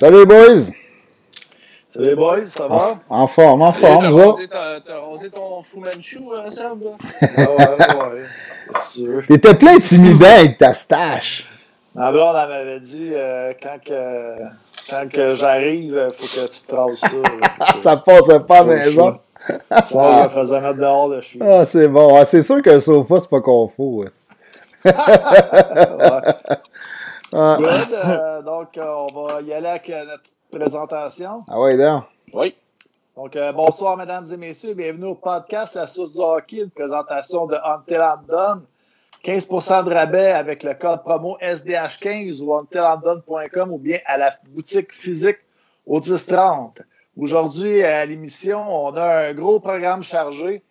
Salut, boys! Salut, les boys, ça va? En, en forme, en forme, T'as vous autres? t'as- rosé ton Fu Manchu, hein, Seb? Ah ouais, ouais, c'est sûr. T'étais plein intimidant avec ta stache. Ma blonde, elle m'avait dit, euh, quand que, quand que j'arrive, il faut que tu te traces ça. Ça passait pas à la maison. je me faisais mettre dehors de chez Ah, c'est bon. Ah, c'est sûr qu'un sofa, c'est pas confort. ouais. Ah, Good, euh, donc, euh, on va y aller avec euh, notre présentation. ah ouais, donc. Oui. Donc, euh, bonsoir, mesdames et messieurs. Bienvenue au podcast La Source du Hockey, une présentation de Until I'm Done. 15% de rabais avec le code promo SDH15 ou untilandone.com ou bien à la boutique physique au 1030. Aujourd'hui, à l'émission, on a un gros programme chargé.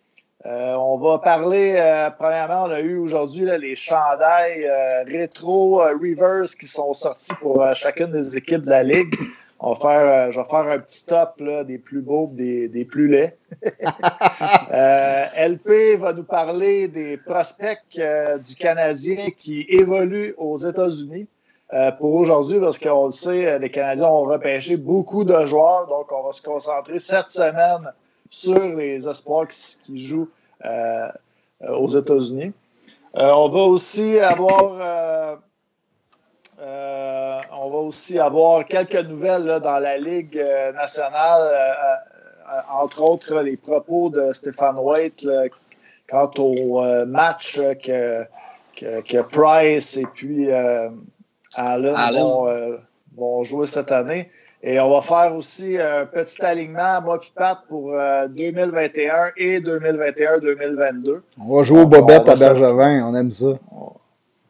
Euh, on va parler, euh, premièrement, on a eu aujourd'hui les chandails euh, rétro reverse qui sont sortis pour chacune des équipes de la Ligue. On va faire, je vais faire un petit top des plus beaux, des, plus laids. LP va nous parler des prospects du Canadien qui évoluent aux États-Unis pour aujourd'hui, parce qu'on le sait, les Canadiens ont repêché beaucoup de joueurs, donc on va se concentrer cette semaine sur les espoirs qui, qui jouent euh, aux États-Unis. Euh, on va aussi avoir euh, on va aussi avoir quelques nouvelles là, dans la Ligue nationale, entre autres les propos de Stéphane White là, quant au match que, que, que Price et puis Allen, Allen. Vont, vont jouer cette année. Et on va faire aussi un petit alignement, moi puis Pat, pour euh, 2021 et 2021-2022 On va jouer aux bobettes à Bergevin, on aime ça.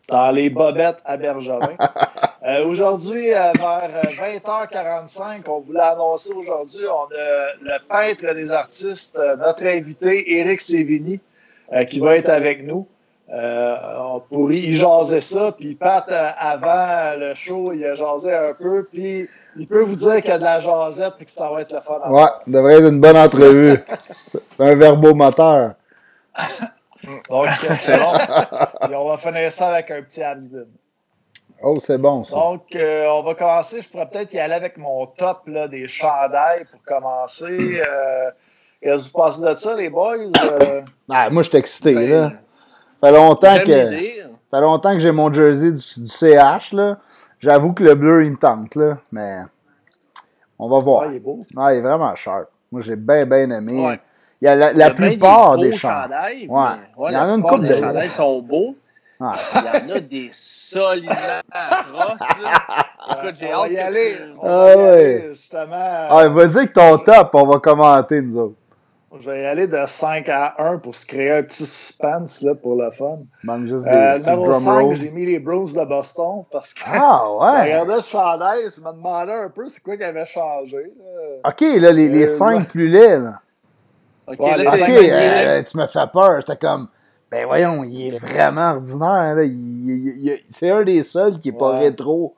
dans les bobettes à Bergevin. Euh, aujourd'hui, euh, vers euh, 20h45, on voulait annoncer aujourd'hui, on a le peintre des artistes, euh, notre invité, Éric Sévigny, euh, qui va être avec nous. Euh, on pourrait y jaser ça, puis Pat, euh, avant le show, il a jasé un peu, puis il peut vous dire qu'il y a de la jasette, puis que ça va être le fun. Ouais, devrait être une bonne entrevue. C'est un verbomoteur. Donc, euh, c'est bon. Et on va finir ça avec un petit abdomen. Oh, c'est bon, ça. Donc, euh, on va commencer. Je pourrais peut-être y aller avec mon top là, des chandails pour commencer. Qu'est-ce que vous pensez de ça, les boys? Ah, moi, je suis excité, ben, là. Fait longtemps que, fait longtemps que j'ai mon jersey du, du CH, là. J'avoue que le bleu, il me tente, là. Mais on va voir. ah, il est beau. Ah, il est vraiment sharp. Moi, j'ai bien, bien aimé. Ouais. Il y a la, la plupart beaux des chandails. Ouais. Il y en a une couple des de- chandails sont beaux. Ouais. Il y en a des solidement atroces. là. Écoute, j'ai on va y que aller. tu- On Ah va y ouais. aller, justement. Ah, vas-y avec ton top, on va commenter, nous autres. Je vais y aller de 5 à 1 pour se créer un petit suspense là, pour le fun. Manque juste des Euh, petits numéro drum 5, rolls. j'ai mis les Bruins de Boston parce que Ah, je ouais. regardais le chandail, je me demandais un peu c'est quoi qui avait changé. là. OK, là, les, les Euh, cinq ouais. plus laids, là. Ok, Ouais, là, euh, tu me fais peur. J'étais comme, ben voyons, il est vraiment ordinaire. Là. Il- il- il- c'est un des seuls qui est pas rétro.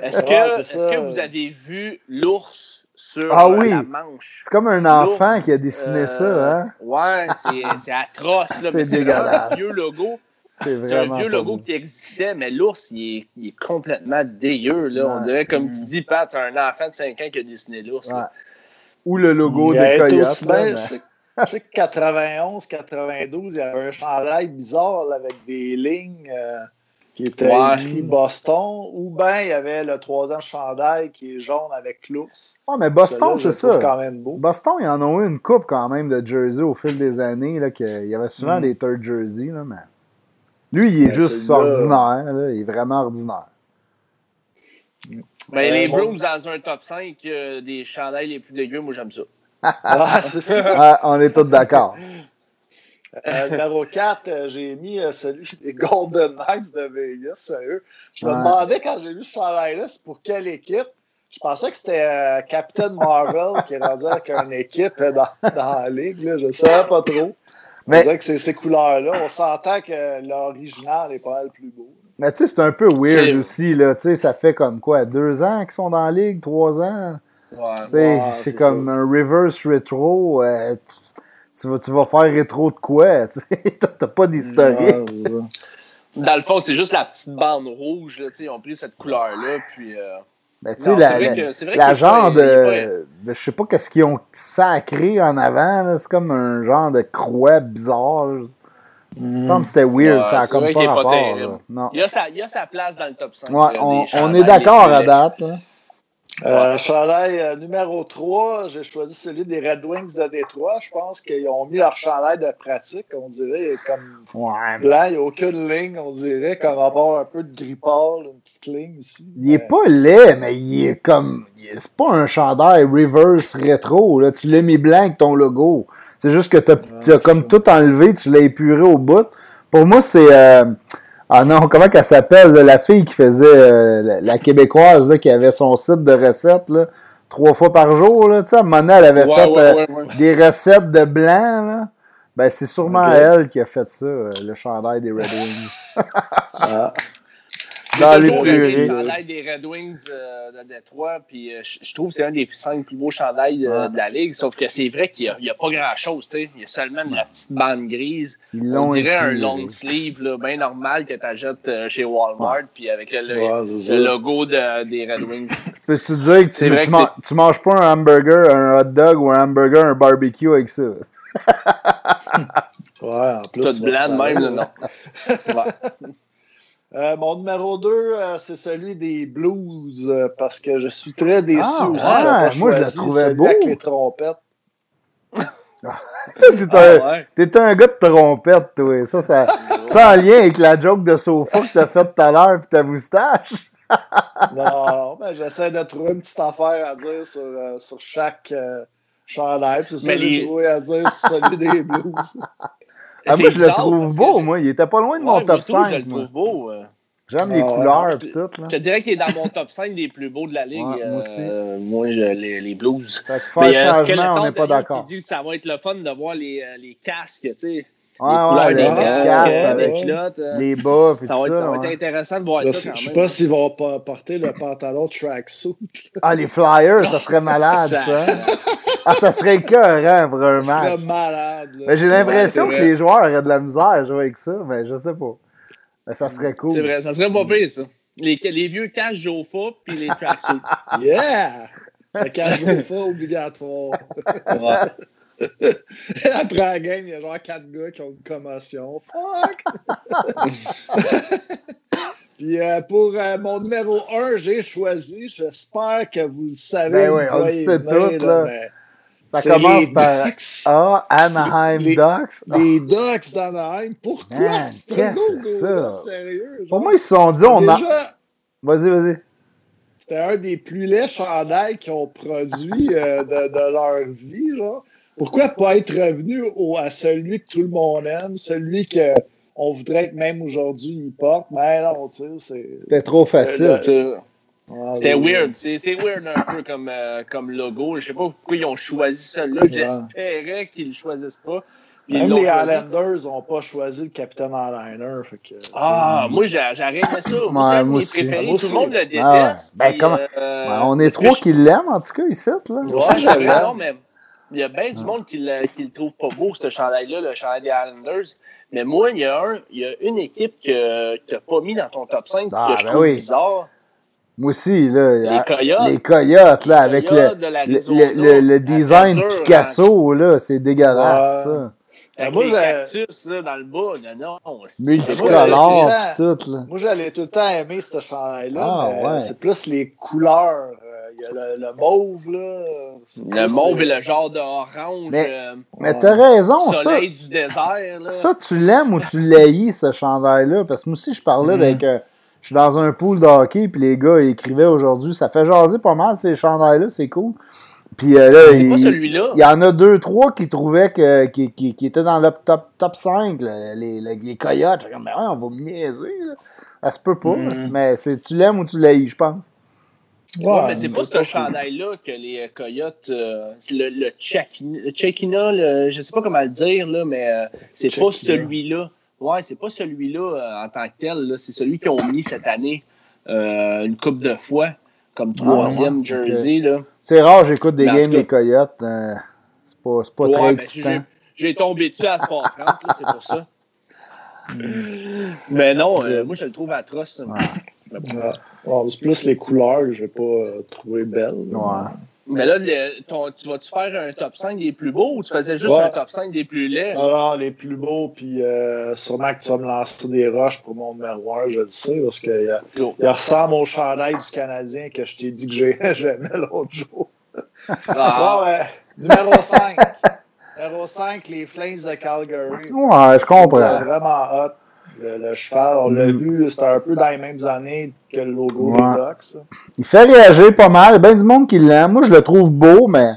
Est-ce que, Ouais, c'est est-ce ça. que vous avez vu l'ours sur Ah oui. la manche? C'est comme un enfant qui a dessiné euh, ça, hein? Ouais, c'est, c'est atroce. Là, C'est mais c'est dégueulasse. un vieux logo. C'est C'est un vraiment. vieux pas logo qui existait, mais l'ours, il est, il est complètement dégueu. Là. On dirait, comme Mm. tu dis, Pat, c'est un enfant de 5 ans qui a dessiné l'ours. Ouais. Ou le logo Il bien, mais- je, sais, je sais que 91, 92, il y avait un chandail bizarre là, avec des lignes euh, qui étaient Ouais. écrit Boston, ou bien il y avait le troisième chandail qui est jaune avec l'ours. Ouais, mais Boston, c'est ça. quand même beau. Boston, ils en ont eu une coupe quand même de jersey au fil des années. Là, que, il y avait souvent Mm. des third jerseys. Là, mais... Lui, il est Ben, juste ordinaire. Là, il est vraiment ordinaire. Mais Euh, les bon. Browns dans un top 5 euh, des chandails les plus dégueux, moi j'aime ça. Ah, c'est ça. Ouais, on est tous d'accord. Euh, numéro 4, j'ai mis euh, celui des Golden Knights de Vegas, sérieux. Je me Ouais. demandais quand j'ai vu ce chandail-là, c'est pour quelle équipe. Je pensais que c'était euh, Captain Marvel qui est rendu avec une équipe euh, dans, dans la ligue. Là. Je ne savais pas trop. On Mais- dirait que c'est ces couleurs-là. On s'entend que l'original est pas mal plus beau. Mais tu sais, c'est un peu weird C'est- aussi. Là, Tu sais, ça fait comme quoi, deux ans qu'ils sont dans la ligue, trois ans? Ouais. Tu sais, Ouais, c'est c'est comme un reverse rétro. euh, tu, vas, tu vas faire rétro de quoi? T'as pas d'historique. Dans le fond, c'est juste la petite bande rouge. Là, tu sais, ils ont pris cette couleur-là, puis euh, Ben, tu sais, la, c'est vrai la- que- genre de. ben, je sais pas qu'est-ce qu'ils ont sacré en avant. là. C'est comme un genre de croix bizarre. là. Il me semble que c'était weird. Ouais, ça a comme pas rapport. là. Non. Il a, sa, il a sa place dans le top 5. Ouais, euh, on, on est d'accord à date. là. Euh, chandail euh, numéro 3, j'ai choisi celui des Red Wings de Détroit. Je pense qu'ils ont mis leur chandail de pratique, on dirait, comme Ouais. Il n'y a aucune ligne, on dirait, comme avoir un peu de gris pâle, une petite ligne ici. Il est Mais- pas laid, mais il est comme. C'est pas un chandail reverse rétro. Là. Tu l'as mis blanc avec ton logo. C'est juste que t'as as comme tout enlevé, tu l'as épuré au bout. Pour moi, c'est. euh, Ah non, comment qu'elle s'appelle, la fille qui faisait. euh, la, la québécoise là, qui avait son site de recettes là, trois fois par jour. Là, tu sais, à un moment donné, elle avait Ouais, fait ouais, euh, ouais, des recettes de blanc. Là. Ben, c'est sûrement elle qui a fait ça, euh, le chandail des Red Wings. Ah. Dans les purées. le chandail des Red Wings euh, de Détroit, puis euh, je trouve que c'est un des cinq plus beaux chandails euh, de la ligue, sauf que c'est vrai qu'il n'y a, pas grand-chose, tu sais. Il y a seulement la petite bande grise. Ils On dirait un long sleeve, là, bien normal que tu achètes chez Walmart, puis avec le, le- Ouais, c'est le ça. logo de- des Red Wings. Peux-tu dire que tu, vrai tu que man- tu manges pas un hamburger, un hot dog ou un hamburger, un barbecue avec ça? Ouais, en plus. Blanc va même, là, non. Ouais. Euh, mon numéro 2, c'est celui des Blues, euh, parce que je suis très déçu Ah, aussi. ouais, moi, je choisi trouvais celui beau. avec les trompettes. T'es Ah, un, ouais. t'es un gars de trompette, toi. Ça, ça, ça en lien avec la joke de sofa que t'as faite tout à l'heure pis ta moustache. Non, ben, j'essaie de trouver une petite affaire à dire sur, euh, sur chaque euh, chandail. C'est ça Mais que j'ai les- trouvé à dire sur celui des Blues. Ah, moi, je le trouve beau, moi. Il était pas loin de mon top moi, tout, Je 5. le moi. trouve beau. euh. J'aime les Ah, couleurs Je te- tout. Là. Je te dirais qu'il est dans mon top 5 des plus beaux de la ligue. Ouais, moi euh, moi, je- les, les Blues. Fait que Mais faire euh, changement, on n'est pas d'accord. dit ça va être le fun de voir les, euh, les casques, tu sais. Ouais, les couleurs des les casques, culottes. euh, les bas ça tout va, être, ça. ça va être intéressant de voir Je ça quand je sais pas s'ils vont pas porter le pantalon tracksuit. Ah, les flyers, ça serait malade, Ça- ça. Ah, ça serait écœurant pour un match. malade. là. Mais j'ai l'impression Ouais, que les joueurs auraient de la misère à jouer avec ça, mais je sais pas. Mais ça serait cool. C'est vrai, ça serait pas pire, ça. Les, les vieux casques Jofa puis les tracksuits. Yeah! Le cage pas obligatoire. Ouais. Après la game, il y a genre quatre gars qui ont une commotion. Fuck! Puis euh, pour euh, mon numéro 1, j'ai choisi, j'espère que vous le savez. Ben oui, on le sait venir, tout, là. mais Ça commence par Ducks. Ah, Anaheim Les- Ducks. Ah, Les Ducks d'Anaheim. Pourquoi? Man, C'est qu'est-ce un que c'est logo, là, ça? sérieux. genre? Pour moi, ils se sont dit, on a. Déjà, Vas-y, vas-y. C'était un des plus laids chandails qu'ils ont produit euh, de, de leur vie, genre. Pourquoi pas être revenu au- à celui que tout le monde aime, celui que on voudrait que même aujourd'hui il porte, mais non, tu sais, c'est. C'était trop facile. C'est- Ouais, C'était weird. C'est weird un peu comme, euh, comme logo. Je sais pas pourquoi ils ont choisi celui-là. J'espérais qu'ils le choisissent pas. Même les choisi. Islanders n'ont pas choisi le capitaine que, Ah, moi, j'a- j'aurais aimé ça. Ouais, Moi, de moi mes aussi. préférés. Moi Tout le aussi. monde le déteste. Ah ouais. Ben, puis, comment- euh, on est trois je- qui l'aiment, en tout cas, ici, là. Ouais, Ouais, j'aime. Il y a bien du monde qui le, qui le trouve pas beau, ce chandail-là, le chandail des Islanders. Mais moi, il y a, un, il y a une équipe que tu n'as pas mis dans ton top 5 Ah, que je ben trouve oui. bizarre. Moi aussi, là. Les Coyotes. Les coyotes, là, avec Coyotes le, de le, design peinture, Picasso, là, c'est dégueulasse, ça. Avec moi, les j'ai- cactus là, dans le bas. Non, non. c'est- Multicolore, tout, là. Moi, j'allais tout le temps aimer ce chandail-là, Ah, mais ouais. c'est plus les couleurs. Il y a le, le mauve, là. Le mauve et le genre d'orange. Mais- euh, Mais t'as raison, ça. soleil du désert. Là. Ça, tu l'aimes ou tu l'haïs, ce chandail-là? Parce que moi aussi, je parlais Mhm. avec. euh, je suis dans un pool de hockey, puis les gars écrivaient aujourd'hui. Ça fait jaser pas mal, ces chandails-là, c'est cool. Puis euh, là, C'est pas il, celui-là. il y en a deux, trois qui trouvaient que, qui, qui, qui étaient dans le top, top 5, là, les, les, les coyotes. J'étais comme, ben ouais, on va me niaiser. Là. Ça se peut pas, Mhm. mais c'est, tu l'aimes ou tu l'haïs, je pense. Ouais, mais c'est pas ce chandail-là que les euh, Coyotes. euh, c'est le, le Chekina, le Chekina, le- je sais pas comment le dire, là, mais euh, c'est pas celui-là. Ouais, c'est pas celui-là euh, en tant que tel. là. C'est celui qu'ils ont mis cette année euh, une coupe de fois comme troisième ouais, jersey. Là. C'est rare, j'écoute des games des coyotes. euh, c'est pas, c'est pas Ouais, très excitant. j'ai- tombé dessus à Sport 30, là, c'est pour ça. Mais non, euh, moi je le trouve atroce. Ça. Ouais. Mais bon. Ouais. Bon, c'est plus les couleurs que j'ai pas euh, trouvé belles. Ouais. Mais là, le- ton- tu vas-tu faire un top 5 des plus beaux ou tu faisais juste Ouais. un top 5 des plus laids? Non, non, les plus beaux, puis euh, sûrement que tu vas me lancer des roches pour mon 1, je le sais, parce qu'il il ressemble au chandail du Canadien que je t'ai dit que j'ai- j'aimais l'autre jour. Ah, Bon, euh, numéro 5. numéro 5, les Flames de Calgary. Ouais, je C'est comprends. vraiment hot. Le, le cheval, on l'a Mm. vu, c'était un peu dans les mêmes années que le logo Ouais. des Ducks. ça. Il fait réagir pas mal. Il y a bien du monde qui l'aime. Moi, je le trouve beau, mais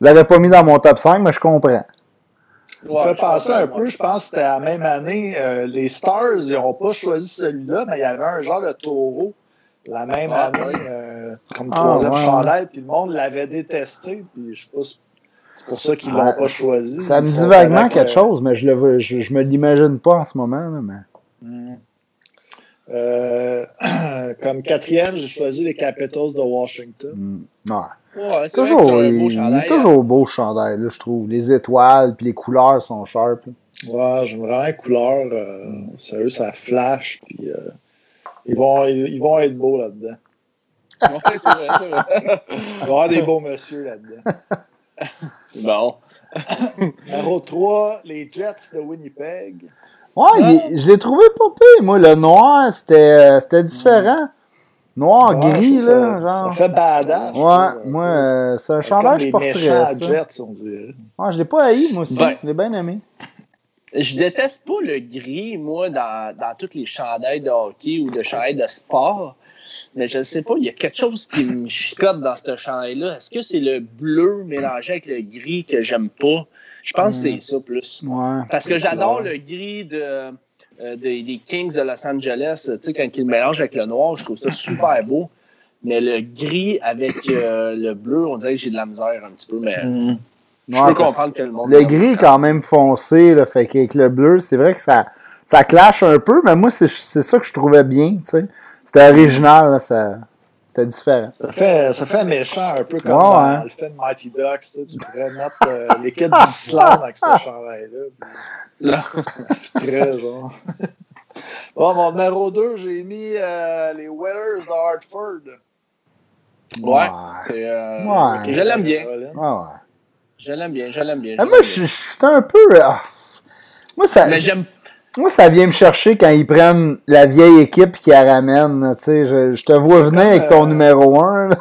je l'aurais pas mis dans mon top 5, mais je comprends. Il me fait penser un peu, je pense que c'était la même année. euh, les Stars, ils n'ont pas choisi celui-là, mais il y avait un genre de taureau la même Ah, année, euh, comme Ah, troisième ouais. chandail, puis le monde l'avait détesté, puis je sais pas si c'est pour ça qu'ils l'ont Ouais, pas choisi. Ça me dit vaguement quelque euh, chose, mais je je, je me l'imagine pas en ce moment. là, mais... Euh, comme quatrième, j'ai choisi les Capitals de Washington. Mm. Ouais. Ouais, c'est vrai que c'est Toujours, un il, beau il chandail, est toujours beau ce chandail, là, je trouve. Les étoiles, puis les couleurs sont sharp. Ouais, j'aime vraiment les couleurs. euh, sérieux, ça flash. Puis, euh, ils, vont, ils, ils vont être beaux là-dedans. hein. Ouais, c'est vrai, c'est vrai. Il va y avoir des beaux messieurs là-dedans. Bon. Numéro 3, les Jets de Winnipeg. Ouais, il- je l'ai trouvé pas pire. Moi, le noir, c'était euh, c'était différent. Noir, Ouais, gris, là, ça, genre. Ça fait badass. Ouais, trouve, moi, euh, c'est un chandail je porterais, ça. Jets, on dirait. Ouais, je l'ai pas haï, moi aussi. Ben. Je l'ai bien aimé. Je déteste pas le gris, moi, dans, dans tous les chandails de hockey ou de chandails de sport. Mais je ne sais pas, il y a quelque chose qui me chicote dans ce chandail-là. Est-ce que c'est le bleu mélangé avec le gris que j'aime pas? Je pense que c'est ça plus. Ouais. Parce que j'adore le gris de, euh, des, des Kings de Los Angeles. Tu sais, quand ils le mélangent avec le noir, je trouve ça super beau. Mais le gris avec euh, le bleu, on dirait que j'ai de la misère un petit peu. Mais Mm. je Ouais, peux comprendre que le monde. Le gris est quand même foncé, là, fait qu'avec le bleu, c'est vrai que ça, ça clash un peu, mais moi, c'est c'est ça que je trouvais bien, tu sais. C'était original, là, ça, c'était différent. Ça fait, ça fait méchant, un peu comme Ouais, dans ouais. le film Mighty Ducks. Tu, sais, tu pourrais mettre euh, l'équipe d'Islande avec ce chandail-là. Très genre. Bon, mon numéro 2, j'ai mis euh, les Whalers de Hartford. Ouais. C'est, euh, Ouais. Je l'aime bien. Ouais, ouais. Je l'aime bien, je l'aime bien. Je moi, je suis un peu. ah, moi, ça, Mais j'aime. Moi, ça vient me chercher quand ils prennent la vieille équipe qui la ramène. là, Tu sais, je, je te vois venir comme, avec ton euh, numéro 1. Je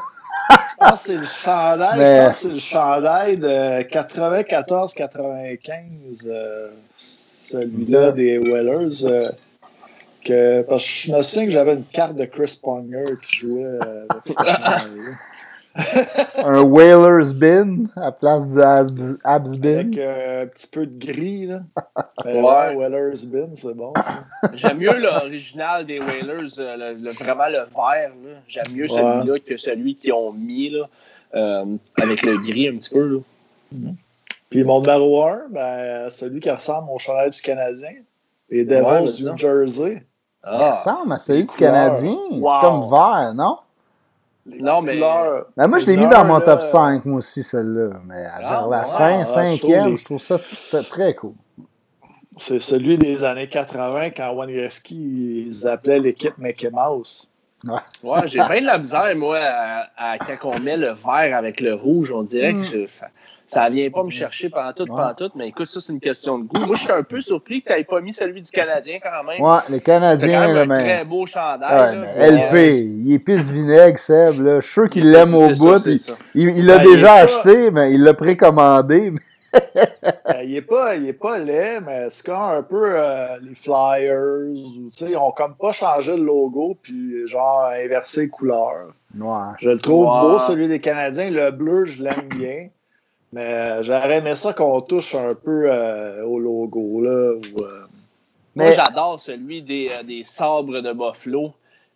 pense que c'est le chandail, Mais- je pense que c'est le chandail de 94-95, euh, celui-là des Whalers. euh, que, parce que je me souviens que j'avais une carte de Chris Pronger qui jouait euh, avec ce. un Whalers Bin à place du Habs, Habs Bin. Avec euh, un petit peu de gris, là. Mais Ouais. ouais, Whalers Bin, c'est bon, ça. J'aime mieux l'original des Whalers, euh, le, le- vraiment le vert. là. J'aime mieux Ouais. celui-là que celui qu'ils ont mis là, euh, avec le gris un petit peu. Là. Puis mon numéro 1, ben, celui qui ressemble au chandail du Canadien. Les Ouais, Devils vas-y du Jersey. Ça Ah. ressemble à celui du. Canadien. Wow. C'est comme vert, non? Les Non, mais- couleurs. Ben, moi, je l'ai mis dans mon là, top 5, moi aussi, celle-là. Mais Ah, vers la ouais. fin, Ah, cinquième, les- je trouve ça très, très cool. C'est celui des années 80 quand Waniewski, ils appelaient l'équipe Mickey Mouse. Ouais, j'ai bien de la misère, moi, à, à- quand on met le vert avec le rouge, on dirait Mm. que je- ça, vient pas me chercher pendant tout, pendant tout. Mais écoute, ça, c'est une question de goût. Moi, je suis un peu surpris que tu n'aies pas mis celui du Canadien quand même. Ouais, Canadiens, même là, un mais. très beau chandail. Ouais, là. LP, il est pisse vinaigre, Seb. Là. Je suis sûr qu'il l'aime au bout. Il ça. il- il l'a Ben, il déjà pas- acheté, mais il l'a précommandé. mais- Euh, il, est pas, il est pas laid, mais c'est comme un peu euh, les Flyers. Ou, tu sais, ils ont comme pas changé le logo, puis genre inversé les couleurs. Ouais. Je le trouve Ouais. beau, celui des Canadiens. Le bleu, je l'aime bien. Mais euh, j'aurais aimé ça qu'on touche un peu euh, au logo. Là, euh, Moi, Mais- j'adore celui des, euh, des sabres de Buffalo.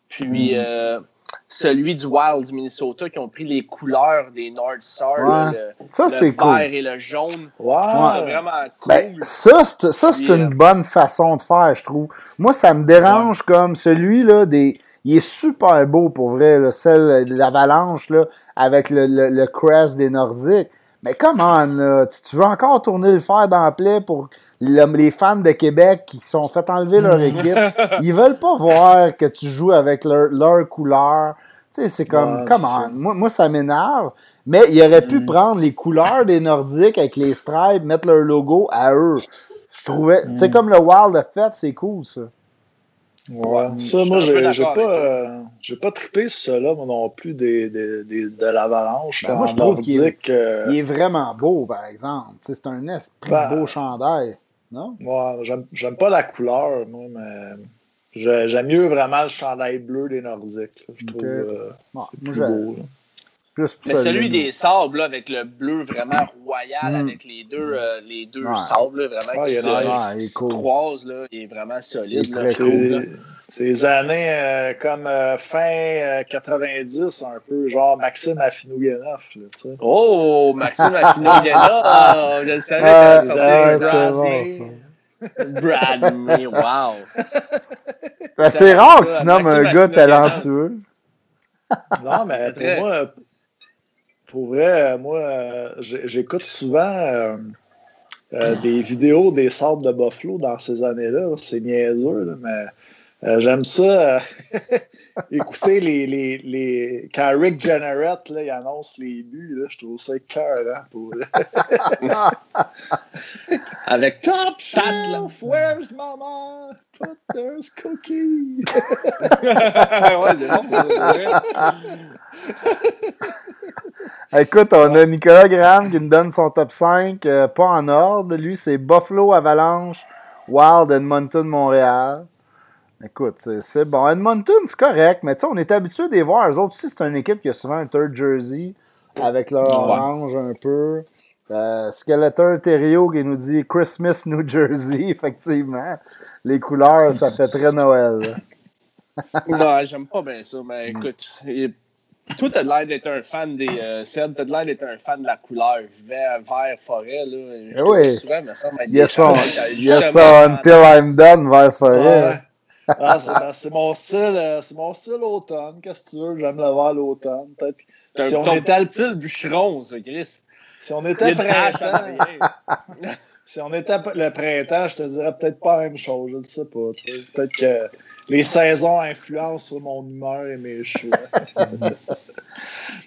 Puis Mm. euh, celui du Wild du Minnesota qui ont pris les couleurs des North Star, là, Ouais. le, Ça, le c'est vert cool. et le jaune. Ouais. C'est vraiment cool. Ben, ça, c'est, ça, c'est Puis, une euh, bonne façon de faire, je trouve. Moi, ça me dérange comme celui-là des. Il est super beau pour vrai, là, celle de l'avalanche là, avec le, le, le crest des Nordiques. Mais comment, là? Tu, tu veux encore tourner le fer dans la plaie pour le- les fans de Québec qui se sont fait enlever leur équipe? Ils veulent pas voir que tu joues avec leur, leur couleur. Tu sais, c'est comme, Ouais, come on. Moi, moi, ça m'énerve. Mais ils auraient pu prendre les couleurs des Nordiques avec les stripes, mettre leur logo à eux. Je trouvais, tu sais, comme le Wild a fait, c'est cool, ça. Ouais. Je Ça, moi, j'ai pas, euh, j'ai pas trippé sur cela, moi non plus, des, des, des- de l'avalanche. Ben, en moi, je trouve qu'il est- nordique. euh, Il est vraiment beau, par exemple. C'est un esprit Ben, beau chandail. Non? Ouais, j'aime- j'aime pas la couleur, moi, mais j'ai- j'aime mieux vraiment le chandail bleu des Nordiques. là. Je trouve euh, Bon, c'est moi, beau. là. Plus Mais celui des sables, là, avec le bleu vraiment royal, Mm. avec les deux, euh, les deux Ouais. sables, là, vraiment, Ouais, qui il est se, nice. Ouais, il est se cool. croisent, là, il est vraiment solide. Là, les années euh, comme euh, fin euh, 90, un peu, genre Maxime sais. Oh, Maxime Affinogena, ah, je le savais Ah, quand il ah, sortait c'est Bradley. bon, Bradley, wow. Ben, c'est rare que tu nommes un gars talentueux. Non, mais pour Très. moi, pour vrai, moi, euh, j'écoute souvent euh, euh, des vidéos des sables de Buffalo dans ces années-là. C'est niaiseux, là, mais euh, j'aime ça. euh, écouter les, les, les. Quand Rick Jenneret, là, il annonce les buts, là, je trouve ça écœurant. Pour... Avec Top shelf, where's mama? Cookie. ouais, c'est bon, c'est vrai. Écoute, on a Nicolas Graham qui nous donne son top 5, euh, pas en ordre. Lui, c'est Buffalo, Avalanche, Wild, Edmonton, Montréal. Écoute, c'est- bon. Edmonton, c'est correct, mais tu sais, on est habitué de les voir. Eux autres aussi, c'est une équipe qui a souvent un third jersey avec leur Ouais. orange un peu. Euh, Skeletor Terrio qui nous dit Christmas New Jersey, effectivement. Les couleurs, ça fait très Noël. Non, j'aime pas bien ça, mais écoute, il- toi, t'as l'air d'être un fan des. Euh, Seb, t'as l'air d'être un fan de la couleur vert, vert forêt, là. Je Eh oui. Souvent, des Yes, on, yes, on, until I'm done vers forêt. Ouais. Ah, c'est ben, c'est mon style, euh, c'est mon style automne. Qu'est-ce que tu veux? J'aime le voir l'automne. Peut-être si on était, petit style bûcheron, ça, Chris. Si on était printemps, si on était le printemps, je te dirais peut-être pas la même chose. Je ne sais pas. tu sais. Peut-être que les saisons influencent sur mon humeur et mes choix.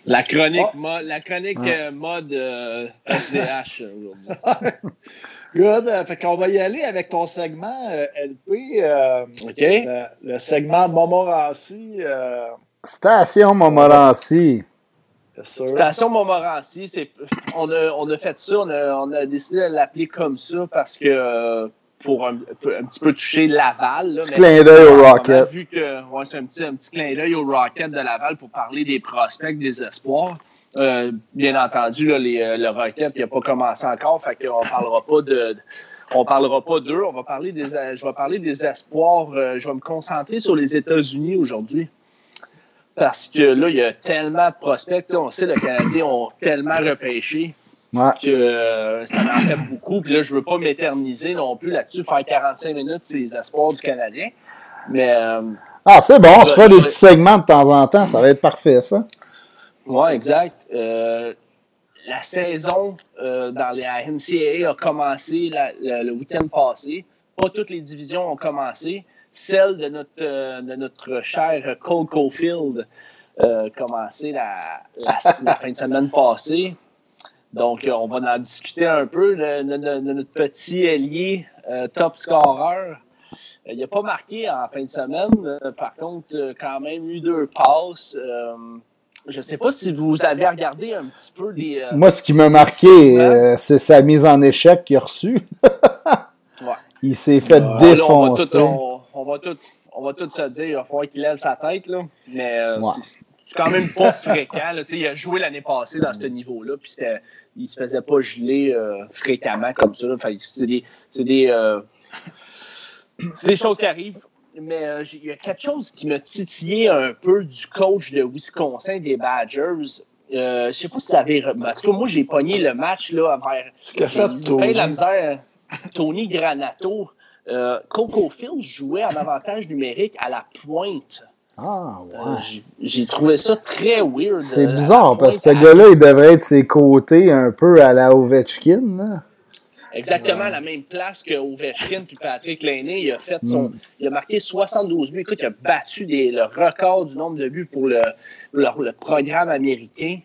La chronique, Oh. mode, la chronique euh, mode euh, SDH euh, aujourd'hui. Good. Euh, fait qu'on va y aller avec ton segment euh, LP. euh, OK? le, le segment Montmorency. Euh, Station Montmorency. Sûr. Station Montmorency, c'est, on, a, on a fait ça, on a, on a décidé de l'appeler comme ça parce que euh, pour un, un petit peu toucher Laval. Là, Petit mais- clin d'œil au Rocket. vu que ouais, c'est un petit, un petit clin d'œil au Rocket de Laval pour parler des prospects, des espoirs. Euh, bien entendu, là, les, euh, le Rocket n'a pas commencé encore, fait qu'on parlera pas de. On parlera pas d'eux, on va parler des, je vais parler des espoirs. je vais me concentrer sur les États-Unis aujourd'hui. Parce que là, il y a tellement de prospects. On sait, le Canadien ont tellement repêché Ouais. que euh, ça en fait beaucoup. Puis là, je veux pas m'éterniser non plus là-dessus, faire 45 minutes sur les espoirs du Canadien. Mais euh, Ah, c'est bon, on se fait des petits segments de temps en temps, ça va être parfait, ça. ouais, exact. Euh, la saison dans la NCAA a commencé la- la- le week-end passé. Pas toutes les divisions ont commencé. Celle de notre, euh, de notre cher Cole Caulfield euh, a commencé la, la, la fin de semaine passée. Donc, euh, on va en discuter un peu de, de- de- de notre petit ailier euh, top scorer. Il n'a pas marqué en fin de semaine. Par contre, quand même eu deux passes. Je ne sais pas si vous avez regardé un petit peu les. euh, Moi, ce qui m'a marqué, euh, c'est sa mise en échec qu'il a reçue. Ouais. Il s'est fait Ouais. Bon, là, on, va tout, défoncer. on, on va tout, on va tout se dire, il va falloir qu'il lève sa tête, là. Mais euh, Ouais. c'est- quand même pas fréquent. Là. Tu sais, Il a joué l'année passée dans ce niveau-là, puis c'était- il se faisait pas geler euh, fréquemment comme ça. C'est des, c'est des, euh, c'est des choses qui arrivent. Mais euh, il y a quelque chose qui m'a titillé un peu du coach de Wisconsin des Badgers. Euh, je sais pas si ça avait. En tout cas, moi, j'ai pogné le match là, vers Ce qu'a fait Tony. la misère. Tony Granato. Euh, Coco Field jouait en avantage numérique à la pointe. Ah, ouais. J'ai trouvé ça très weird. C'est bizarre parce que ce gars-là, il devrait être ses côtés un peu à la Ovechkin. Là. Exactement la même place que Ovechkin puis Patrick Lainé. Il a fait son, mm. il a marqué 72 buts. Écoute, il a battu le record du nombre de buts pour le, le, programme américain.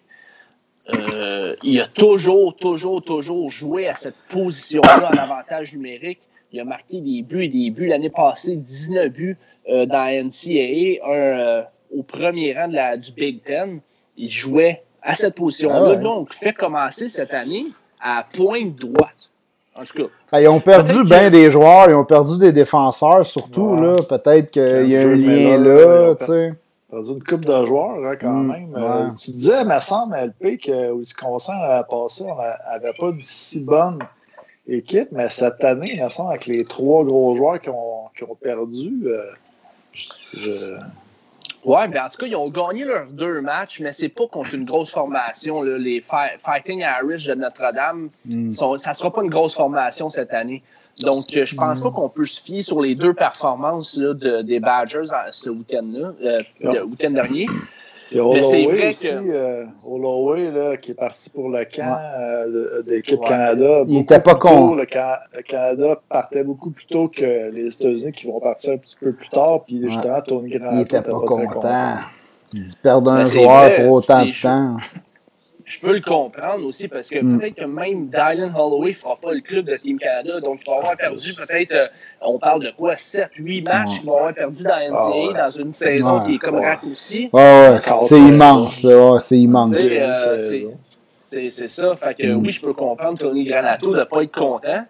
Euh, il a toujours, toujours, toujours joué à cette position-là en avantage numérique. Il a marqué des buts et des buts. L'année passée, 19 buts euh, dans la NCAA, un, euh, au premier rang de la, du Big Ten. Il jouait à cette position-là. Ah Donc, fait commencer cette année à pointe droite. En tout cas. Ben, ils ont perdu bien des joueurs, ils ont perdu des défenseurs surtout. là. Peut-être qu'il y a un lien là. tu sais. perdu une coupe de joueurs hein, quand mm, même. Euh, tu disais, me semble, LP, que Wisconsin à passé, on n'avait pas une si bonne équipe, mais cette année, il me semble, avec les trois gros joueurs qui ont, qui ont perdu, euh, je, oui, ben en tout cas, ils ont gagné leurs deux matchs, mais c'est pas contre une grosse formation. Les Fighting Irish de Notre-Dame, mm. ça ne sera pas une grosse formation cette année. Donc, euh, je pense pas mm. qu'on peut se fier sur les deux performances de, des Badgers ce week-end-là, euh, le week-end dernier. Il y a Holloway aussi, euh, Holloway, là, qui est parti pour le camp euh, de l'équipe Canada. Il n'était pas con. Le, Canada partait beaucoup plus tôt que les États-Unis qui vont partir un petit peu plus tard. Puis justement, Tony Grant Il n'était pas, pas content. Il perdre un joueur pour autant de temps je peux le comprendre aussi parce que mm. peut-être que même Dylan Holloway ne fera pas le club de Team Canada. Donc, il va avoir perdu peut-être, euh, on parle de quoi, 7, 8 matchs qu'il va avoir perdu dans la NCAA ah, dans une saison qui est comme raccourcie. ouais, c'est immense. c'est immense. Euh, c'est ça. Fait que oui, je peux comprendre Tony Granato de ne pas être content.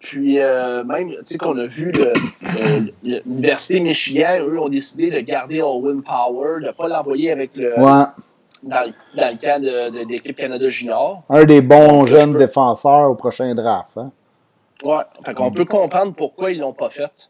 Puis euh, même, tu sais, qu'on a vu l'Université Michigan, eux, ont décidé de garder Owen Power, de ne pas l'envoyer avec le, ouais dans, dans, le cas de, l'équipe Canada Junior. Un des bons jeunes défenseurs au prochain draft. Hein? Ouais, fait qu'on peut comprendre pourquoi ils ne l'ont pas fait.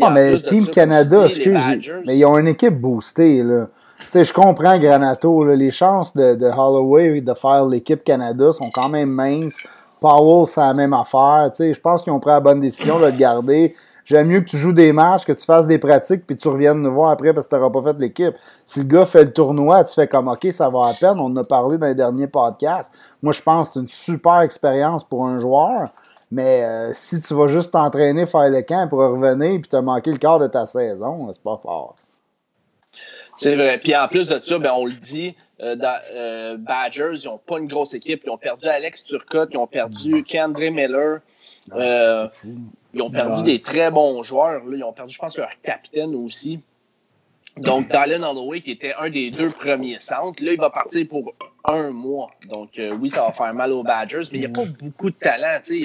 ah, mais Team Canada, excuse, mais ils ont une équipe boostée. Là. sais, je comprends Granato, là, les chances de, de, Holloway de faire l'équipe Canada sont quand même minces. Powell, c'est la même affaire. Je pense qu'ils ont pris la bonne décision de le garder. J'aime mieux que tu joues des matchs, que tu fasses des pratiques, puis tu reviennes nous voir après parce que tu n'auras pas fait l'équipe. Si le gars fait le tournoi, tu fais comme OK, ça va à peine. On en a parlé dans les derniers podcasts. Moi, je pense que c'est une super expérience pour un joueur. Mais euh, si tu vas juste t'entraîner, faire le camp pour revenir, puis tu as manqué le quart de ta saison, c'est pas fort. C'est vrai. Puis en plus de ça, ben, on le dit, euh, euh, Badgers, ils n'ont pas une grosse équipe. Ils ont perdu Alex Turcotte, ils ont perdu Kendra Miller. Euh, ils ont perdu des très bons joueurs. Là. Ils ont perdu, je pense, leur capitaine aussi. Donc, Dylan Holloway, qui était un des deux premiers centres, là, il va partir pour un mois. Donc, euh, oui, ça va faire mal aux Badgers, mais il n'y a pas beaucoup de talent. sais.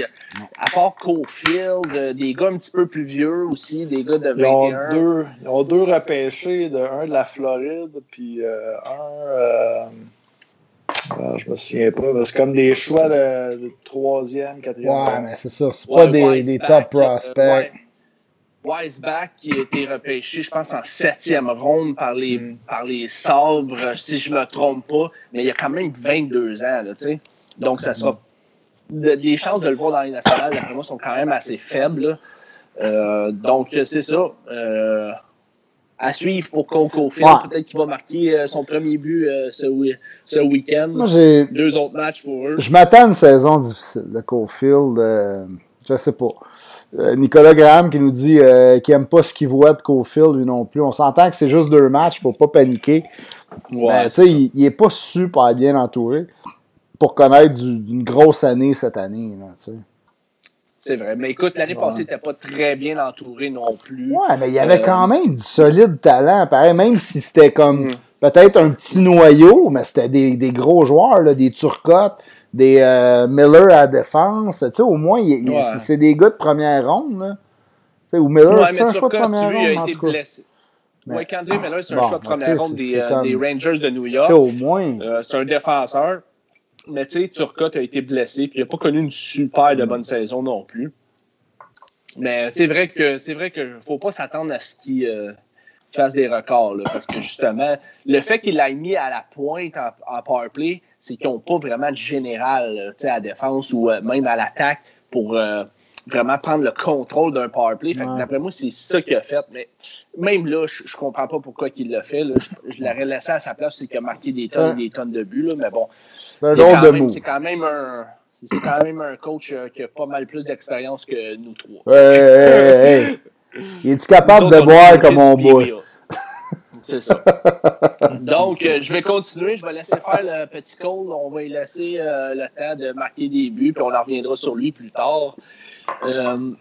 À part Cofield, euh, des gars un petit peu plus vieux aussi, des gars de 21. Ils ont deux, ils ont deux repêchés, de, un de la Floride, puis un ah, je me souviens pas. C'est comme des choix de, troisième, quatrième. Ouais, mais c'est ça. C'est pas des, des, top prospects. Euh, Wiseback qui a été repêché, je pense, en septième ronde par les, mm. par les sabres, si je me trompe pas. Mais il y a quand même 22 ans, là, tu sais. Donc, ça sera. Les chances de le voir dans les nationales, d'après moi, sont quand même assez faibles. Euh, donc, c'est ça. Euh, à suivre pour Coco Peut-être qu'il va marquer euh, son premier but euh, ce, ce week-end. Deux autres matchs pour eux. Je m'attends à une saison difficile de Cofield. Euh, je sais pas. Nicolas Graham qui nous dit qu'il n'aime pas ce qu'il voit de Cofield, lui non plus. On s'entend que c'est juste deux matchs, il ne faut pas paniquer. Ouais, il, n'est est pas super bien entouré pour connaître une grosse année cette année. Là, c'est vrai. Mais écoute, l'année passée, il n'était pas très bien entouré non plus. Ouais, mais il y avait euh, quand même du solide talent. Pareil, même si c'était comme mm. peut-être un petit noyau, mais c'était des, des, gros joueurs, là, des Turcottes, des euh, Miller à la défense. Tu sais, au moins, c'est des gars de première ronde. Là. Tu sais, ou Miller, c'est un choix de première ronde. A été blessé. Oui, Kendrick Miller, c'est un choix de première ronde des, euh, des, Rangers de New York. au moins. c'est un défenseur. Mais tu sais, Turcotte a été blessé, puis il n'a pas connu une super de bonne saison non plus. Mais c'est vrai que c'est vrai que faut pas s'attendre à ce qu'il euh, fasse des records, parce que justement, le fait qu'il l'ait mis à la pointe en, en powerplay, c'est qu'ils n'ont pas vraiment de général à la défense ou euh, même à l'attaque pour, euh, vraiment prendre le contrôle d'un power play. Ouais. D'après moi, c'est ça qu'il a fait. Mais même là, je, je comprends pas pourquoi il l'a fait. là. Je, je l'aurais laissé à sa place, c'est qu'il a marqué des tonnes Ouais. et des tonnes de buts. là. Mais bon, C'est est quand même- quand un. c'est- quand même un coach euh, qui a pas mal plus d'expérience que nous trois. Hey, hey, hey. Il est-tu capable Nous de boire comme on boit? C'est ça. Donc, euh, je vais continuer. Je vais laisser faire le petit Cole. On va lui laisser euh, le temps de marquer des buts, puis on en reviendra sur lui plus tard. Euh,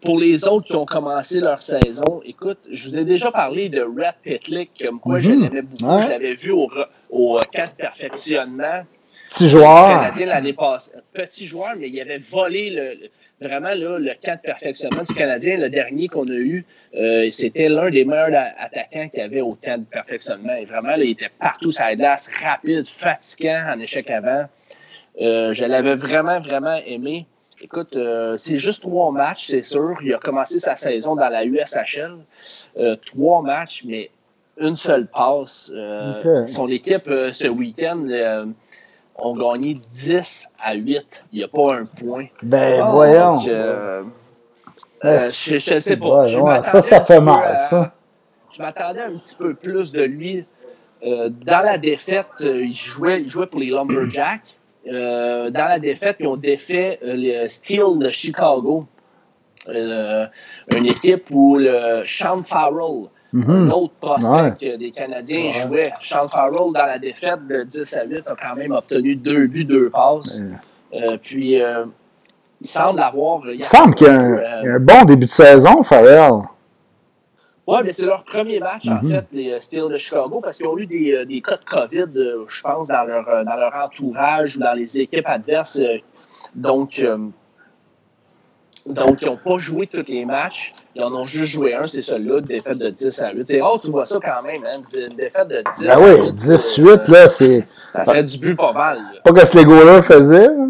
pour les autres qui ont commencé leur saison, écoute, je vous ai déjà parlé de Red Pitlick, comme quoi je Mhm. l'aimais beaucoup. Ouais. Je l'avais vu au, au camp de perfectionnement Petit joueur. Canadien l'année passée. Petit joueur, mais il avait volé le, le- vraiment là, le camp de perfectionnement du Canadien. Le dernier qu'on a eu, euh, c'était l'un des meilleurs attaquants qu'il y avait au camp de perfectionnement. Et vraiment, là, il était partout sur la glace, rapide, fatigant en échec avant. Euh, je l'avais vraiment, vraiment aimé. Écoute, euh, c'est juste trois matchs, c'est sûr. Il a commencé sa saison dans la USHL. Trois matchs, mais une seule passe. Son équipe, ce week-end, ont gagné 10 à 8. Il n'y a pas un point. Ben, Donc, voyons. euh, Ben, euh, je, je sais pas. ouais, Je ouais, m'attendais ça, ça fait mal, à- ça. Je m'attendais un petit peu plus de lui. Euh, dans la défaite, euh, il, jouait, il jouait pour les Lumberjacks. Euh, dans la défaite, ils ont défait euh, le Steel de Chicago. Euh, une équipe où le Sean Farrell, Mhm. un autre prospect euh, des Canadiens, Ouais. jouait. Sean Farrell, dans la défaite de 10 à 8, a quand même obtenu deux buts, deux passes. Euh, puis, euh, il semble avoir. Il me semble qu'il y a un, euh, il y a un bon début de saison, Farrell. Oui, mais c'est leur premier match, en Mhm. fait, les euh, Steelers de Chicago, parce qu'ils ont eu des, euh, des cas de COVID, euh, je pense, dans leur, euh, dans leur entourage ou dans les équipes adverses. euh, donc, euh, donc, ils n'ont pas joué tous les matchs. Ils en ont juste joué un, c'est celui-là, défaite de 10 à 8. C'est rare, tu vois ça quand même, hein, une défaite de 10 Ben à oui, 8. 18, euh, là, c'est Ça fait du but pas mal. là. pas que ce Lego-là faisait. là.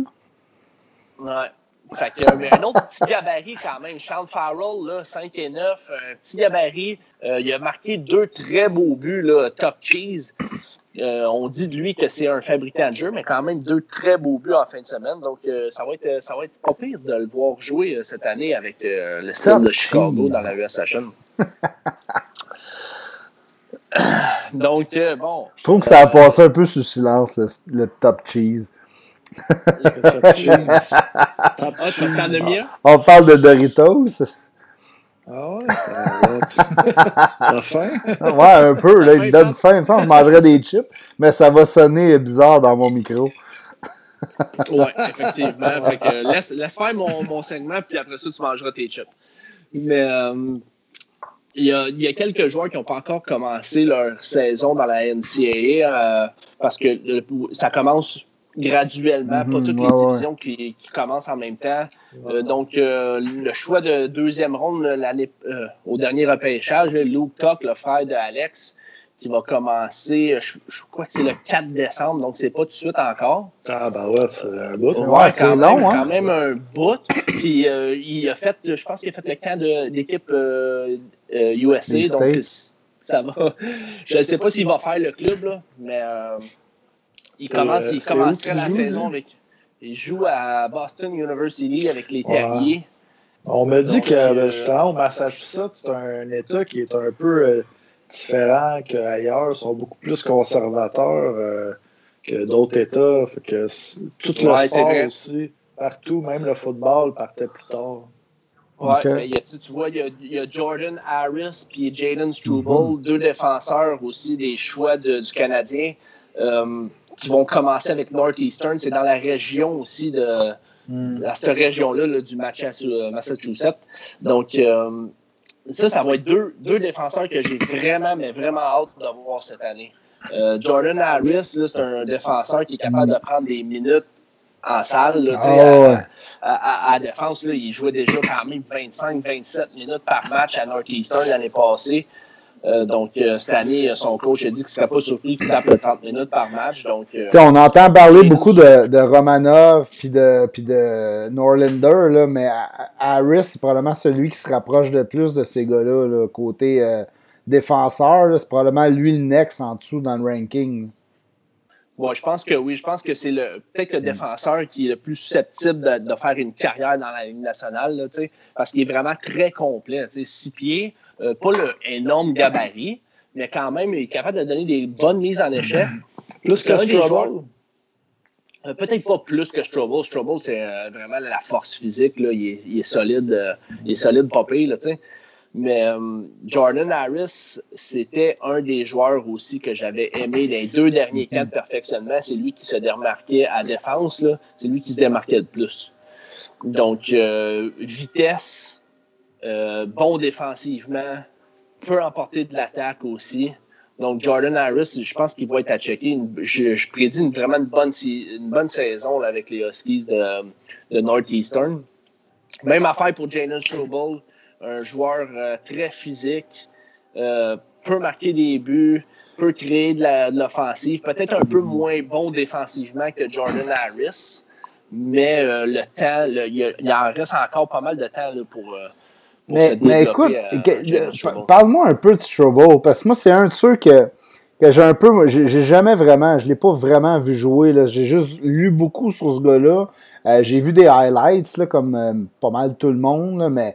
Ouais. Fait que, mais un autre petit gabarit quand même. Charles Farrell, là, 5 et 9, un petit gabarit. Euh, il a marqué deux très beaux buts, là, top cheese. Euh, on dit de lui que c'est un fabricant de jeu, mais quand même deux très beaux buts en fin de semaine. Donc, euh, ça, va être, ça va être pas pire de le voir jouer euh, cette année avec euh, le style Top de Chicago dans la USHL. Donc, euh, bon. Je trouve que ça a passé un peu sous silence, le, le top cheese. Top cheese. Top Ah? On parle de Doritos. Ah ouais, t'as faim? Ouais, un peu, là, il donne faim. Il me semble que je mangerais des chips, mais ça va sonner bizarre dans mon micro. Oui, effectivement. Fait que, euh, laisse, laisse faire mon, mon segment, puis après ça, tu mangeras tes chips. Mais euh, il y, a, il y a quelques joueurs qui n'ont pas encore commencé leur saison dans la NCAA euh, parce que ça commence graduellement, pas Mhm, toutes ouais, les ouais. divisions qui, qui commencent en même temps. Euh, donc, euh, le choix de deuxième ronde l'année, euh, au dernier repêchage, Luke Tuck, le frère de Alex, qui va commencer, je, je crois que c'est le 4 décembre, donc c'est pas tout de suite encore. Ah, ben ouais, c'est un bout. Ouais, Ouais, c'est quand long, même, hein? quand même un bout. Puis euh, il a fait, je pense qu'il a fait le camp de- euh, euh, USA. Donc States. ça va. Je ne sais pas s'il va faire le club, là, mais euh, il commence, euh, il commencerait la joue, saison avec. Il joue à Boston University avec les Ouais. Terriers. On me dit que euh, ben, justement, au Massachusetts, c'est un État qui est un peu euh, différent qu'ailleurs. Ils sont beaucoup plus conservateurs euh, que d'autres États. Fait que tout le Ouais, sport aussi, partout, même le football partait plus tard. Ouais, mais y a- tu vois, il y a, il y a Jordan Harris puis Jaden Struble, deux défenseurs aussi des choix de- du Canadien, qui vont commencer avec Northeastern. C'est dans la région aussi de Hmm. cette région-là là, du euh, Massachusetts. Donc, euh, ça, ça va être deux, deux défenseurs que j'ai vraiment, mais vraiment hâte de voir cette année. Euh, Jordan Harris, c'est un défenseur qui est capable de prendre des minutes en salle. Là, Ah à- ouais. à, à- à la défense, là, il jouait déjà quand même 25-27 minutes par match à Northeastern l'année passée. Euh, donc, euh, cette année, euh, son coach a dit qu'il ne serait pas surpris qu'il tape le 30 minutes par match. Donc, euh, on entend parler beaucoup de, de Romanov puis de, puis de Norlander, là, mais Harris, c'est probablement celui qui se rapproche le plus de ces gars-là, là, côté euh, défenseur. C'est probablement lui le next en dessous dans le ranking. Bon, je pense que oui. Je pense que c'est le peut-être le défenseur qui est le plus susceptible de, faire une carrière dans la Ligue nationale, là, parce qu'il est vraiment très complet. Six pieds, euh, pas le énorme gabarit, mais quand même, il est capable de donner des bonnes mises en échec. Plus que Strobel? Euh, peut-être pas plus que Strobel. Strobel, c'est euh, vraiment la force physique. Là. Il, est, solide, il est solide, pas pire, là, sais. Mais Jordan Harris, c'était un des joueurs aussi que j'avais aimé les deux derniers cas de perfectionnement. C'est lui qui se démarquait à défense. C'est lui qui se démarquait le plus. Donc, vitesse, euh, bon défensivement, peut emporter de l'attaque aussi. Donc, Jordan Harris, je pense qu'il va être à checker. Je, prédis une, vraiment une bonne, saison avec les Huskies de, Northeastern. Même affaire pour Jalen Strobel un joueur euh, très physique, euh, peut marquer des buts, peut créer de l'offensive, peut-être un peu moins bon défensivement que Jordan Harris, mais le temps, il, en reste encore pas mal de temps pour. Mais, mais écoute, parle-moi un peu de Strobel, parce que moi, c'est un de ceux que, que j'ai un peu. J'ai jamais vraiment, je l'ai pas vraiment vu jouer. J'ai juste lu beaucoup sur ce gars-là. j'ai vu des highlights, là, comme pas mal tout le monde, mais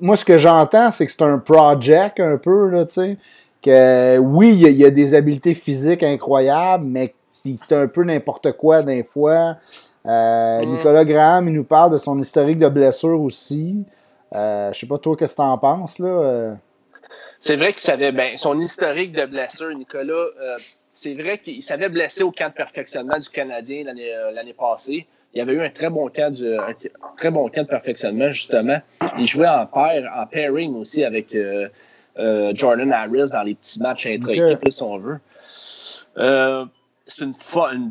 moi, ce que j'entends, c'est que c'est un project un peu, là, que oui, il y, a des habiletés physiques incroyables, mais c'est un peu n'importe quoi des fois. Euh, mm. Nicolas Graham, il nous parle de son historique de blessure aussi. Euh, je sais pas toi, qu'est-ce que tu en penses, là? Euh? C'est vrai qu'il savait, ben, son historique de blessure, Nicolas, euh, c'est vrai qu'il s'avait blessé au camp de perfectionnement du Canadien l'année passée. Il avait eu un très bon camp, de, très bon camp de perfectionnement, justement. Il jouait en pair, en pairing aussi avec Jordan Harris dans les petits matchs intra-équipes, si on veut. Euh, c'est une,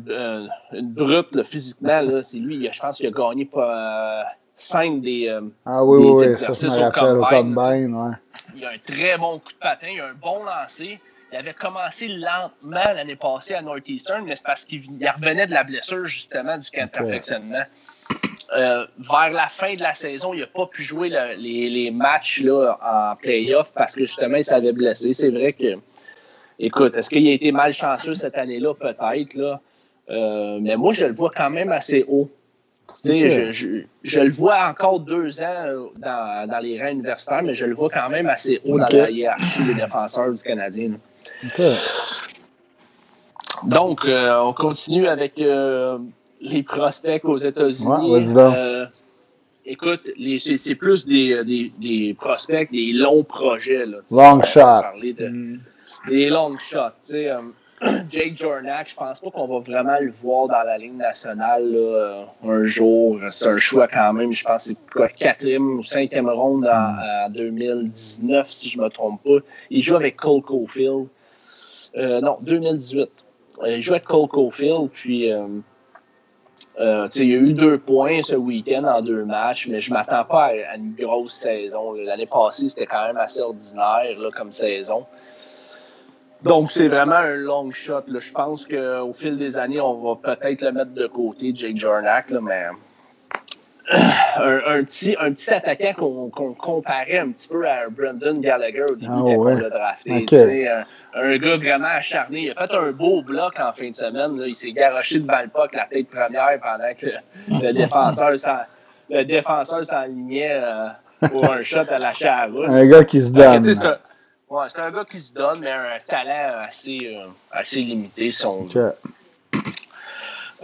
une, une, brute physiquement. C'est lui, je pense qu'il a gagné pas, cinq des, ah, oui, oui, exercices ça, au combine. ouais. Il a un très bon coup de patin, il a un bon lancer. Il avait commencé lentement l'année passée à Northeastern, mais c'est parce qu'il revenait de la blessure, justement, du camp de perfectionnement. Euh, vers la fin de la saison, il n'a pas pu jouer les, matchs là, en playoff parce que justement, il s'avait blessé. C'est vrai que, écoute, est-ce qu'il a été malchanceux cette année-là? Peut-être, là. Euh, mais moi, je le vois quand même assez haut. Je, je, le vois encore deux ans dans, dans, les rangs universitaires, mais je le vois quand même assez haut dans la hiérarchie des défenseurs du Canadien. Donc, euh, on continue avec euh, les prospects aux États-Unis. Euh, écoute, c'est plus des, des, des, prospects, des longs projets. Là, long shot. Mm. Des long shots. Jake Jornak, je pense pas qu'on va vraiment le voir dans la ligne nationale un jour. C'est un choix quand même. Je pense que c'est quatrième ou cinquième ronde en, 2019, si je me trompe pas. Il joue avec Cole Caulfield. Euh, non, 2018. Euh, il jouait avec Cole Caulfield, puis euh, il y a eu deux points ce week-end en deux matchs, mais je ne m'attends pas à, une grosse saison. L'année passée, c'était quand même assez ordinaire là, comme saison. Donc, c'est vraiment un long shot. Je pense qu'au fil des années, on va peut-être le mettre de côté, Jake Jornak, mais un, petit, un petit attaquant qu'on comparait un petit peu à Brendan Gallagher au début ah, quand on l'a drafté. Un, gars vraiment acharné. Il a fait un beau bloc en fin de semaine. Il s'est garoché devant le puck la tête première pendant que le, défenseur le défenseur s'enlignait euh, pour un shot à la charrue. Un gars qui se donne. Ouais, un, gars qui se donne, mais un talent assez, euh, assez limité. Son,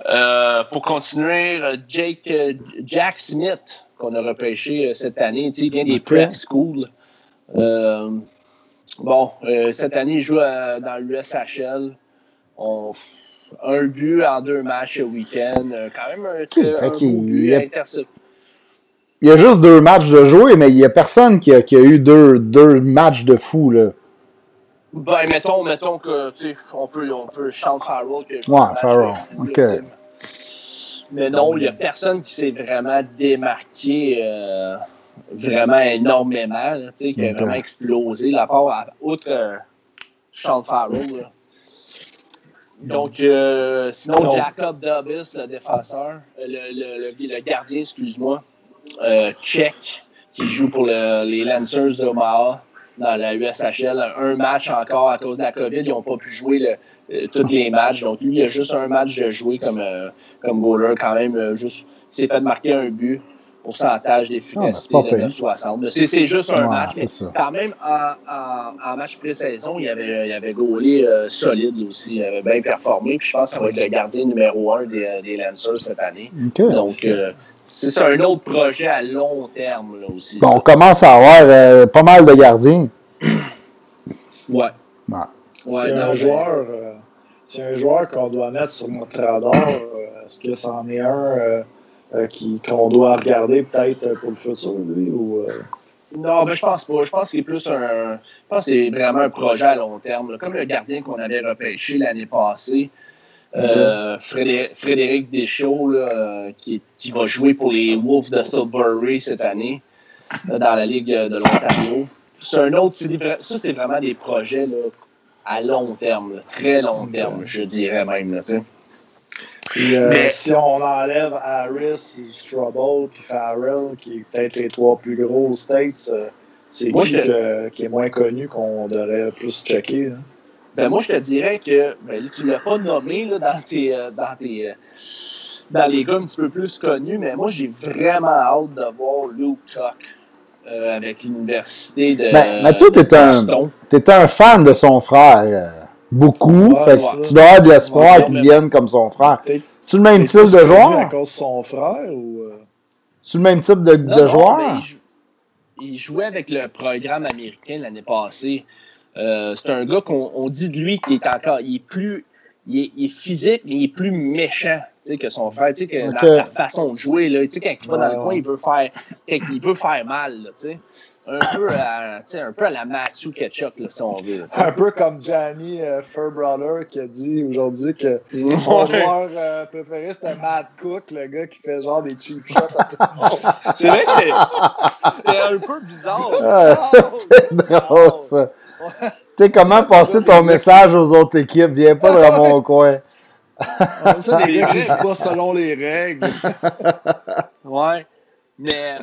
euh, pour continuer, Jake, euh, Jack Smith, qu'on a repêché cette année, il vient des prep schools. bon, cette année, il joue dans l'USHL. un but en deux matchs le week-end. quand même un, un but Il y a juste deux matchs de jouer, mais il n'y a personne qui a, qui a eu deux, deux, matchs de fou. Là. Ben, mettons, mettons que, tu sais, on peut, on peut chanter Farrell. Que ouais, Farrell, ok. mais non, il n'y a personne qui s'est vraiment démarqué euh, vraiment énormément, tu sais, qui a vraiment explosé, la part, outre euh, Sean Farrell. Donc, euh, sinon, Jacob Dubbis, le défenseur, le, le, le, gardien, excuse-moi, euh, Tchèque, qui joue pour les Lancers d'Omaha dans la USHL. Un match encore à cause de la COVID. Ils n'ont pas pu jouer euh, tous les matchs. Donc, lui, il a juste un match de jouer comme, euh, comme goaler, quand même. euh, juste, il s'est fait marquer un but. Pourcentage d'efficacité Ah, ben, c'est pas de pire. 60. C'est juste un Ouais, match. mais quand même, en, en, en match pré-saison, il avait, il avait goalé euh, solide aussi. Il avait bien performé. Puis je pense que ça va être le gardien numéro un des, des Lancers cette année. Donc, c'est ça, un autre projet à long terme là, aussi. Bon, on commence à avoir euh, pas mal de gardiens. Ouais. Ouais. Ouais, c'est un joueur, euh, c'est un joueur qu'on doit mettre sur notre radar. euh, Est-ce que c'en est un euh, euh, qui- qu'on doit regarder peut-être pour le futur, lui? Ou, euh, Non, ben, je pense pas. Je pense qu'il est plus un. Je pense que c'est vraiment un projet à long terme. là. Comme le gardien qu'on avait repêché l'année passée, euh, Frédé- Frédéric Deschaux, là, euh, qui, qui va jouer pour les Wolves de Sudbury cette année, là, dans la Ligue de l'Ontario. C'est un autre. ça, c'est vraiment des projets là, à long terme, là, très long terme, je dirais même. Puis, euh, Mais- si on enlève Harris, Strubble, puis Farrell, qui est peut-être les trois plus gros States, euh, c'est qui te- qui est moins connu qu'on devrait plus checker? hein? Ben moi, je te dirais que ben, tu ne l'as pas nommé là, dans, tes, euh, dans, tes, euh, dans les gars un petit peu plus connus, mais moi, j'ai vraiment hâte de voir Luke Tuck euh, avec l'université de. Ben, mais toi, t'es un-. T'es un fan de son frère. beaucoup. Fait tu dois avoir de l'espoir Ouais, qu'il mais- vienne comme son frère. C'est le même type de connu À joueur? cause de son frère ou. C'est le même type de, Non, de non, joueur? mais il, jou- il jouait avec le programme américain l'année passée. Euh, c'est un gars qu'on on dit de lui qu'il est encore. Il est plus. Il est, il est physique, mais il est plus méchant tu sais, que son frère. Tu sais, que Ok. dans sa façon de jouer, là, tu sais, quand il va dans Ouais, le coin, ouais. il veut faire, quand il veut faire mal. là, tu sais. Un, peu à, tu sais, un peu à la Matthew Ketchup, là, si on veut. Un peu comme Gianni euh, qui a dit aujourd'hui que son joueur euh, préféré c'était Matt Cook, le gars qui fait genre des cheap shots à tout le monde. C'est vrai que c'était un peu bizarre. Ah, c'est drôle, ça. Tu sais, comment passer ton message aux autres équipes? Viens pas de Ramon au coin. On ça des gars qui pas selon les règles. Ouais. Mais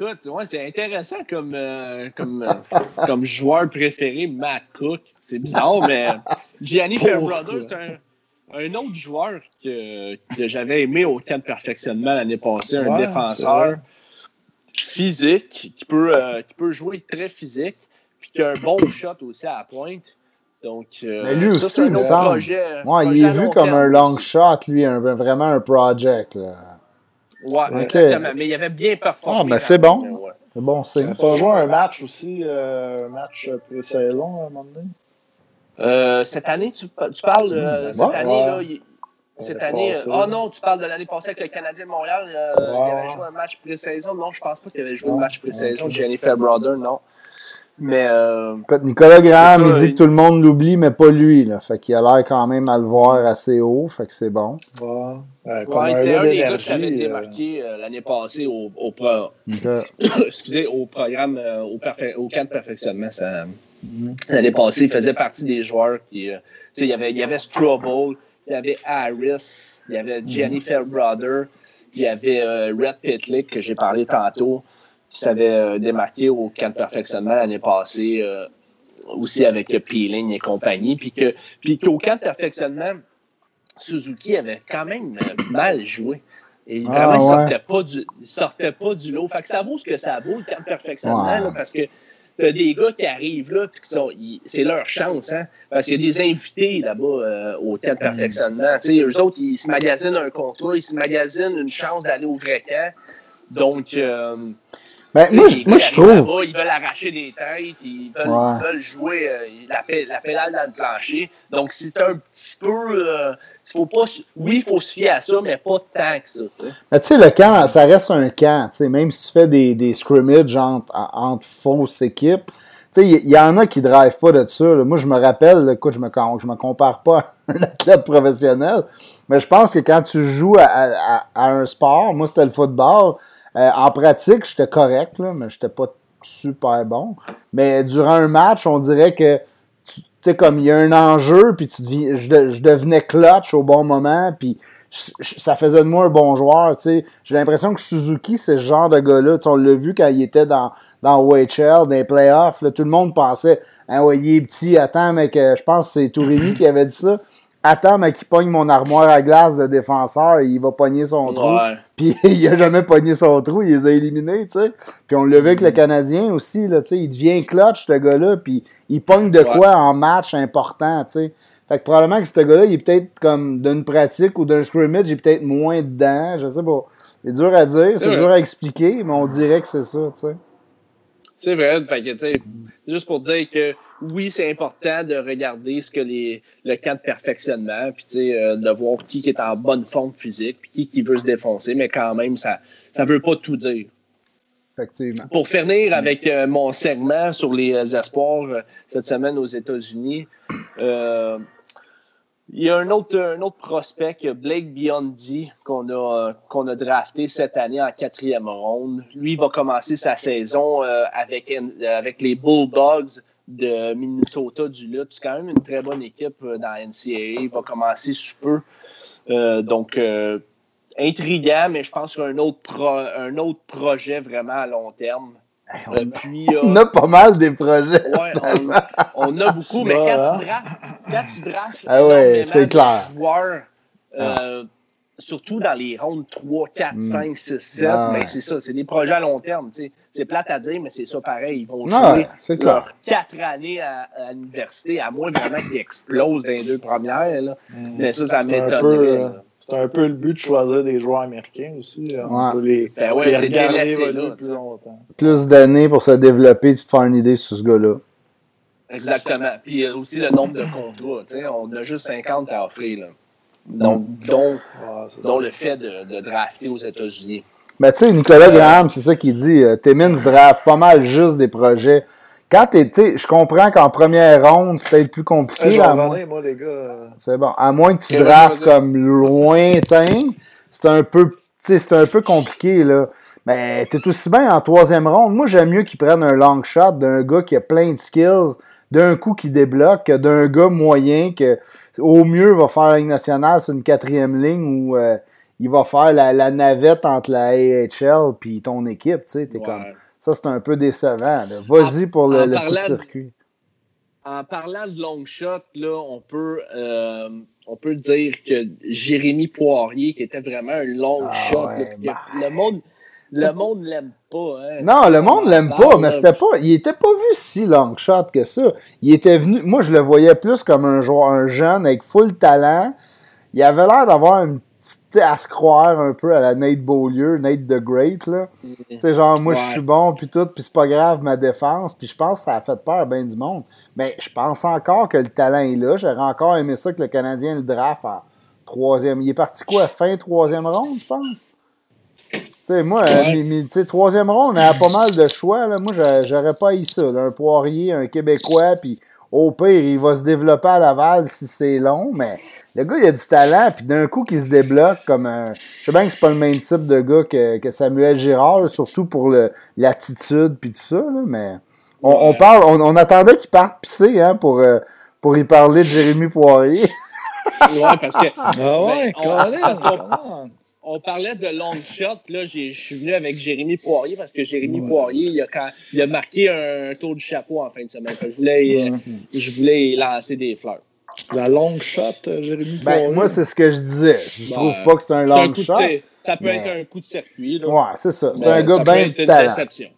écoute, ouais, c'est intéressant comme, euh, comme, euh, comme joueur préféré, Matt Cook. C'est bizarre, mais Gianni? Fairbrother, c'est un, un autre joueur que, que j'avais aimé au camp de perfectionnement l'année passée, un Ouais, défenseur physique qui peut, euh, qui peut jouer très physique, puis qui a un bon shot aussi à la pointe. Donc, Mais lui ça, aussi, il me semble. projet. Ouais, il est vu comme terme un long shot, lui, un- vraiment un project. là. Ouais, Ok. exactement. Mais il avait bien performé. Ah, ben, quand c'est bon. ouais. C'est bon Il pas joué un match aussi, euh, un match pré-saison à un moment donné? Euh, cette année, tu, tu parles euh, Hmm, cette ouais. année, Ouais. là, cette année. passée. Oh non, tu parles de l'année passée avec le Canadien de Montréal. euh, Ouais. Il avait joué un match pré-saison. Non, je pense pas qu'il avait joué un match pré-saison. Ok. Jennifer Brother, non. Mais euh, Nicolas Graham, il dit il- que tout le monde l'oublie, mais pas lui. Là. Fait qu'il a l'air quand même à le voir assez haut. Fait que c'est bon. Ouais. Ouais, ouais, un c'est gars un des gars qui avait d'énergie, euh, démarqué euh, l'année passée au, au, pro- Ok. excusez, au programme, euh, au, camp de perfectionnement. Ça, Mhm. L'année passée, il faisait partie des joueurs qui. euh, tu sais, il y avait, il y avait Strobel, il y avait Harris, il y avait Jenny Fairbrother, il y avait euh, Red Pitlick, que j'ai parlé tantôt, qui s'avait euh, démarqué au camp de perfectionnement l'année passée, euh, aussi avec euh, Peeling et compagnie. Puis qu'au camp de perfectionnement, Suzuki avait quand même mal joué. Et Ah, il ouais. sortait pas du, il sortait pas du lot. Fait que ça vaut ce que ça vaut, le camp de perfectionnement, Ouais. là, parce que t'as des gars qui arrivent là, puis qui sont, c'est leur chance, hein, parce qu'il y a des invités là-bas euh, au camp de perfectionnement. Tu sais, eux autres, ils se magasinent un contrat, ils se magasinent une chance d'aller au vrai camp. Donc, euh, Ben, moi, je- moi, trouve. ils veulent arracher des têtes, ils veulent, Ouais. ils veulent jouer euh, la, la pédale dans le plancher. Donc, c'est un petit peu. euh, faut pas, oui, il faut se fier à ça, mais pas tant que ça. Mais tu sais, le camp, ça reste un camp. Même si tu fais des, des scrimmages entre, entre fausses équipes, il y, y en a qui ne drivent pas de ça. là. Moi, je me rappelle, là, écoute, je me, com- je me compare pas à un athlète professionnel, mais je pense que quand tu joues à, à- à- à un sport, moi, c'était le football, euh, en pratique, j'étais correct, là, mais j'étais pas super bon. Mais durant un match, on dirait que tu tu sais, comme il y a un enjeu, puis tu deviens, je, devenais clutch au bon moment, puis ça faisait de moi un bon joueur, tu sais. J'ai l'impression que Suzuki, c'est ce genre de gars-là. On l'a vu quand il était dans, dans OHL, dans les playoffs. Là, tout le monde pensait, ah ouais, il est petit, attends, mec, je pense que c'est Tourini qui avait dit ça attends, mais qu'il pogne mon armoire à glace de défenseur, il va pogner son trou. Puis il a jamais pogné son trou, il les a éliminés, tu sais. Puis on l'a vu avec le Canadien aussi, là, tu sais, il devient clutch, ce gars-là, puis il pogne de quoi en match important, tu sais. Fait que probablement que ce gars-là, il est peut-être comme d'une pratique ou d'un scrimmage, il est peut-être moins dedans, je sais pas. C'est dur à dire, c'est dur à expliquer, mais on dirait que c'est ça, tu sais. C'est vrai, fait que, tu sais, juste pour dire que oui, c'est important de regarder ce que les, le cas de perfectionnement, puis euh, de voir qui est en bonne forme physique, puis qui, qui veut se défoncer, mais quand même, ça ne veut pas tout dire. Effectivement. Pour finir avec euh, mon segment sur les euh, espoirs cette semaine aux États-Unis, il y a un autre, un autre prospect, Blake Biondi, qu'on a, qu'on a drafté cette année en quatrième ronde. Lui va commencer sa saison avec, avec les Bulldogs de Minnesota du Lutte. C'est quand même une très bonne équipe euh, dans la NCAA. Il va commencer sous peu. Euh, donc, euh, intriguant, mais je pense qu'il y a un autre, un autre projet vraiment à long terme. On, puis, on a pas mal des projets. Ouais, on, a beaucoup, mais quand, tu drafts, quand tu drafts ah ouais, c'est clair. joueurs, ah surtout dans les rondes 3, 4, 5, 6, 7, ben c'est ça, c'est des projets à long terme. C'est plate à dire, mais c'est ça pareil. Ils vont jouer leurs 4 années à, l'université, à moins vraiment qu'ils explosent dans les deux premières. Là. Mm. Mais ça, ça m'étonnerait. C'est un peu le but de choisir des joueurs américains aussi. On peut les, ben ouais, les regarder plus longtemps. Plus d'années pour se développer, de faire une idée sur ce gars-là. Exactement. Puis aussi le nombre de contrats. On a juste 50 à offrir. Là. Donc, dont, le fait de, drafter aux États-Unis. Mais tu sais, Nicolas Graham, c'est ça qu'il dit. Euh, Timmins draft pas mal juste des projets. Quand tu je comprends qu'en première ronde, c'est peut-être plus compliqué. C'est bon. À moins que tu draftes comme lointain, c'est un peu, c'est un peu compliqué, là. Mais t'es aussi bien en troisième ronde. Moi, j'aime mieux qu'ils prennent un long shot d'un gars qui a plein de skills, d'un coup qui débloque, que d'un gars moyen que au mieux, va faire la Ligue nationale sur une quatrième ligne où euh, il va faire la, navette entre la AHL et ton équipe. Tu comme, ça, c'est un peu décevant. Vas-y pour le, le circuit. En parlant de long shot, là, on peut, euh, on peut dire que Jérémy Poirier, qui était vraiment un long ah shot, bah. le monde le monde l'aime pas. Hein. Non, le monde l'aime pas, mais c'était pas. Il était pas vu si long shot que ça. Il était venu. Moi, je le voyais plus comme un joueur, un jeune avec full talent. Il avait l'air d'avoir une petite à se croire un peu à la Nate Beaulieu, Nate the Great, là. Tu sais, genre, moi, je suis bon, puis tout, puis c'est pas grave, ma défense. Puis je pense que ça a fait peur à bien du monde. Mais je pense encore que le talent est là. J'aurais encore aimé ça que le Canadien le draft en troisième. Il est parti quoi, fin troisième ronde, je pense? Sais, moi, ouais. troisième ronde, on a pas mal de choix. Là. Moi, j'aurais pas eu ça. Un Poirier, un Québécois, puis au pire, il va se développer à Laval si c'est long, mais le gars, il a du talent, puis d'un coup, qu'il se débloque comme un. Je sais bien que c'est pas le même type de gars que, que Samuel Girard, surtout pour l'attitude, puis tout ça, là, mais on, parle, on, attendait qu'il parte pisser hein, pour, euh, pour y parler de Jérémy Poirier. ouais, parce que. Ah ouais, ben, on parlait de long shot. Là, je suis venu avec Jérémy Poirier parce que Jérémy Poirier, il a, quand, il a marqué un tour du chapeau en fin de semaine. Je voulais, euh, je voulais lancer des fleurs. La long shot, euh, Jérémy ben, Poirier? moi, c'est ce que je disais. Je ben, trouve pas que c'est un long shot. Ça peut être un coup de circuit. Là. Ouais, c'est ça. C'est un gars bien talent.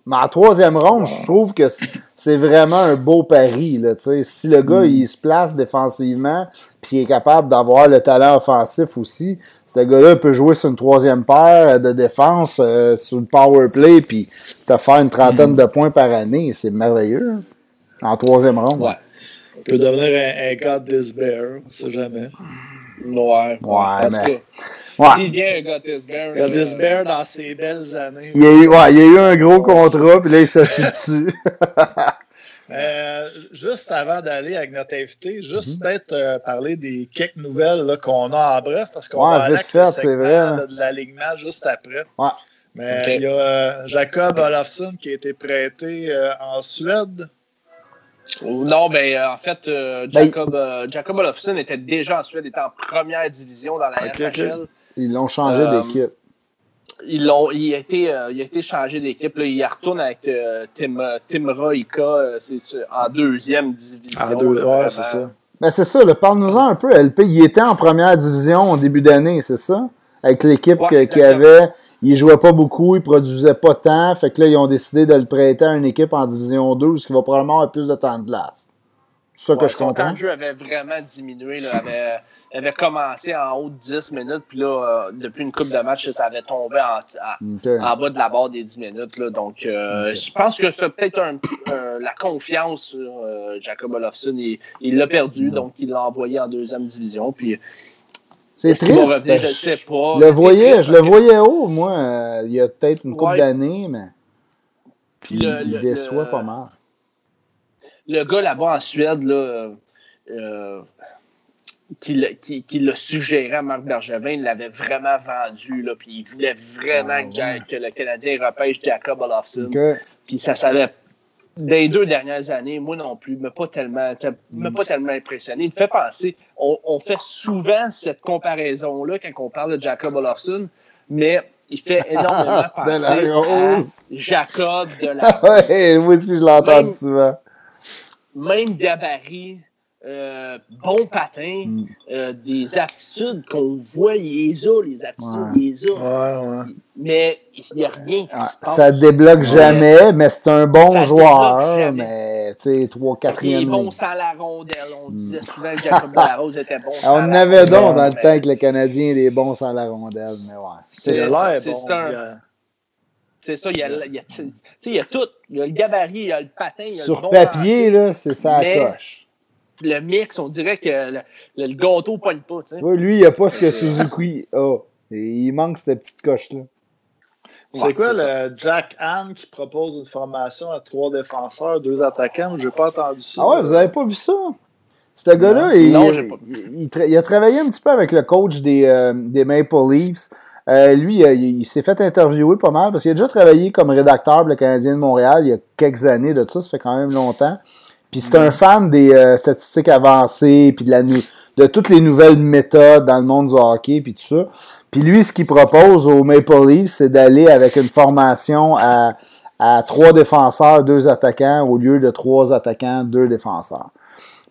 Mais en troisième ronde, je trouve que c'est vraiment un beau pari. Là, si le gars, mm. il se place défensivement, puis il est capable d'avoir le talent offensif aussi, ce gars-là peut jouer sur une troisième paire de défense, euh, sur le power play, puis te faire une trentaine de points par année. C'est merveilleux. Hein. En troisième ronde. Ouais. Il peut devenir un, un gars Bear, on sait jamais. Ouais. Ouais, mais. Ouais. Il vient un Gottesberg. Gottesberg dans ses belles années. Il y a eu, ouais, il y a eu un gros contrat, puis là, il s'assied dessus. Euh, juste avant d'aller avec notre invité, juste mhm. peut-être euh, parler des quelques nouvelles qu'on a en bref, parce qu'on va aller fait, c'est vrai. Hein. de l'alignement juste après. Ouais. Mais il y a euh, Jacob Olofsson qui a été prêté en Suède. Non, ben en fait, Jacob, Jacob Olofsson était déjà en Suède, était en première division dans la SHL. Ils l'ont changé d'équipe. Ils ont, il, a été, il a été changé d'équipe. Il retourne avec Tim, Timra Ika en deuxième division. En deux, ouais, c'est ça. Ben c'est ça, parle-nous-en un peu. LP, il était en première division au début d'année, c'est ça? Avec l'équipe qu'il avait, il jouait pas beaucoup, il produisait pas tant. Fait que là, ils ont décidé de le prêter à une équipe en division 2, ce qui va probablement avoir plus de temps de glace. Ça que je son comprends. jeu avait vraiment diminué. Là, avait, avait commencé en haut de 10 minutes, puis là, euh, depuis une coupe de match, ça avait tombé en, en, bas de la barre des 10 minutes. Là, donc, euh, je pense que c'est peut-être un, la confiance sur euh, Jacob Olofsson. Il l'a perdu, donc il l'a envoyé en deuxième division. Puis, c'est triste. Revenir, je sais pas. Le voyais, triste, je le voyais haut, moi, il y a peut-être une couple ouais. d'années, mais puis il, le, il déçoit le, pas mal le gars là-bas en Suède, là, euh, qui, qui, qui l'a suggéré à Marc Bergevin, il l'avait vraiment vendu, là, puis il voulait vraiment Ah, ouais. que, que le Canadien repêche Jacob Olofsson. Ok. Puis ça savait. Dans les deux dernières années, moi non plus, mais pas tellement, m'a pas tellement impressionné. Il me fait penser, on, on fait souvent cette comparaison-là quand on parle de Jacob Olofsson, mais il fait énormément De la penser à rose. Jacob de la ouais, moi aussi, je l'entends Même- souvent. Même gabarit, euh, bon patin, Mm. euh, des aptitudes qu'on voit, il les a, les aptitudes, Ouais. il les a. Ouais, ouais. Mais il n'y a rien qui Ouais, se passe. ça débloque jamais, mais c'est un bon Ça joueur. débloque jamais. Mais, tu sais, 3 Il est 4e. bon sans la rondelle. On disait souvent que Jacob Delarose était bon sans Mm. On en avait donc dans le temps que le Canadien est bon sans la rondelle, mais ouais. C'est l'air c'est- bon. c'est un- C'est ça, il y, a, il, y a, tu sais, il y a tout. Il y a le gabarit, il y a le patin, il y a le Sur bon papier, là, c'est ça Mais- coche. Le mix, on dirait que le, le, le gâteau ne pogne pas. Tu vois, lui, il a pas ce que Suzuki a. Il manque cette petite coche-là. C'est Ouais, quoi c'est le Jack Ann qui propose une formation à trois défenseurs, deux attaquants? J'ai pas entendu ça. Ah ouais, vous avez pas vu ça? Ce gars-là, il, Non, j'ai pas il, il a travaillé un petit peu avec le coach des, euh, des Maple Leafs. Euh, lui, euh, il, il s'est fait interviewer pas mal parce qu'il a déjà travaillé comme rédacteur pour le Canadien de Montréal il y a quelques années de ça, ça fait quand même longtemps. Puis c'est un fan des euh, statistiques avancées, puis de, la de toutes les nouvelles méthodes dans le monde du hockey, puis tout ça. Puis lui, ce qu'il propose aux Maple Leafs, c'est d'aller avec une formation à, à trois défenseurs, deux attaquants, au lieu de trois attaquants, deux défenseurs.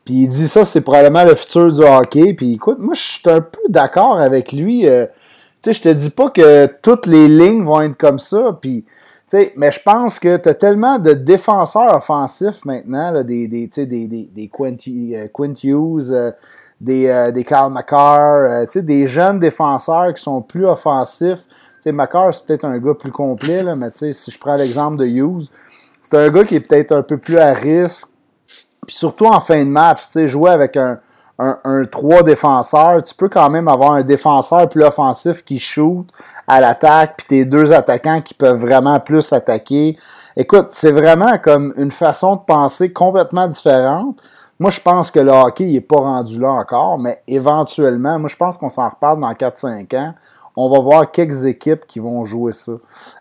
Puis il dit ça, c'est probablement le futur du hockey. Puis écoute, moi, je suis un peu d'accord avec lui. euh, tu sais, je te dis pas que toutes les lignes vont être comme ça. Puis, mais je pense que tu as tellement de défenseurs offensifs maintenant, des, des, des, des, Quint, euh, Hughes, euh, des, euh, des euh, des jeunes défenseurs qui sont plus offensifs. Tu sais, McCarr, c'est peut-être un gars plus complet, là, mais si je prends l'exemple de Hughes, c'est un gars qui est peut-être un peu plus à risque. Puis surtout en fin de match, jouer avec un, un, un 3 défenseurs, tu peux quand même avoir un défenseur plus offensif qui shoot à l'attaque, puis tes deux attaquants qui peuvent vraiment plus attaquer. Écoute, c'est vraiment comme une façon de penser complètement différente. Moi, je pense que le hockey, n'est pas rendu là encore, mais éventuellement, moi, je pense qu'on s'en reparle dans 4-5 ans. On va voir quelques équipes qui vont jouer ça.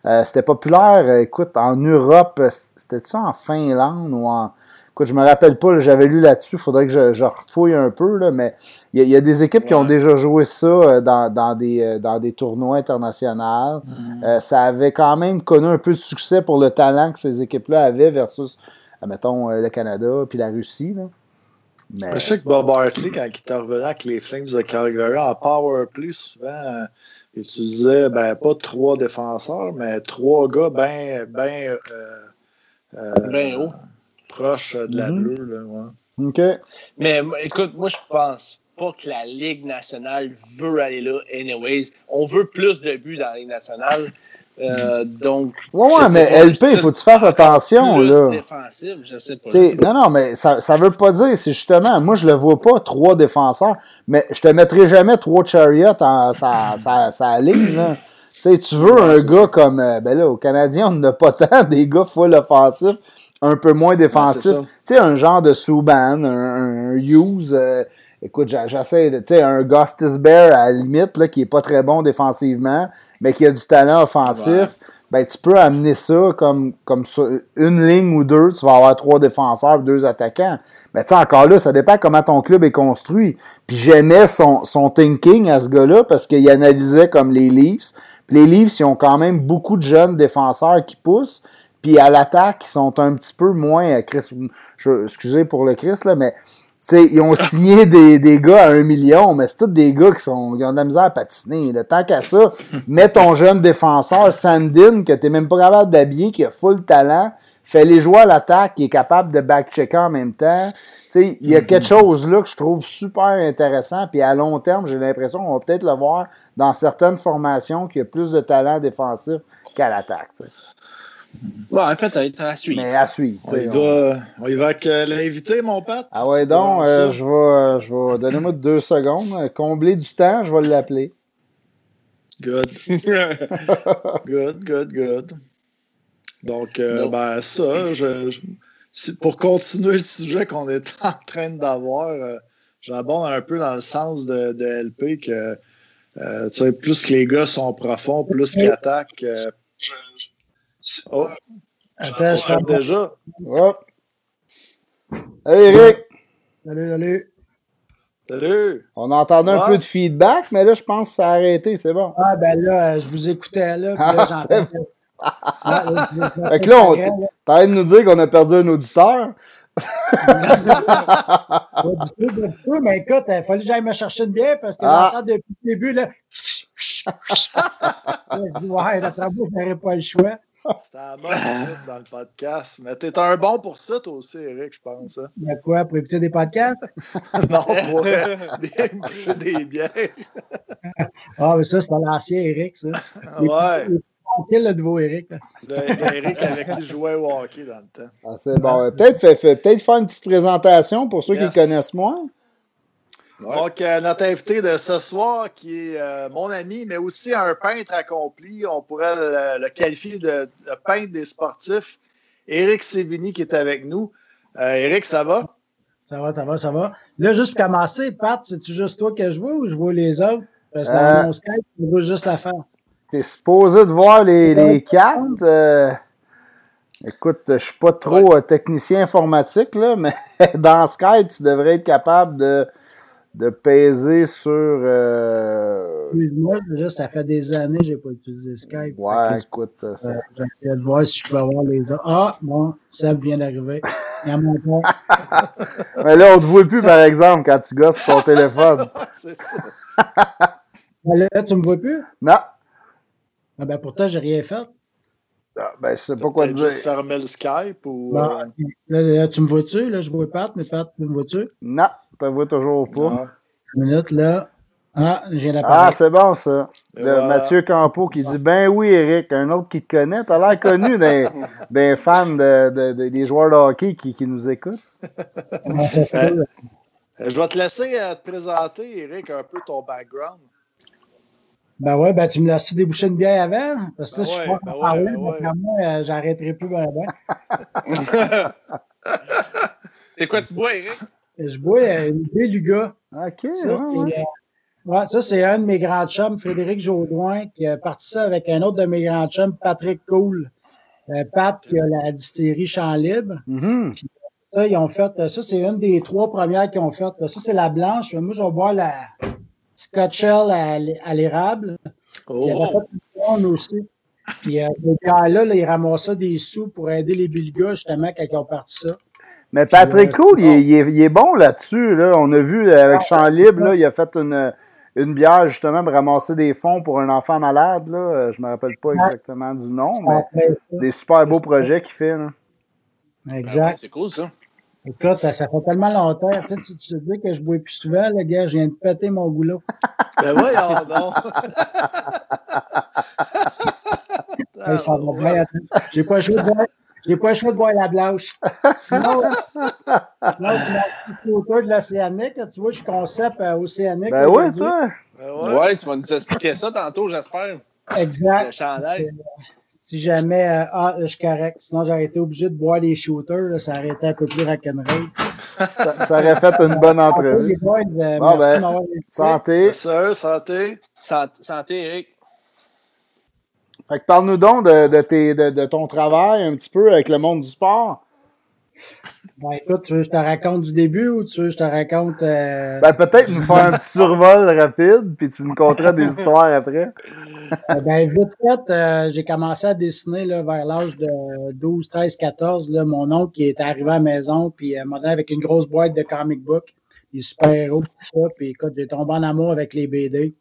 Euh, c'était populaire, écoute, en Europe, c'était-tu en Finlande ou en, Écoute, je me rappelle pas, j'avais lu là-dessus, il faudrait que je, je refouille un peu, là, mais il y, a- il y a des équipes qui ont déjà joué ça euh, dans, dans des, euh, dans des tournois internationaux. Euh, ça avait quand même connu un peu de succès pour le talent que ces équipes-là avaient versus, mettons, euh, le Canada puis la Russie. Là. Mais, Je sais que Bob Hartley, quand il était revenu avec les Flames de Calgary, en power play, souvent, euh, il utilisait ben, pas trois défenseurs, mais trois gars bien ben, euh, euh, Ben haut. Proches de la Mhm. bleue. Là, ouais. OK. Mais écoute, moi, je pense pas que la Ligue nationale veut aller là, anyways. On veut plus de buts dans la Ligue nationale. Euh, donc. Ouais, ouais, mais pas, LP, il faut que tu fasses attention, plus là. défensif, je sais pas. Non, non, mais ça, ça veut pas dire, c'est justement, moi je le vois pas trois défenseurs, mais je te mettrai jamais trois chariots en sa, sa, sa ligne, là. Tu sais, tu veux un gars comme, euh, ben là, au Canadien, on n'a pas tant des gars full offensifs, un peu moins tu sais, un genre de Subban, un, un Hughes, euh, écoute, j'essaie de, tu sais, un Gustis Bear à la limite, là, qui est pas très bon défensivement, mais qui a du talent offensif, ben, tu peux amener ça comme, comme ça, une ligne ou deux, tu vas avoir trois défenseurs, deux attaquants. Mais tu sais, encore là, ça dépend comment ton club est construit. Puis j'aimais son, son thinking à ce gars-là parce qu'il analysait comme les Leafs. Puis les Leafs, ils ont quand même beaucoup de jeunes défenseurs qui poussent. Puis à l'attaque, ils sont un petit peu moins. Chris, je, excusez pour le Chris, là, mais ils ont signé des, des, gars à un million, mais c'est tous des gars qui, sont, qui ont de la misère à patiner. Le Tant qu'à ça, mets ton jeune défenseur, Sandin, que t'es même pas capable d'habiller, qui a full talent, fais-les jouer à l'attaque, qui est capable de back-checker en même temps. Il y a quelque mm-hmm. chose là que je trouve super intéressant. Puis à long terme, j'ai l'impression qu'on va peut-être le voir dans certaines formations qui a plus de talent défensif qu'à l'attaque. Ouais, peut-être, à suivre. Mais à suivre. On y, va, on y va avec euh, l'invité, mon Pat. Ah ouais, donc, euh, je vais, euh, je vais donner-moi deux secondes. Combler du temps, je vais l'appeler. Good. good, good, good. Donc, ben, ça, je, pour continuer le sujet qu'on est en train d'avoir, j'abonde un peu dans le sens de, de LP que, tu sais, plus que les gars sont profonds, plus qu'ils attaquent. Oh. Attends, je déjà. Oh. Salut Eric. Salut, salut. Salut. On entendait un peu de feedback, mais là, je pense que ça a arrêté, c'est bon. Ah, ben là, je vous écoutais là. Puis là ah, ah, fait que là, on t'arrêtes de nous dire qu'on a perdu un auditeur? mais écoute, il fallait que j'aille me chercher une bière parce que ah. j'entends depuis le début, là. je dis, ouais, la je n'aurais pas le choix. C'était un bon dans le podcast. Mais t'es un bon pour ça, toi aussi, Eric, je pense. Hein? Mais quoi, pour écouter des podcasts? non, pour euh, des, des bières. ah, mais ça, c'est l'ancien Eric, ça. ouais. Quel le nouveau Eric? Eric avec qui je jouais au hockey dans le temps. Ah, c'est bon. Peut-être peut faire une petite présentation pour ceux qui connaissent moins. Donc, euh, notre invité de ce soir, qui est euh, mon ami, mais aussi un peintre accompli, on pourrait le, qualifier de, peintre des sportifs, Éric Sévigny, qui est avec nous. Euh, Éric, ça va? Ça va, ça va, ça va. Là, juste pour commencer, Pat, c'est-tu juste toi que je vois ou je vois les autres? Parce que dans mon Skype, je vois juste la face. T'es supposé de voir les, les quatre. Écoute, je suis pas trop technicien informatique, là, mais dans Skype, tu devrais être capable de de peser sur. Euh... Excuse-moi, déjà, ça fait des années que je n'ai pas utilisé Skype. Ouais, écoute. Euh, ça... J'essaie de voir si je peux avoir les autres. Ah, bon, ça vient d'arriver. Il y a mon Mais là, on ne te voit plus, par exemple, quand tu gosses sur ton téléphone. C'est ça. là, tu ne me vois plus? Non. Ah ben, pourtant, j'ai rien fait. Ah, ben, je sais pas quoi dire. juste fermer le Skype ou. Ben, là, tu me vois-tu? Là, je vois Pat, mais Pat, tu me vois-tu? Non, tu ne vois toujours pas. Une minute, là. Ah, j'ai la Ah, c'est bon, ça. Le Mathieu Campo qui dit Ben oui, Eric, un autre qui te connaît. Tu as l'air connu des, des fans de, de, des joueurs de hockey qui, qui nous écoutent. Euh, je vais te laisser euh, te présenter, Eric, un peu ton background. Ben ouais, ben tu me laisses déboucher une bière avant? Parce que ben ça, je pense ben ouais, parler, ben ouais. moi, euh, j'arrêterai plus ben ben. C'est quoi tu bois, Eric? Je bois euh, une Beluga. OK, ça, ouais, euh, ouais. ça, c'est un de mes grands chums, Frédéric Jaudoin, qui a parti ça avec un autre de mes grands chums, Patrick Cool. Euh, Pat, qui a la distillerie Champ Libre. Mm -hmm. ça, ils ont fait, ça, c'est une des trois premières qu'ils ont faites. Ça, c'est la blanche. Moi, je vais boire la, Scotchell à, l'érable. Oh. Il avait fait une aussi. Puis euh, gars-là, là, il ramassait des sous pour aider les Bulgares, justement, quand ils ont parti ça. Mais Patrick euh, Cool, il, est, bon là-dessus. Là. On a vu euh, avec ah, Champ Libre, là, il a fait une, une bière justement pour ramasser des fonds pour un enfant malade. Là. Je ne me rappelle pas exactement du nom, mais des super beaux projets qu'il fait. Là. Exact. c'est cool ça. Écoute, ça fait tellement longtemps. Tu, sais, tu, te dis que je bois plus souvent, le gars, je viens de péter mon goulot. Ben voyons donc. hey, ça va bien. J'ai pas choix de. J'ai pas le choix de boire la blanche. Sinon, sinon tu m'as de l'océanique. Tu vois, je suis concept euh, océanique. Ben oui, toi. Ben ouais. ouais. tu vas nous expliquer ça tantôt, j'espère. Exact. Le chandail. si jamais, euh, ah, je suis correct. Sinon, j'aurais été obligé de boire des shooters. ça aurait été un peu plus rock'n'roll. ça, ça aurait fait une bonne entrevue. Boys, euh, bon, ben, santé. santé. Santé, Eric. Fait que parle-nous donc de, de, tes, de, de, ton travail un petit peu avec le monde du sport. Ben écoute, tu veux que je te raconte du début ou tu veux que je te raconte. Euh... Ben peut-être nous faire un petit survol rapide, puis tu nous conteras des histoires après. Euh, ben vite fait, euh, j'ai commencé à dessiner là, vers l'âge de 12, 13, 14. Là, mon oncle qui était arrivé à la maison, puis euh, m'a donné avec une grosse boîte de comic book, des super-héros, tout ça. Puis écoute, j'ai tombé en amour avec les BD.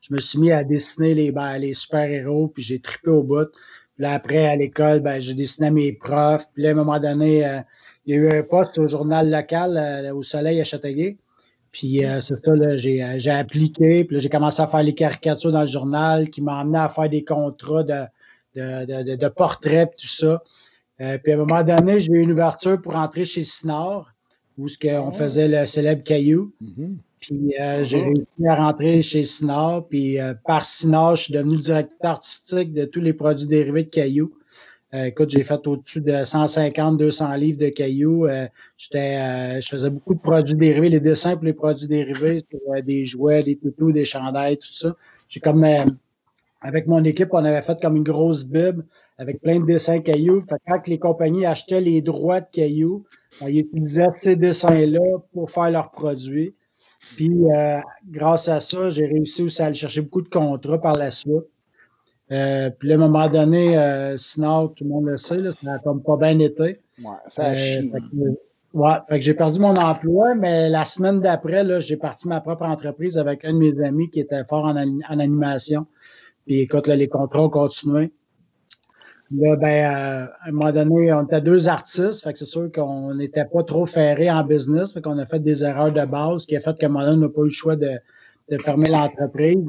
Je me suis mis à dessiner les, ben, les super-héros, puis j'ai trippé au bout. Puis là, après, à l'école, ben, j'ai dessiné mes profs. Puis là, à un moment donné, euh, il y a eu un poste au journal local euh, au Soleil à Châteauguay. Puis euh, c'est ça, là, j'ai, appliqué. Puis là, j'ai commencé à faire les caricatures dans le journal qui m'a amené à faire des contrats de, de, de, de, portraits tout ça. puis à un moment donné, j'ai eu une ouverture pour entrer chez Sinor, où ce qu'on ah. faisait le célèbre caillou. Mm-hmm. Puis euh, j'ai oh. réussi à rentrer chez Sinor. Puis euh, par Sinor, je suis devenu le directeur artistique de tous les produits dérivés de cailloux. Euh, écoute, j'ai fait au-dessus de 150-200 livres de cailloux. j'étais, je faisais beaucoup de produits dérivés, les dessins pour les produits dérivés, des jouets, des toutous, des chandails, tout ça. J'ai comme avec mon équipe, on avait fait comme une grosse bible avec plein de dessins cailloux. Fait quand les compagnies achetaient les droits de cailloux, ben, ils utilisaient ces dessins-là pour faire leurs produits. Puis, euh, grâce à ça, j'ai réussi aussi à aller chercher beaucoup de contrats par la suite. Euh, puis, à un moment donné, euh, sinon, tout le monde le sait, là, ça n'a comme pas bien été. Ouais, ça a chié. ouais, fait que j'ai perdu mon emploi, mais la semaine d'après, j'ai parti ma propre entreprise avec un de mes amis qui était fort en, en animation. Puis, écoute, là, les contrats ont continué. Là, ben, euh, à un moment donné, on était deux artistes, fait que c'est sûr qu'on n'était pas trop ferré en business, fait qu'on a fait des erreurs de base, ce qui a fait qu'à un moment donné, on n'a pas eu le choix de, de fermer l'entreprise.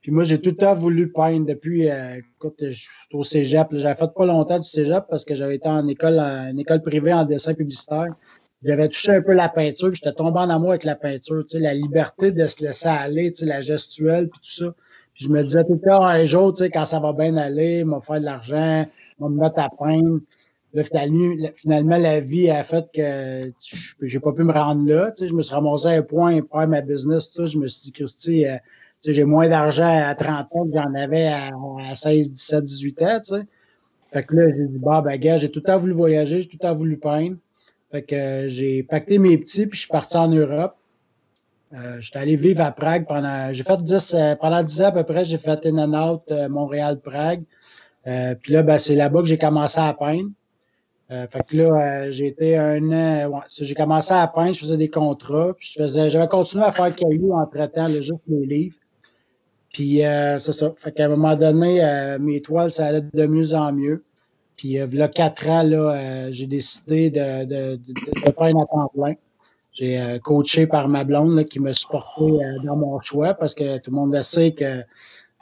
Puis moi, j'ai tout le temps voulu peindre depuis, euh, écoute, je suis au cégep. J'avais fait pas longtemps du cégep parce que j'avais été en école, en école privée en dessin publicitaire. J'avais touché un peu la peinture, j'étais tombé en amour avec la peinture, tu sais, la liberté de se laisser aller, tu sais, la gestuelle, puis tout ça. Puis je me disais tout le temps, un jour, tu sais, quand ça va bien aller, m'a faire de l'argent, on me mettre à peindre. Là, finalement, la vie a fait que j'ai pas pu me rendre là. Tu sais, je me suis ramassé à un point faire ma business. Tout, je me suis dit, Christy, euh, j'ai moins d'argent à 30 ans que j'en avais à, 16, 17, 18 ans. Tu sais. Fait que là, j'ai dit, bah, ben, gars, j'ai tout le temps voulu voyager, j'ai tout le temps voulu peindre. Fait que euh, j'ai pacté mes petits, puis je suis parti en Europe. Euh, j'étais allé vivre à Prague pendant. J'ai fait 10, pendant 10 ans à peu près, j'ai fait in and out Montréal-Prague. Euh, puis là, ben, c'est là-bas que j'ai commencé à peindre. Euh, fait que là, euh, j'ai été un an. Ouais, j'ai commencé à peindre, je faisais des contrats. Puis je faisais, j'avais continué à faire caillou entre-temps, juste les livres. Puis c'est ça. Fait qu'à un moment donné, mes toiles, ça allait de mieux en mieux. Puis là, quatre ans, là, j'ai décidé de, de, de, peindre à temps plein. J'ai coaché par ma blonde là, qui me supportait dans mon choix parce que tout le monde le sait que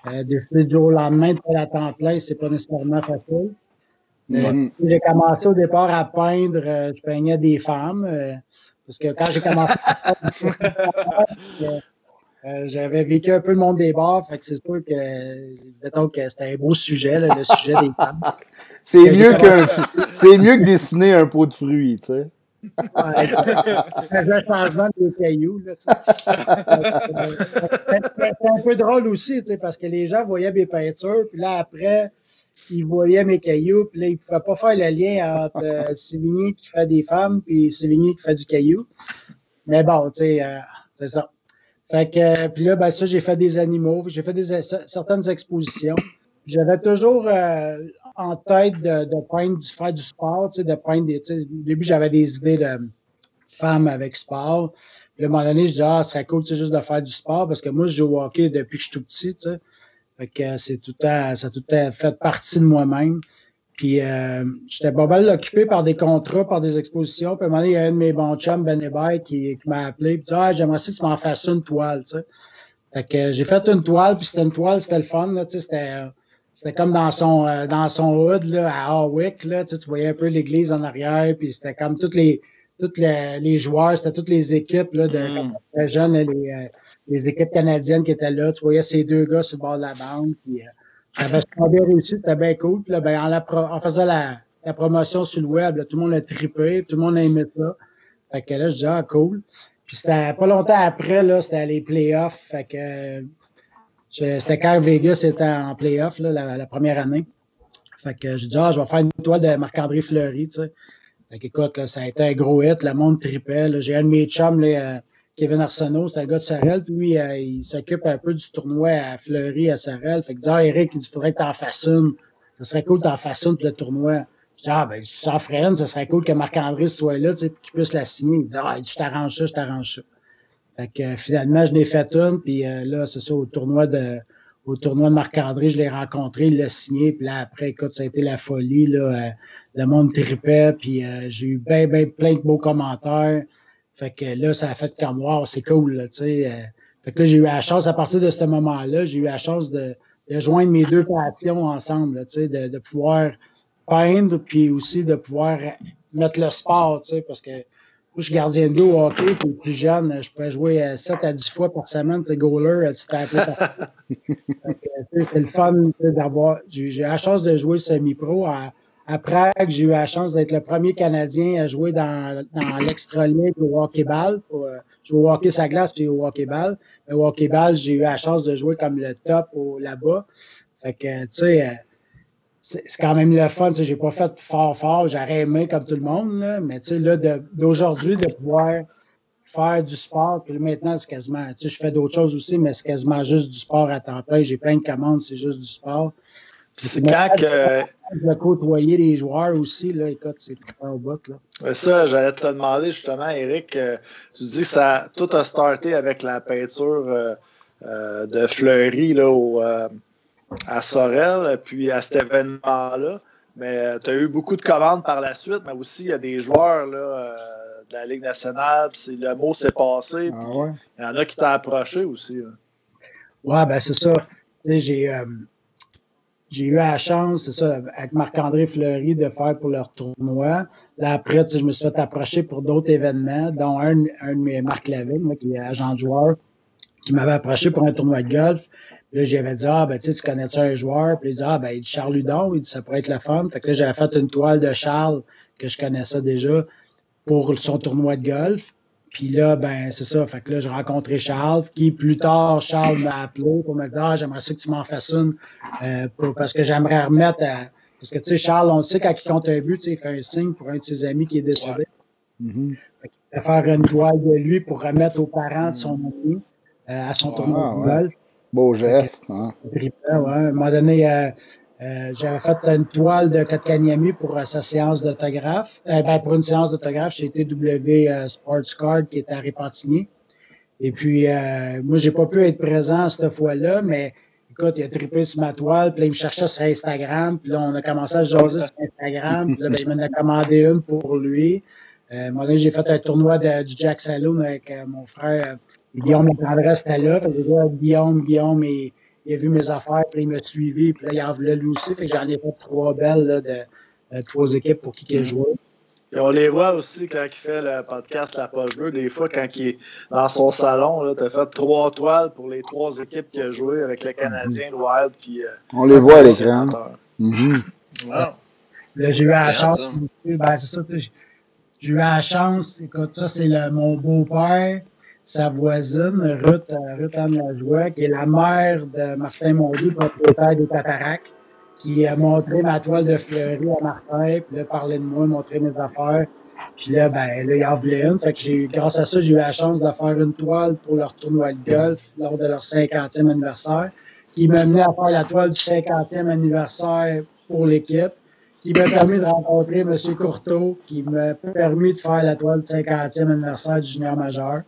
euh, décider du jour au lendemain de faire à temps plein, c'est pas nécessairement facile. J'ai commencé au départ à peindre, euh, je peignais des femmes. Euh, parce que quand j'ai commencé à peindre, euh, j'avais vécu un peu le monde des bars, fait que c'est sûr que, que c'était un beau sujet, le sujet des femmes. c'est mieux, c'est mieux que dessiner un pot de fruits, tu sais. Ouais, un changement de cailloux. c'est un peu drôle aussi, parce que les gens voyaient mes peintures, puis là, après, ils voyaient mes cailloux, puis là, ils ne pouvaient pas faire le lien entre euh, Sévigné qui fait des femmes, puis Sévigné qui fait du caillou. Mais bon, tu sais, euh, c'est ça. Fait que, puis là, ben, ça, j'ai fait des animaux, j'ai fait des, certaines expositions. J'avais toujours euh, en tête de, de de faire du sport, de peindre des. Au début, j'avais des idées de femmes avec sport. Puis à un moment donné, je disais, ah, ce serait cool, juste de faire du sport parce que moi, je joue au hockey depuis que je suis tout petit, tu sais. Fait que c'est tout à, ça a tout à fait partie de moi-même. Puis euh, j'étais pas mal occupé par des contrats, par des expositions. Puis à un moment donné, il y a un de mes bons chums, Ben Hébert, qui, qui m'a appelé. Puis dit Ah, j'aimerais ça que tu m'en fasses une toile, tu sais. Fait que j'ai fait une toile, puis c'était une toile, c'était le fun, là, c'était c'était comme dans son euh, dans son hood là, à Harwick, là, tu, sais, tu voyais un peu l'église en arrière, puis c'était comme toutes les toutes les, les joueurs, c'était toutes les équipes là, de mm. jeunes, les, euh, les équipes canadiennes qui étaient là. Tu voyais ces deux gars sur le bord de la bande. Puis, euh, J'avais bien réussi, c'était bien cool. Puis là, ben, en, faisant la, promotion sur le web, tout le monde a trippé, tout le monde a aimé ça. Fait que là, je dis, ah, cool. Puis c'était pas longtemps après, là, c'était les playoffs. Fait que c'était quand Vegas était en playoff, là, la, première année. Fait que je dis, ah, je vais faire une toile de Marc-André Fleury. Fait écoute, ça a été un gros hit, le monde tripait. J'ai un de mes chums, euh, Kevin Arsenault, c'est un gars de Sarel, puis euh, il s'occupe un peu du tournoi à Fleury, à Sarel. Fait que dit, ah, Eric, il faudrait que tu en fasses une. Ça serait cool que tu en fasses une pour le tournoi. Je dis, ah, ben, ferait une, ça serait cool que Marc-André soit là, tu sais, qu'il puisse la signer. Il dit, ah, je t'arrange ça, je t'arrange ça. Fait que euh, finalement, je l'ai fait une, puis là, c'est ça, au tournoi de au tournoi de Marc-André, je l'ai rencontré, il l'a signé, puis là, après, écoute, ça a été la folie, là, euh, le monde tripait, puis euh, j'ai eu ben, ben, plein de beaux commentaires. Fait que là, ça a fait comme, wow, c'est cool, tu sais. Euh. fait que là, j'ai eu la chance, à partir de ce moment-là, j'ai eu la chance de, de, joindre mes deux passions ensemble, tu sais, de, de pouvoir peindre, puis aussi de pouvoir mettre le sport, tu sais, parce que je suis gardien de dos au hockey, puis plus jeune, je pouvais jouer 7 à 10 fois par semaine. Tu goaler, tu t'es appelé C'est le fun d'avoir. J'ai eu la chance de jouer semi-pro. À, à, Prague, j'ai eu la chance d'être le premier Canadien à jouer dans, dans l'extra-ligue au hockey-ball. Euh, jouer au hockey sa glace puis au hockey-ball. Au hockey-ball, j'ai eu la chance de jouer comme le top là-bas. Fait que, tu sais, euh, c'est quand même le fun. J'ai pas fait fort, fort. J'aurais aimé comme tout le monde. Là, mais là, d'aujourd'hui, de, pouvoir faire du sport, puis maintenant, c'est quasiment. Je fais d'autres choses aussi, mais c'est quasiment juste du sport à temps plein. J'ai plein de commandes, c'est juste du sport. C'est quand que. De côtoyer les joueurs aussi, là, écoute, c'est au bout. Là. Ça, j'allais te demander justement, Eric, euh, tu dis que ça tout a starté avec la peinture euh, euh, de Fleury là, au, à Sorel, puis à cet événement-là. Mais euh, tu as eu beaucoup de commandes par la suite, mais aussi il y a des joueurs là, euh, de la Ligue nationale, puis le mot s'est passé. Ah il y en a qui t'ont approché aussi. Oui, Ouais, ben c'est ça. J'ai euh, j'ai eu la chance, c'est ça, avec Marc-André Fleury, de faire pour leur tournoi. Là, après, je me suis fait approcher pour d'autres événements, dont un, un de mes Marc Lavigne, qui est agent de joueur, qui m'avait approché pour un tournoi de golf. Là, j'avais dit, ah, ben, tu connais-tu un joueur? Puis il dit, ah, ben, il dit Charles Ludon, il dit, ça pourrait être la fun. Fait que là, j'avais fait une toile de Charles, que je connaissais déjà, pour son tournoi de golf. Puis là, ben, c'est ça. Fait que là, j'ai rencontré Charles, qui plus tard, Charles m'a appelé pour me dire, ah, j'aimerais ça que tu m'en fasses une, euh, parce que j'aimerais remettre à. Parce que, tu sais, Charles, on le sait, quand il compte un but, il fait un signe pour un de ses amis qui est décédé. Mm-hmm. Il fait faire une toile de lui pour remettre aux parents de son ami euh, à son tournoi de golf. Beau geste. Hein? À un moment donné, euh, euh, j'avais fait une toile de Kotkaniemi pour euh, sa séance d'autographe. ben, pour une séance d'autographe chez TW Sports Card qui était à Répentigny. Et puis, moi, j'ai pas pu être présent cette fois-là, mais écoute, il a trippé sur ma toile, puis là, il me cherchait sur Instagram, puis là, on a commencé à jaser sur Instagram, puis là, ben, il m'en a commandé une pour lui. Euh, donné, j'ai fait un tournoi de, du Jack Saloon avec mon frère Guillaume Lecandre était là. Fait que, Guillaume, Guillaume, il, il, a vu mes affaires, puis il m'a suivi, puis là, il en voulait lui aussi. Fait que j'en ai fait trois belles là, de, trois équipes pour qui il a joué. Et on les voit aussi quand il fait le podcast La Poche Bleue. Des fois, quand il est dans son salon, tu as fait trois toiles pour les trois équipes qu'il a joué avec les Canadiens, le Wild. Puis, euh, on les voit à l'écran. Mm Là, j'ai eu la chance. Ben, c'est ça. J'ai eu la chance. Écoute, ça, c'est mon beau-père sa voisine, Ruth, Ruth Anne Lajoie, qui est la mère de Martin Mondu, propriétaire des Tataracs, qui a montré ma toile de fleurie à Martin, puis là, parlé de moi, montré mes affaires. Puis là, ben, il en voulait une. Fait que grâce à ça, j'ai eu la chance de faire une toile pour leur tournoi de golf lors de leur 50e anniversaire, qui m'a amené à faire la toile du 50e anniversaire pour l'équipe, qui m'a permis de rencontrer M. Courteau, qui m'a permis de faire la toile du 50e anniversaire du junior majeur.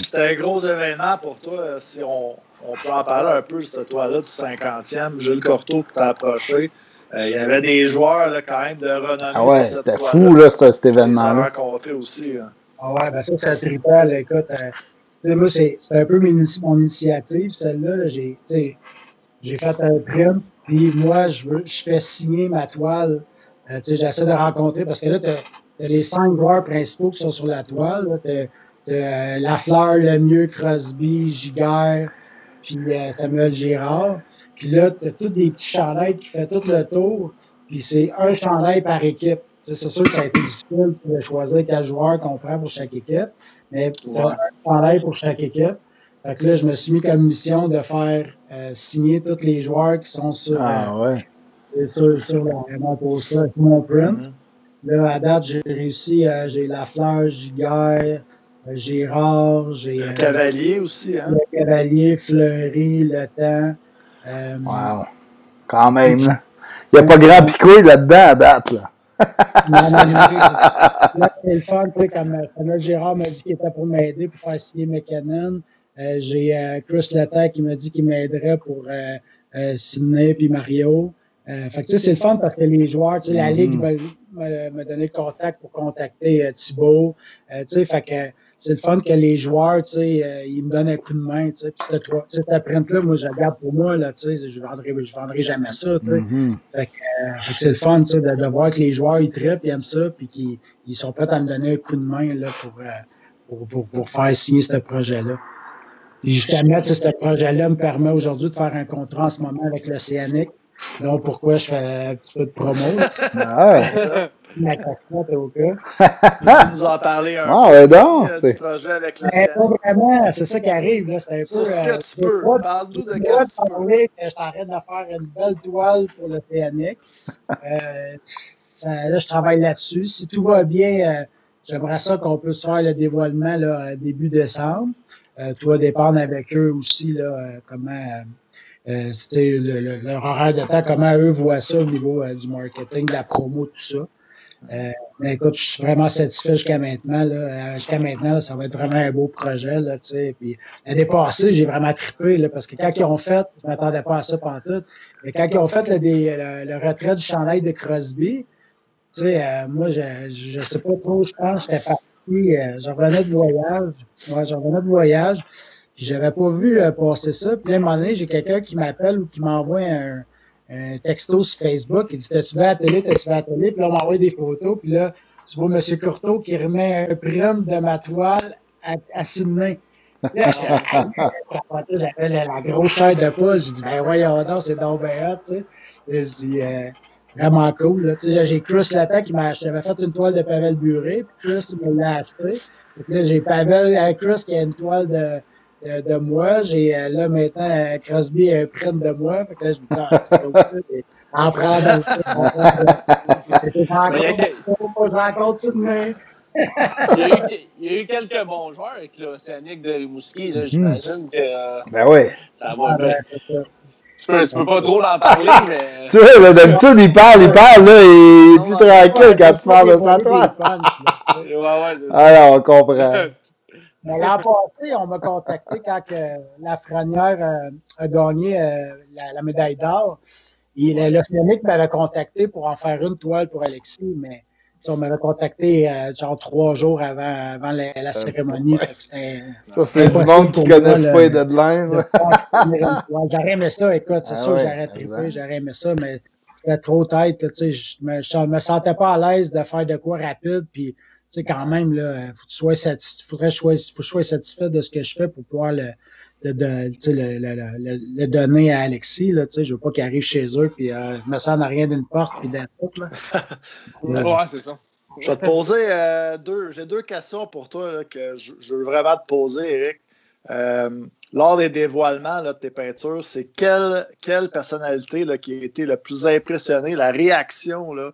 C'était un gros événement pour toi. Si on, on peut en parler un peu, cette toi-là du 50e, Jules Corteau qui t'a approché. Euh, il y avait des joueurs là, quand même de renommée. Ah ouais, c'était fou là, cet événement-là. rencontré aussi. Ah ouais, ben ça, c'est triple. Écoute, euh, moi, c'est un peu mon initiative, celle-là. J'ai fait un print, puis moi, je, veux, je fais signer ma toile. Euh, J'essaie de rencontrer, parce que là, les cinq joueurs principaux qui sont sur la toile. Tu euh, Lafleur, Lemieux, Crosby, Giguère, puis Samuel Girard. Puis là, tu as tous des petits chandails qui font tout le tour, puis c'est un chandail par équipe. C'est sûr que ça a été difficile de choisir quel joueur qu'on prend pour chaque équipe, mais tu as un chandail pour chaque équipe. Fait que là, je me suis mis comme mission de faire signer tous les joueurs qui sont sur, ah, ouais. sur, sur mon poster, mon print. Mm-hmm. Là, à date, j'ai réussi, euh, j'ai Lafleur, Giguère, euh, Gérard, j'ai. Le Cavalier aussi, hein? Le Cavalier, Fleury, Le Temps. Euh, wow. Quand même, là. Il n'y a pas grand picouille là-dedans à date, là. non, non, non. Là, c'est le fun, tu sais, comme Samuel Gérard m'a dit qu'il était pour m'aider pour faire signer McKinnon. Euh, j'ai Chris Letang qui m'a dit qu'il m'aiderait pour signer, puis Mario. Euh, fait que, c'est le fun parce que les joueurs, tu sais, la Ligue mm-hmm. m'a donné le contact pour contacter euh, Thibault. Euh, tu sais, fait que c'est le fun que les joueurs, tu sais, ils me donnent un coup de main, tu sais. Puis cette print-là, moi, je la garde pour moi, là, tu sais, je vendrai, je vendrai jamais ça, tu sais. Mm-hmm. Fait que, c'est le fun, tu sais, de, voir que les joueurs, ils trippent, ils aiment ça, puis qu'ils ils sont prêts à me donner un coup de main, là, pour, pour, pour, pour faire signer ce projet-là. Puis justement, ce projet-là me permet aujourd'hui de faire un contrat en ce moment avec l'Océanique donc, pourquoi je fais un petit peu de promo? Ah, Ma casquette au cas. tu nous en parler un ah, peu donc, du projet avec le ben, Pas vraiment, c'est ça qui arrive. C'est un peu. C'est ce que euh, tu peux. Parle-nous de quoi tu peux. que je t'arrête de faire une belle toile pour l'Océanique. euh, là, je travaille là-dessus. Si tout va bien, euh, j'aimerais ça qu'on puisse faire le dévoilement là, début décembre. Euh, tout va dépendre avec eux aussi, là, euh, comment euh, c'était le, leur horaire de temps, comment eux voient ça au niveau euh, du marketing, de la promo, tout ça. Euh, mais écoute, je suis vraiment satisfait jusqu'à maintenant. Là. Jusqu'à maintenant, ça va être vraiment un beau projet. Là, puis l'année passée, j'ai vraiment trippé là, parce que quand ils ont fait, je ne m'attendais pas à ça pendant tout, mais quand ils ont fait le, des, le, retrait du chandail de Crosby, euh, moi, je ne sais pas trop, je pense, j'étais parti, euh, j'en revenais de voyage. Ouais, j'en revenais de voyage. J'avais pas vu euh, passer ça. Puis à un moment donné, j'ai quelqu'un qui m'appelle ou qui m'envoie un, texto sur Facebook. Il dit T'as-tu vu à télé? T'as-tu vu à télé? Puis là, on m'envoie des photos. Puis là, tu vois M. Courteau qui remet un print de ma toile à, à Sydney. Là, j'appelle la grosse chair de poule. Je dis Ben voyons donc, c'est donc bien tu je dis euh, Vraiment cool. Là. J'ai Chris Latta qui m'a. J'avais fait une toile de Pavel Buré. Puis Chris me l'a acheté. Puis là, j'ai Pavel à Chris qui a une toile de euh, de moi. J'ai euh, là maintenant euh, Crosby un print de moi. Fait que là, je me dis, ah, c'est comme ça. En prendre Je rencontre ça demain. il, y a eu, il y a eu quelques bons joueurs avec l'Océanique de Rimouski. Là, j'imagine que euh, ben oui. ça va bien. Tu peux, tu peux pas trop en parler, mais. tu sais, d'habitude, il parle, il parle, là, il est plus tranquille quand tu parles de ça, toi. ouais, ouais, Alors, on comprend. L'an passé, on m'a contacté quand la Franière euh, a gagné euh, la, médaille d'or. L'Océanique m'avait contacté pour en faire une toile pour Alexis, mais on m'avait contacté euh, genre trois jours avant, avant la, cérémonie. ça, c'est du monde qui ne connaissent pas les deadlines. j'aurais aimé ça, écoute, c'est ah sûr, j'aurais trippé, j'aurais aimé ça, mais c'était trop tête. Je me, je me sentais pas à l'aise de faire de quoi rapide. Puis, sais, quand même, là, faut que tu sois satisfait, faudrait choisir, faut que je sois satisfait de ce que je fais pour pouvoir le, le, le, le, le, donner à Alexis. Là, je veux pas qu'il arrive chez eux puis euh, me sens en rien d'une porte puis d'un truc. Là. ouais, c'est ça. Je vais te poser euh, deux. J'ai deux questions pour toi là, que je, je, veux vraiment te poser, Eric. Euh, lors des dévoilements là, de tes peintures, c'est quelle, quelle personnalité là, qui a été le plus impressionnée, la réaction là,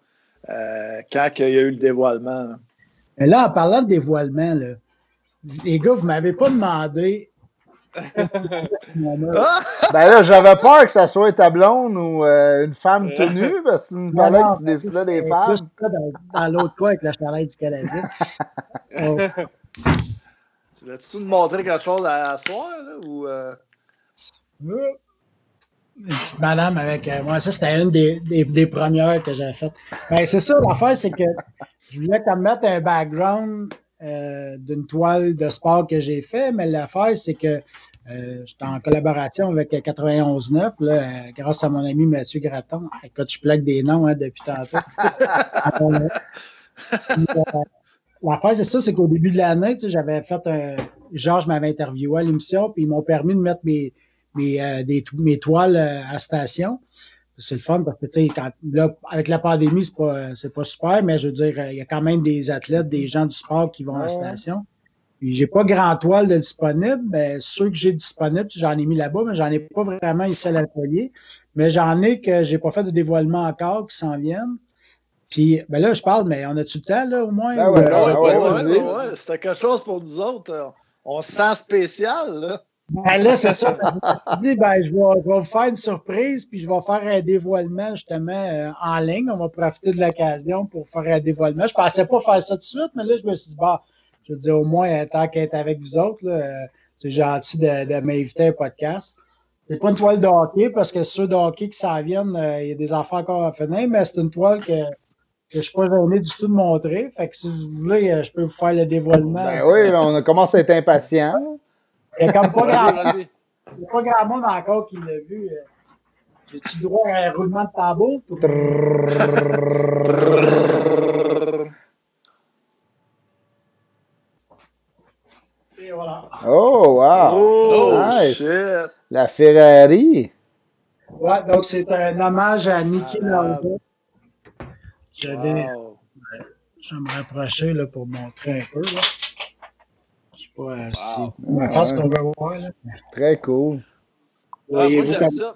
euh, quand il y a eu le dévoilement? Mais là, en parlant de dévoilement, là, les gars, vous ne m'avez pas demandé. ben là, j'avais peur que ça soit ta blonde ou euh, une femme tenue, parce que tu me parlais que tu décidais des femmes. Dans, dans l'autre coin avec la charrette du Canadien. oh. Tu voulais-tu nous montrer quelque chose à, à soir, là, ou... Euh... Une petite madame avec euh, moi, ça c'était une des, des, des, premières que j'avais faites. Ben, c'est ça, l'affaire, c'est que je voulais comme mettre un background euh, d'une toile de sport que j'ai fait, mais l'affaire, c'est que euh, j'étais en collaboration avec 91.9, là, euh, grâce à mon ami Mathieu Graton. Écoute, je plaque des noms hein, depuis tantôt. l'affaire, c'est ça, c'est qu'au début de l'année, j'avais fait un. Georges m'avait interviewé à l'émission, puis ils m'ont permis de mettre mes, mes, des, mes toiles à station. C'est le fun parce que, tu sais, là, avec la pandémie, c'est pas, pas super, mais je veux dire, il y a quand même des athlètes, des gens du sport qui vont à la station. Puis j'ai pas grand toile de disponible, mais ceux que j'ai disponibles, j'en ai mis là-bas, mais j'en ai pas vraiment ici à l'atelier. Mais j'en ai que j'ai pas fait de dévoilement encore qui s'en viennent. Puis ben là, je parle, mais on a-tu le temps, là, au moins? Ben ouais, ouais, ouais, C'était quelque chose pour nous autres. On se sent spécial, là. Ben là, c'est ça. Je dis, ben, je vais, je vais, vous faire une surprise, puis je vais faire un dévoilement justement euh, en ligne. On va profiter de l'occasion pour faire un dévoilement. Je pensais pas faire ça tout de suite, mais là, je me suis dit, bah, je veux dire, au moins, tant qu'être avec vous autres, euh, c'est gentil de, m'inviter à un podcast. C'est pas une toile de hockey, parce que ceux de hockey qui s'en viennent, euh, il y a des enfants encore à finir, mais c'est une toile que, que je suis pas gêné du tout de montrer. Fait que si vous voulez, euh, je peux vous faire le dévoilement. Ben oui, on a commencé à être impatient. Il n'y a comme pas grand, a pas grand monde encore qui l'a vu. J'ai-tu droit à un roulement de tambour? Oh, wow! Oh, shit! La Ferrari! Ouais, donc c'est un hommage à Niki Lauda. Je vais, me rapprocher là, pour montrer un peu. Là. Pas si. Wow. face qu'on veut voir. Là. Très cool. Ah, moi, j'aime ça.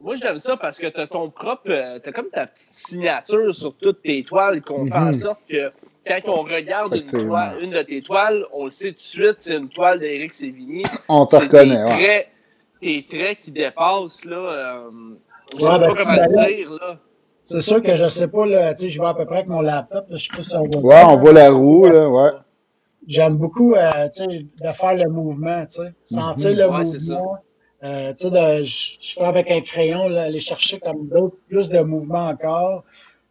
Moi, j'aime ça parce que tu as ton propre. Euh, tu as comme ta petite signature sur toutes tes toiles qu'on fait en mhm. sorte que quand on regarde une, toile, une, de tes toiles, on le sait tout de suite, c'est une toile d'Éric Sévigny. On te reconnaît, tes traits, tes traits qui dépassent, là. Euh, je ne sais pas ben, comment le dire, là. C'est sûr que je ne sais pas, là, tu sais, je vois à peu près avec mon laptop, je sais pas si on voit. Ouais, on voit la roue, là, ouais. J'aime beaucoup, euh, tu sais, de faire le mouvement, tu sais, sentir le mouvement. Euh, tu sais, je fais avec un crayon, là, aller chercher comme d'autres, plus de mouvement encore.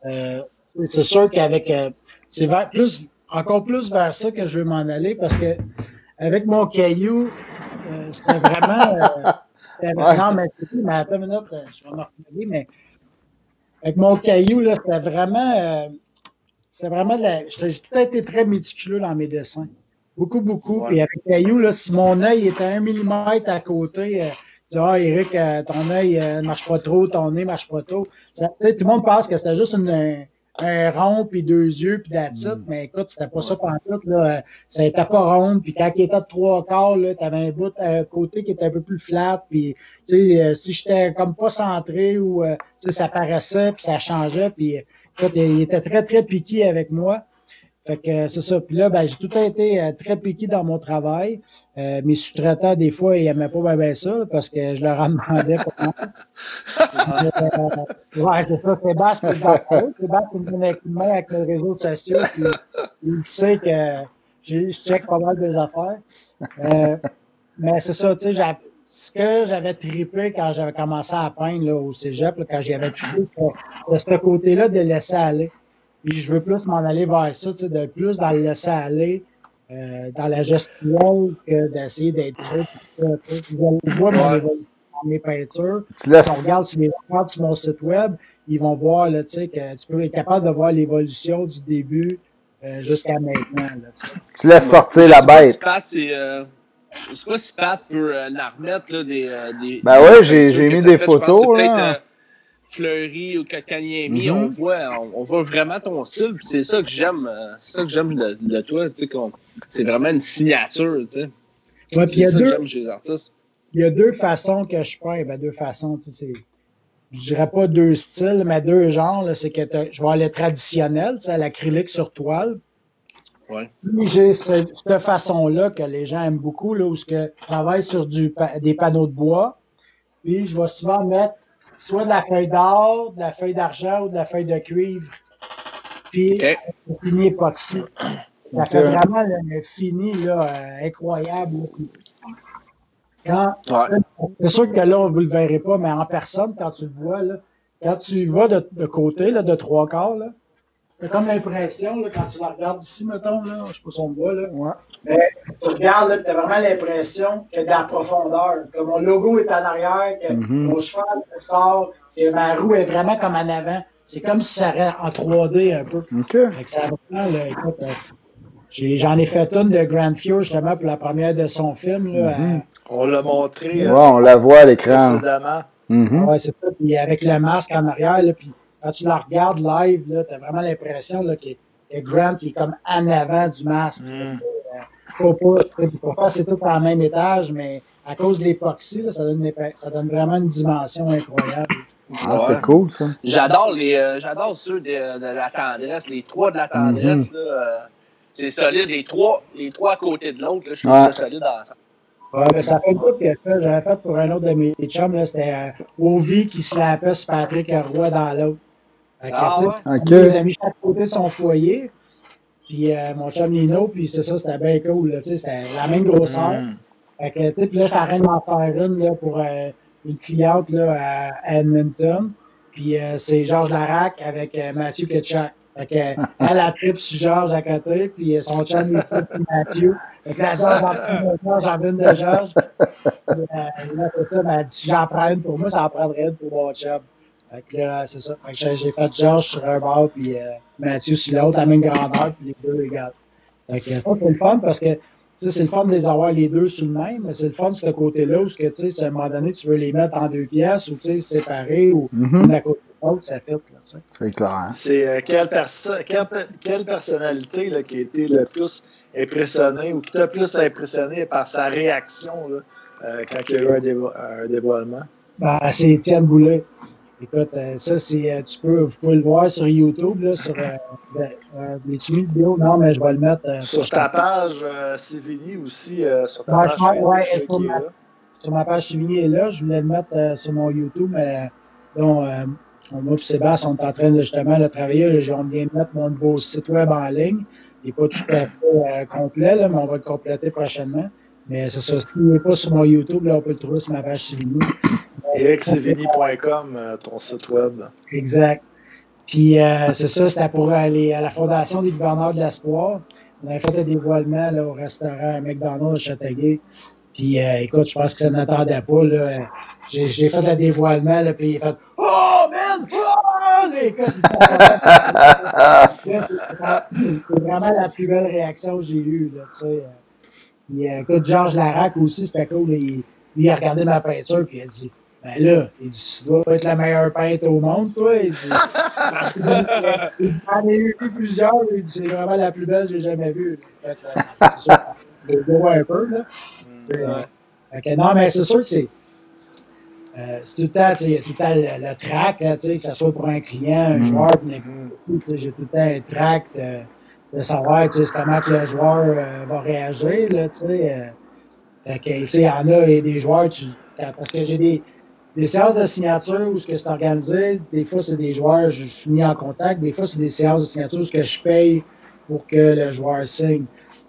Euh, c'est sûr qu'avec euh, c'est plus, encore plus vers ça que je veux m'en aller parce que avec mon caillou, euh, c'était vraiment. Euh, Non, mais, mais attends une minute, je vais m'en regarder, mais avec mon caillou, là, c'était vraiment. Euh, c'est vraiment de la. J'ai tout été très méticuleux dans mes dessins. Beaucoup, beaucoup. Et avec caillou, là, si mon œil était un millimètre à côté, euh, dis, ah, Eric, ton œil ne marche pas trop, ton nez ne marche pas trop. Ça, tout le monde pense que c'était juste une, un rond, puis deux yeux, puis la mm. Mais écoute, c'était pas ça pendant tout. Là. Ça était pas rond. Puis quand il était de trois quarts, là, t'avais un bout, un côté qui était un peu plus flat. Puis, tu euh, si j'étais comme pas centré ou, euh, tu ça paraissait, puis ça changeait. Puis, il était très, très piqué avec moi. Fait que c'est ça. Puis là, ben, j'ai tout été euh, très piqué dans mon travail. Euh, mes sous-traitants, des fois, ils n'aimaient pas bien, ça parce que je leur en demandais moi. euh, ouais, c'est ça. Sébastien, c'est Sébastien met un main avec mes réseaux sociaux. Puis, il sait que je check pas mal des affaires. Euh, mais c'est ça, tu sais, ce que j'avais trippé quand j'avais commencé à peindre là, au cégep, là, quand j'y avais touché, c'était ce côté-là de laisser aller. Puis je veux plus m'en aller vers ça, tu sais, de plus dans le laisser aller, euh, dans la gestion que d'essayer d'être Je vois mon mes peintures. Si on regarde sur les sur mon site web, ils vont voir là, tu sais, que tu peux être capable de voir l'évolution du début euh, jusqu'à maintenant. Là, tu laisses sortir la bête. Euh, je sais pas si Pat peut euh, la remettre là, des, euh, des. Ben ouais, j'ai mis des photos. Là. Fleury ou Kakanyemi, mm-hmm. on voit on, voit vraiment ton style. C'est ça que j'aime, euh, ça que j'aime de, toi, tu sais, c'est vraiment une signature, tu sais. Ouais, c'est ça deux, que j'aime chez les artistes. Il y a deux façons que je peins, ben deux façons, tu sais. Je dirais pas deux styles, mais deux genres. C'est que je vois le traditionnel, tu sais, l'acrylique sur toile. Ouais. Puis j'ai cette, façon-là que les gens aiment beaucoup, là, où je travaille sur du, des panneaux de bois. Puis je vais souvent mettre soit de la feuille d'or, de la feuille d'argent ou de la feuille de cuivre. Puis, okay. fini époxy. Ça fait vraiment le fini là, euh, incroyable. Quand, C'est sûr que là, vous ne le verrez pas, mais en personne, quand tu le vois, là, quand tu vas de, de côté, là, de trois quarts, là, T'as comme l'impression, quand tu la regardes ici, mettons, là, je sais pas si on voit, là. Ouais. Mais tu regardes, là, t'as vraiment l'impression que dans la profondeur, que mon logo est en arrière, que mm-hmm. mon cheval sort, que ma roue est vraiment comme en avant. C'est comme si ça serait en 3D un peu. OK. ça vraiment, là, écoute, euh, J'en ai, fait une de Grand Fear justement pour la première de son film. Là, mm-hmm. On l'a montré. Ouais, on la voit à l'écran. Précédemment. Mm-hmm. Ouais, c'est ça. Puis avec le masque en arrière, là, puis quand tu la regardes live, tu as vraiment l'impression que, que, Grant est comme en avant du masque. Mm. Pour pas, c'est tout en même étage, mais à cause de l'époxy, ça donne, ça donne vraiment une dimension incroyable. Ah, c'est cool, ça. J'adore les, euh, j'adore ceux de, de, la tendresse, les trois de la tendresse. Mm-hmm. là, euh, c'est solide, les trois, les trois à côté de l'autre. Je trouve ouais. ça solide ensemble. Ouais, ben, ça fait une couple que fait. J'avais fait pour un autre de mes chums, c'était euh, Ovi qui se lapait sur Patrick Roy dans l'autre. Ah, ouais? okay. Les amis chaque côté de son foyer. Puis euh, mon chum Nino, puis c'est ça, c'était bien cool. C'était la même grosseur. Mm. Fait que, puis là, j'étais en train de m'en faire une là, pour euh, une cliente là, à Edmonton. Puis euh, c'est Georges Larac avec euh, Mathieu Ketchak. Fait que, elle a trip sur Georges à côté, puis son chum il trip Mathieu. Fait que la Georges en une de Georges. Puis, là, c'est ça, m'a dit si j'en prends une pour moi, ça en prendrait une pour mon chum. Fait que là, c'est ça. Fait que j'ai fait Georges sur un bord, puis euh, Mathieu sur l'autre, la même grandeur, puis les deux égales. Fait que c'est le fun parce que c'est le fun de les avoir les deux sur le même, mais c'est le fun de ce côté-là où, que, tu sais, à un moment donné, tu veux les mettre en deux pièces ou, tu sais, séparés ou une à côté de l'autre, ça fit, là, tu sais. C'est clair. hein. C'est euh, quelle, perso quelle, quelle personnalité là, qui a été le plus impressionnée ou qui t'a plus impressionné par sa réaction là, euh, quand il y a eu un, dévo un dévoilement? Ben, c'est Étienne Boulet. Écoute, euh, ça, c'est, euh, tu peux, vous pouvez le voir sur YouTube, là, sur, euh, ben, euh, vidéo? Non, mais je vais le mettre. euh, Sur ta page Sévigny aussi, sur ta page ouais, sur ma- là. sur ma page Chimie est là. Je voulais le mettre sur mon YouTube, mais bon, euh, moi et Sébastien, on est en train de justement de travailler. Là, on vient de mettre mon beau site web en ligne. Il n'est pas tout à fait complet, là, mais on va le compléter prochainement. Mais c'est ça. S'il n'est pas sur mon YouTube, là, on peut le trouver sur ma page Chimie. EricSévigny.com, euh, ton site web. Exact. Puis euh, c'est ça, c'était pour aller à la Fondation des gouverneurs de l'espoir. On avait fait un dévoilement là, au restaurant McDonald's à Châteauguay. Puis euh, écoute, je pense que ça n'attendait pas. là. J'ai, j'ai fait le dévoilement, là, puis il a fait Oh man! Oh! C'est vraiment la plus belle réaction que j'ai eue. Là, tu sais. Puis, euh, écoute, Georges Larac aussi, c'était cool. Il, lui, il a regardé ma peinture, puis il a dit Ben là, il dit, tu dois être la meilleure peintre au monde, toi. Il dit, J'en ai eu plusieurs, il dit, c'est vraiment la plus belle que j'ai jamais vue. Euh, c'est sûr, le vois un peu, là. Euh, que non, mais c'est sûr que c'est. euh, c'est tout le temps, il y a tout le temps le, le track, là, sais, que ce soit pour un client, un Mm. joueur, sais, j'ai tout le temps un track de, de savoir, comment que le joueur euh, va réagir, là, tu sais. euh. fait que, tu sais, il y en a et des joueurs, tu, parce que j'ai des, des séances de signature où ce que c'est organisé, des fois c'est des joueurs, je, suis mis en contact, des fois c'est des séances de signature où je paye pour que le joueur signe.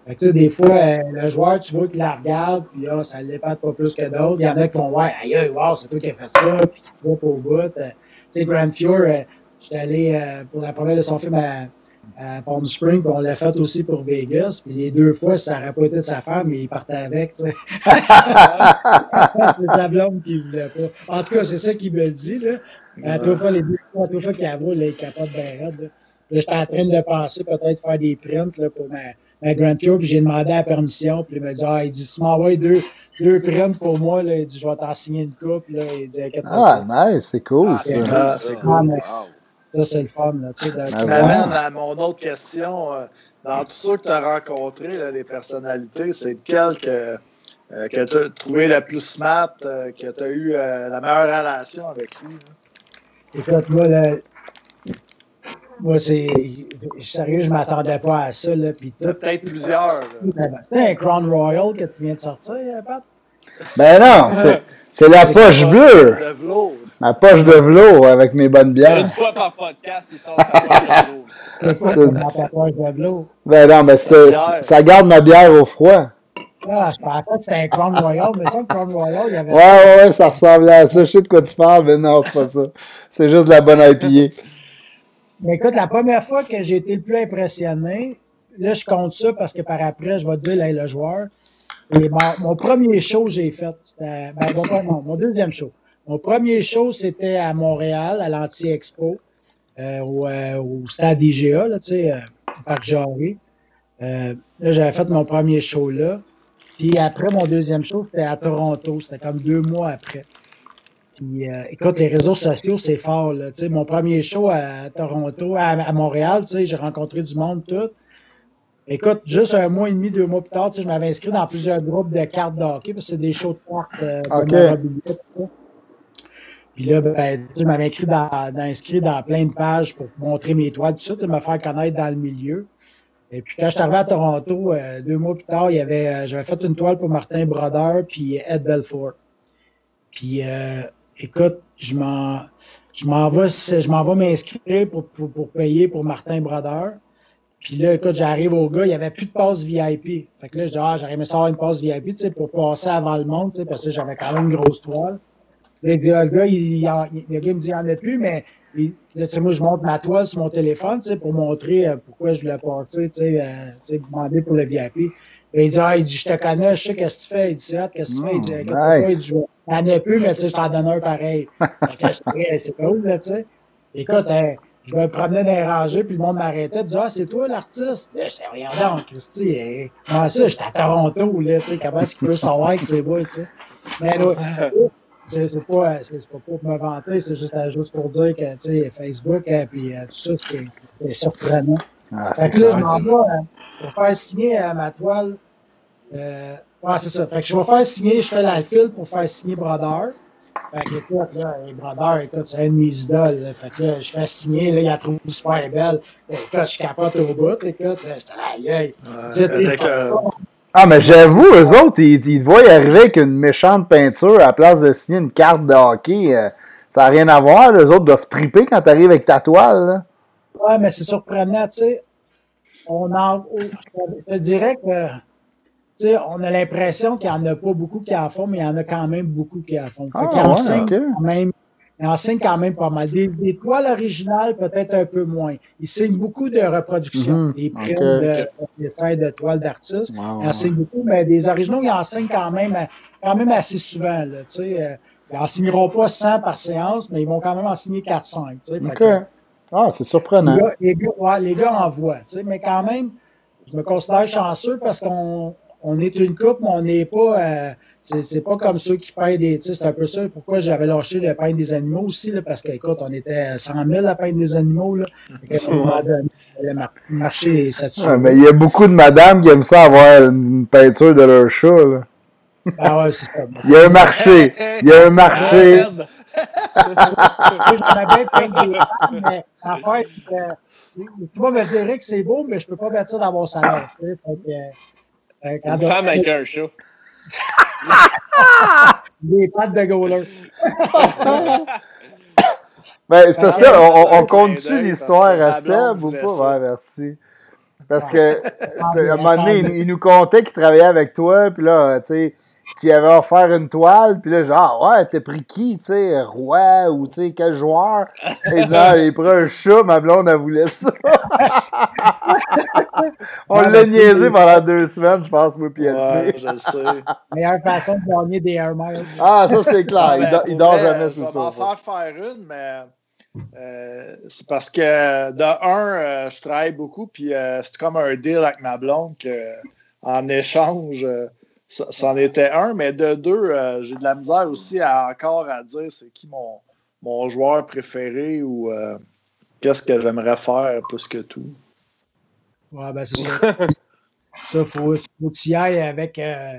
Fait que, des fois, euh, le joueur, tu vois qu'il la regarde, puis ah, ça ne l'épate pas plus que d'autres. Il y en a qui vont voir, aïe, wow, c'est toi qui as fait ça, puis qui va au bout. Euh, tu sais, Grand Fjord, euh, j'étais allé pour la première de son film à, à Palm Springs, puis on l'a fait aussi pour Vegas, puis les deux fois, ça n'aurait pas été de sa femme, il partait avec, c'est sa blonde qui voulait pas. En tout cas, c'est ça qu'il me dit, là. À trois fois, les deux fois, à trois fois qu'il avoue, il capote bien raide, là. Là, j'étais en train de penser peut-être faire des prints là, pour ma, ma Grand puis j'ai demandé la permission, puis il m'a dit, ah, il dit, tu m'envoies deux, deux prints pour moi, là, il dit, je vais t'en signer une coupe, là, il dit, Ah, nice, c'est cool, Ah, ça. Ah, c'est Ah, cool. mais Wow. Ça, c'est le fun, là, ouais. m'amène à mon autre question. euh, Dans tous ceux que tu as rencontrés, là, les personnalités, c'est lequel que, euh, que tu as trouvé le plus smart, euh, que tu as eu euh, la meilleure relation avec lui? là? Écoute, moi, là, moi, c'est, sérieux, je m'attendais pas à ça, là, puis tout. Peut-être plusieurs. C'était un Crown Royal que tu viens de sortir, euh, Pat? Ben non, c'est, c'est la poche bleue. Ma poche de velours avec mes bonnes Une bières. fois par podcast, ils dans ta poche de velours. Ben non, mais ça garde ma bière au froid. Ah, je pensais que c'était un Crown Royal, mais ça, le Crown Royal, il y avait. Ouais, ouais, ouais, ça ressemblait à ça. Je sais de quoi tu parles, mais non, c'est pas ça. C'est juste de la bonne IPA. Mais écoute, la première fois que j'ai été le plus impressionné, là, je compte ça parce que par après, je vais te dire là, le joueur. Et mon, mon premier show que j'ai fait, c'était. Ben, bon, pas- non, mon deuxième show. Mon premier show, c'était à Montréal, à l'Anti-Expo, euh, au, euh, au stade IGA, là, tu sais, euh, au Parc Jarry. là, j'avais fait mon premier show là. Puis après, mon deuxième show, c'était à Toronto. C'était comme deux mois après. Puis, écoute, les réseaux sociaux, c'est fort. Là, mon premier show à Toronto, à, à Montréal, j'ai rencontré du monde, tout. Écoute, juste un mois et demi, deux mois plus tard, je m'avais inscrit dans plusieurs groupes de cartes de hockey, parce que c'est des shows de cartes euh, de Puis là, ben, je m'avais inscrit dans, plein de pages pour montrer mes toiles, tout ça, me faire connaître dans le milieu. Et puis quand je suis arrivé à Toronto, euh, deux mois plus tard, euh, j'avais fait une toile pour Martin Brodeur puis Ed Belfort. Puis euh, écoute, je m'en je m'en vais, je m'en vais m'inscrire pour, payer pour Martin Brodeur. Puis là, écoute, j'arrive au gars, il n'y avait plus de passe VIP. Fait que là, je ah, j'aurais aimé une passe VIP, pour passer avant le monde, parce que j'avais quand même une grosse toile. Là, le gars, il, le gars me dit, il n'y en a plus, mais il, là, moi, je monte ma toile sur mon téléphone, pour montrer euh, pourquoi je voulais tu sais, euh, tu sais, demander pour le VIP. Et il dit, ah, il dit, je te connais, je sais qu'est-ce que tu fais. Il dit, ah, qu'est-ce que tu fais? Il dit, nice. Pas, il dit, il n'y en a plus, mais tu sais, je t'en donne un pareil. c'est cool, là, tu sais. Écoute, hein, je me promenais dans les rangées, puis le monde m'arrêtait, puis disait, ah, c'est toi l'artiste? Là, j'étais, rien donc, Christy, comment ça, j'étais à Toronto, là, tu sais, comment est-ce qu'il peut savoir que c'est moi, tu sais? Mais là, c'est pas, c'est pas pour me vanter, c'est juste, juste pour dire que, tu sais, Facebook, et puis euh, tout ça, c'est surprenant. Ah, fait que là, je m'en vais euh, pour faire signer à ma toile. Euh, ouais, c'est ça. Fait que je vais faire signer, je fais la file pour faire signer Brodeur. Fait que, écoute, là, les brodeurs, écoute, c'est un de mes idoles. Fait que là, je fais signer, là, il a trouvé super belle. Écoute, je capote au bout, écoute, j'étais là, aïe, Ah, mais j'avoue, eux autres, ils, ils te voient arriver avec une méchante peinture à la place de signer une carte de hockey. Euh, ça n'a rien à voir. Les autres doivent triper quand tu arrives avec ta toile. Là. Ouais, mais c'est surprenant, tu sais. On en. Je te dirais que on a l'impression qu'il n'y en a pas beaucoup qui en font, mais il y en a quand même beaucoup qui en font. Ah, enseignent quand même. Il enseigne quand même pas mal. Des, toiles originales, peut-être un peu moins. Il signe beaucoup de reproductions, mm-hmm. des primes de, de, de toiles d'artistes. il enseigne beaucoup, mais des originaux, il enseigne quand même, quand même assez souvent. Là, euh, ils n'en signeront pas 100 par séance, mais ils vont quand même en signer 4-5. Ah, c'est surprenant. Les gars, les gars, les gars envoient, mais quand même, je me considère chanceux parce qu'on on est une coupe, mais on n'est pas. Euh, c'est pas comme ceux qui peignent des. C'est un peu ça pourquoi j'avais lâché le peindre des animaux aussi, là, parce qu'écoute, on était à 100 000 à peindre des animaux. Là. le marché ah, mais il y a beaucoup de madames qui aiment ça avoir une peinture de leur chat. Là. Ah ouais, c'est ça. Il y a un marché. Il y a un marché. Bien peindre des femmes, mais en fait, euh, tu vas me dire que c'est beau, mais je peux pas mettre ça dans mon salon. Tu sais, une femme avec un chat. Des pattes de goaler. ben, c'est parce que on, on compte-tu l'histoire à Seb ou pas? Ouais, merci. Parce que, à un moment donné, il, il nous comptait qu'il travaillait avec toi, puis là, tu sais, tu avais offert une toile, puis là, genre, ouais, t'as pris qui, tu sais, roi ou tu sais, quel joueur? Et là, il prend un chat, ma blonde, elle voulait ça. On l'a niaisé pendant deux semaines, je pense, moi, puis Ouais, je sais. Meilleure façon de gagner des Air Miles. Ah, ça, c'est clair. il, dort jamais sur ça. Je vais en faire faire une, mais. Euh, c'est parce que de un, euh, je travaille beaucoup, puis euh, c'est comme un deal avec ma blonde que en échange, c'en était un, mais de deux, euh, j'ai de la misère aussi à, encore à dire c'est qui mon, mon joueur préféré ou euh, qu'est-ce que j'aimerais faire plus que tout. Ouais, ben c'est ça. ça, faut, faut que tu y ailles avec. Euh,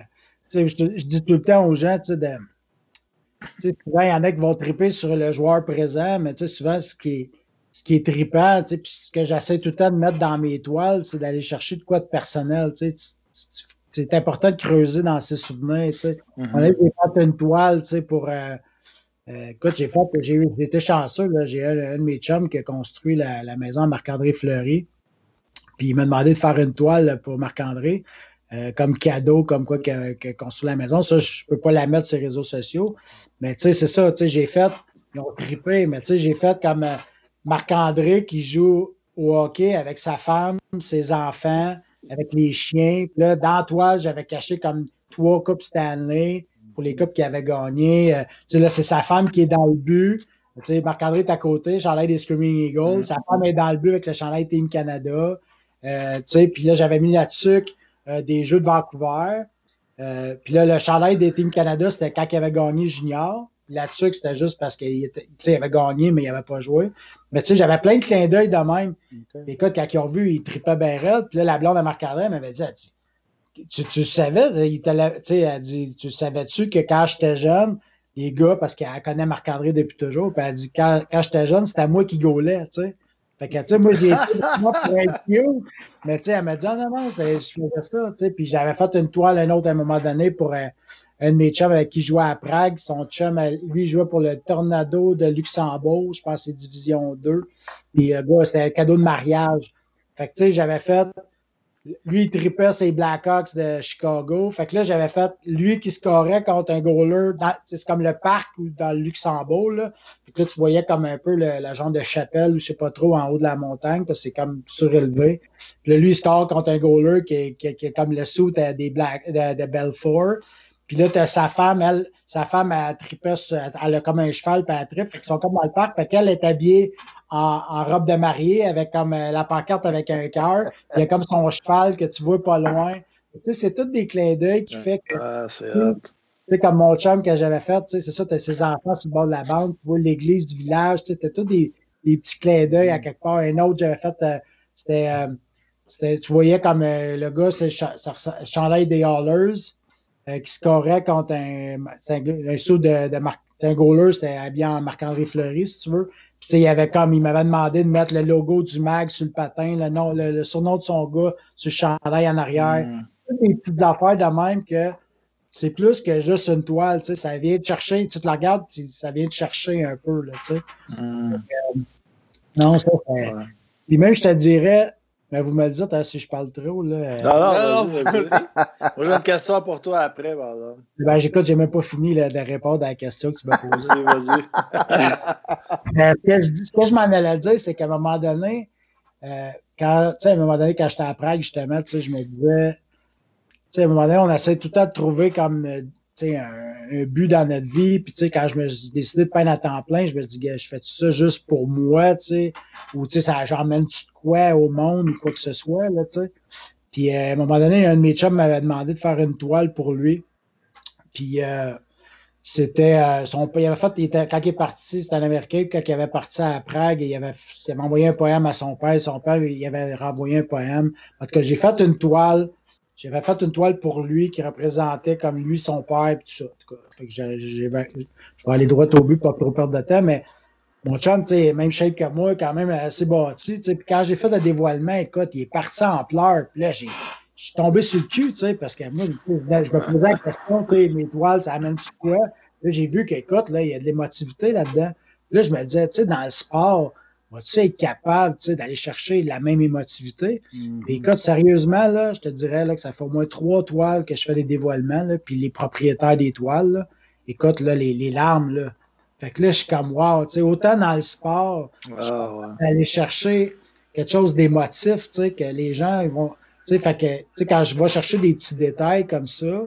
je, je, dis tout le temps aux gens, tu sais, souvent, il y en a qui vont triper sur le joueur présent, mais souvent, ce qui est, ce qui est trippant, puis ce que j'essaie tout le temps de mettre dans mes toiles, c'est d'aller chercher de quoi de personnel. Tu, tu, c'est important de creuser dans ses souvenirs. Mm-hmm. On a fait une toile pour. Euh, euh, écoute, j'ai fait, j'ai été chanceux. J'ai un, un, de mes chums qui a construit la, la maison Marc-André Fleury. Puis il m'a demandé de faire une toile pour Marc-André. Euh, comme cadeau, comme quoi qu'il a, construit la maison. Ça, je ne peux pas la mettre sur les réseaux sociaux. Mais tu sais, c'est ça, tu sais, j'ai fait, ils ont trippé, mais tu sais, j'ai fait comme Marc-André qui joue au hockey avec sa femme, ses enfants, avec les chiens. Puis là, dans toi, j'avais caché comme trois coupes Stanley pour les coupes qu'il avait gagnées. Euh, tu sais, là, c'est sa femme qui est dans le but. Tu sais, Marc-André est à côté, chandail des Screaming Eagles. Mm. Sa femme est dans le but avec le chandail Team Canada. Euh, puis là, j'avais mis là-dessus des Jeux de Vancouver. puis là, le chandail des Team Canada, c'était quand il avait gagné junior. Là-dessus, c'était juste parce qu'il avait gagné, mais il n'avait pas joué. Mais tu sais, j'avais plein de clins d'œil de même. Okay. Écoute, quand ils ont vu, ils tripaient bien raide. Puis là, la blonde à Marc-André m'avait dit, tu, tu savais, il elle dit, tu savais-tu que quand j'étais jeune, les gars, parce qu'elle connaît Marc-André depuis toujours, puis elle dit, quand, quand j'étais jeune, c'était moi qui gaulais, tu sais. Fait que, tu sais, moi, j'ai été moi pour être cute. Mais, tu sais, elle m'a dit, ah, non, non, je faisais ça, tu sais. Puis j'avais fait une toile, un autre, à un moment donné, pour un, de mes chums avec qui jouait à Prague. Son chum, lui, jouait pour le Tornado de Luxembourg. Je pense que c'est Division 2. Puis, euh, c'était un cadeau de mariage. Fait que, tu sais, j'avais fait lui, il tripait ses Blackhawks de Chicago. Fait que là, j'avais fait lui qui scorait contre un goaler. C'est comme le parc ou dans le Luxembourg. Là. Fait que là, tu voyais comme un peu la genre de chapelle ou je sais pas trop en haut de la montagne parce que c'est comme surélevé. Puis là, lui, il score contre un goaler qui est, qui, comme le sou des Black, de Belfort. Puis là, t'as sa femme, elle, sa femme, elle tripait, elle a comme un cheval, puis elle tripe. Fait qu'ils sont comme dans le parc. Fait qu'elle est habillée en, robe de mariée avec comme euh, la pancarte avec un cœur. Il y a comme son cheval que tu vois pas loin. Tu sais, c'est tous des clins d'œil qui fait que. Ah, c'est Tu sais, comme mon chum que j'avais fait, tu sais, c'est ça, tu as ses enfants sur le bord de la bande, tu vois l'église du village, tu sais, tous des, des, petits clins d'œil à quelque part. Un autre, j'avais fait, euh, euh, c'était, tu voyais comme le gars, c'est chandail des Hallers, qui scorait contre un, un, un saut de, de un goaler, c'était habillé en Marc-André Fleury, si tu veux il y avait comme, il m'avait demandé de mettre le logo du mag sur le patin, le, nom, le, surnom de son gars sur le chandail en arrière. Mm. Des petites affaires de même que c'est plus que juste une toile, tu sais, ça vient de chercher, tu te la regardes, ça vient de chercher un peu, là, tu sais. Mm. Euh, non, ça, fait... Puis même, je te dirais, mais vous me le dites hein, si je parle trop. Là, euh. Non, non, non, vas-y. Moi, j'ai une question pour toi après, pardon. Ben, j'écoute, j'ai même pas fini de répondre à la question que tu m'as posée. vas-y. ce que je, ce que je m'en allais dire, c'est qu'à un moment donné, euh, quand, à un moment donné, quand j'étais à Prague, justement, je me disais, à un moment donné, on essaie tout le temps de trouver comme euh, un, un, but dans notre vie. Puis, quand je me suis décidé de peindre à temps plein, je me dis, je fais ça juste pour moi, ou ça j'emmène-tu de quoi au monde ou quoi que ce soit, là. Puis, euh, à un moment donné, un de mes chums m'avait demandé de faire une toile pour lui. Puis, euh, c'était euh, son il avait fait, il était, quand il est parti, c'était un Américain, quand il avait parti à Prague, il avait, il avait envoyé un poème à son père, son père, il avait renvoyé un poème. En tout cas, j'ai fait une toile j'avais fait une toile pour lui qui représentait comme lui, son père, et tout ça. Tout cas, je vais aller droit au but, pas trop perdre de temps, mais mon chum, même shape que moi, quand même assez bâti. Puis quand j'ai fait le dévoilement, écoute, il est parti en pleurs. Puis là, j'ai. Je suis tombé sur le cul, parce que moi, je me posais la question, mes toiles, ça amène-tu quoi? Là, j'ai vu qu'écoute, il y a de l'émotivité là-dedans. Là, je me disais, tu sais, dans le sport, vas-tu être capable d'aller chercher la même émotivité? Mm-hmm. écoute, sérieusement, là, je te dirais là, que ça fait au moins trois toiles que je fais des dévoilements, là, puis les propriétaires des toiles, écoute, là, les, les, larmes, là. Fait que là, je suis comme wow, tu sais, autant dans le sport, ah, aller chercher quelque chose d'émotif, tu sais, que les gens vont. Tu sais, fait que, tu sais, quand je vais chercher des petits détails comme ça,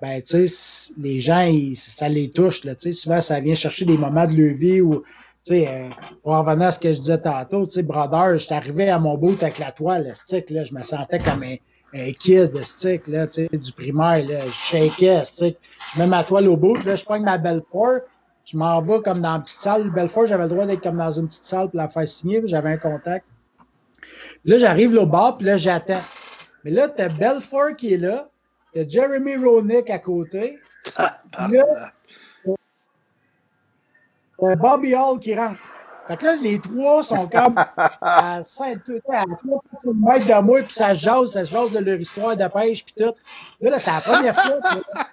ben, tu sais, les gens, ça les touche, là, tu sais, souvent, ça vient chercher des moments de leur vie où euh, pour revenir à ce que je disais tantôt, tu sais, brother, j'étais arrivé à mon bout avec la toile, stick, là, je me sentais comme un, un kid, stick, là, tu sais, du primaire, là, je shakeais, stick. Je mets ma toile au bout, là, je prends ma belle Belfort, je m'en vais comme dans une petite salle. Belfort, j'avais le droit d'être comme dans une petite salle pour la faire signer, j'avais un contact. Là, j'arrive au bord, puis là, j'attends. Mais là, t'as Belfort qui est là, t'as Jeremy Roenick à côté. là, euh, Bobby Hall qui rentre. Fait que là, les trois sont comme à 5 à 3 mètres de moi, puis ça jase, ça jase de leur histoire de pêche, puis tout. Là, là c'était la première fois.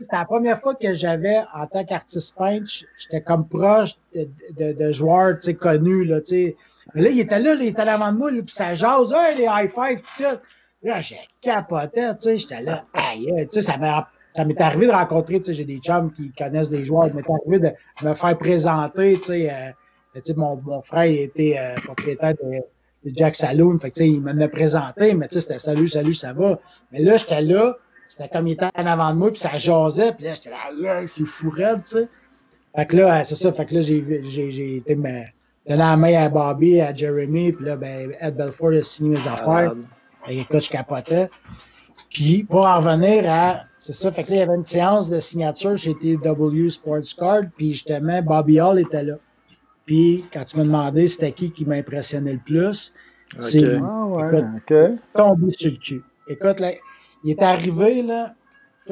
C'était la première fois que j'avais, en tant qu'artiste peintre, j'étais comme proche de, de, de joueurs connus. Là, sais. Mais là, il était là, il était avant de moi, puis ça jase, hey, les high five, puis tout. Là, j'ai capoté, tu sais, j'étais là, aïe, tu sais, ça m'a ça m'est arrivé de rencontrer, tu sais, j'ai des chums qui connaissent des joueurs, ça m'est arrivé de me faire présenter, tu sais, euh, mon, mon frère il était euh, propriétaire de, Jack Saloon, fait que, tu sais, il me présenté, mais tu sais, c'était salut, salut, ça va. Mais là, j'étais là, c'était comme il était en avant de moi, puis ça jasait, puis là, j'étais là, yeah, c'est fou raide, tu sais. Fait que là, c'est ça, fait que là, j'ai, été me, donné la main à Bobby, à Jeremy, puis là, ben, Ed Belfort a signé mes affaires. Et écoute, je capotais. Puis, pour en revenir à. C'est ça, fait que là, il y avait une séance de signature chez TW Sports Card, puis justement, Bobby Hall était là. Puis, quand tu m'as demandé c'était qui qui m'impressionnait le plus, c'est ah, ouais, tombé sur le cul. Écoute, là, il est arrivé, là,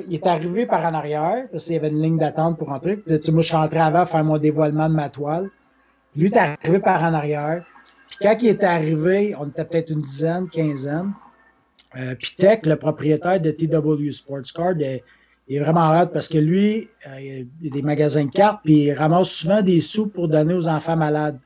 il est arrivé par en arrière, parce qu'il y avait une ligne d'attente pour rentrer. Puis, tu moi, je suis rentré avant faire mon dévoilement de ma toile. Lui, il est arrivé par en arrière. Puis quand il est arrivé, on était peut-être une dizaine, quinzaine. Euh, puis Tech, le propriétaire de TW Sports Card, est, est vraiment hâte parce que lui, euh, il a des magasins de cartes, puis il ramasse souvent des sous pour donner aux enfants malades.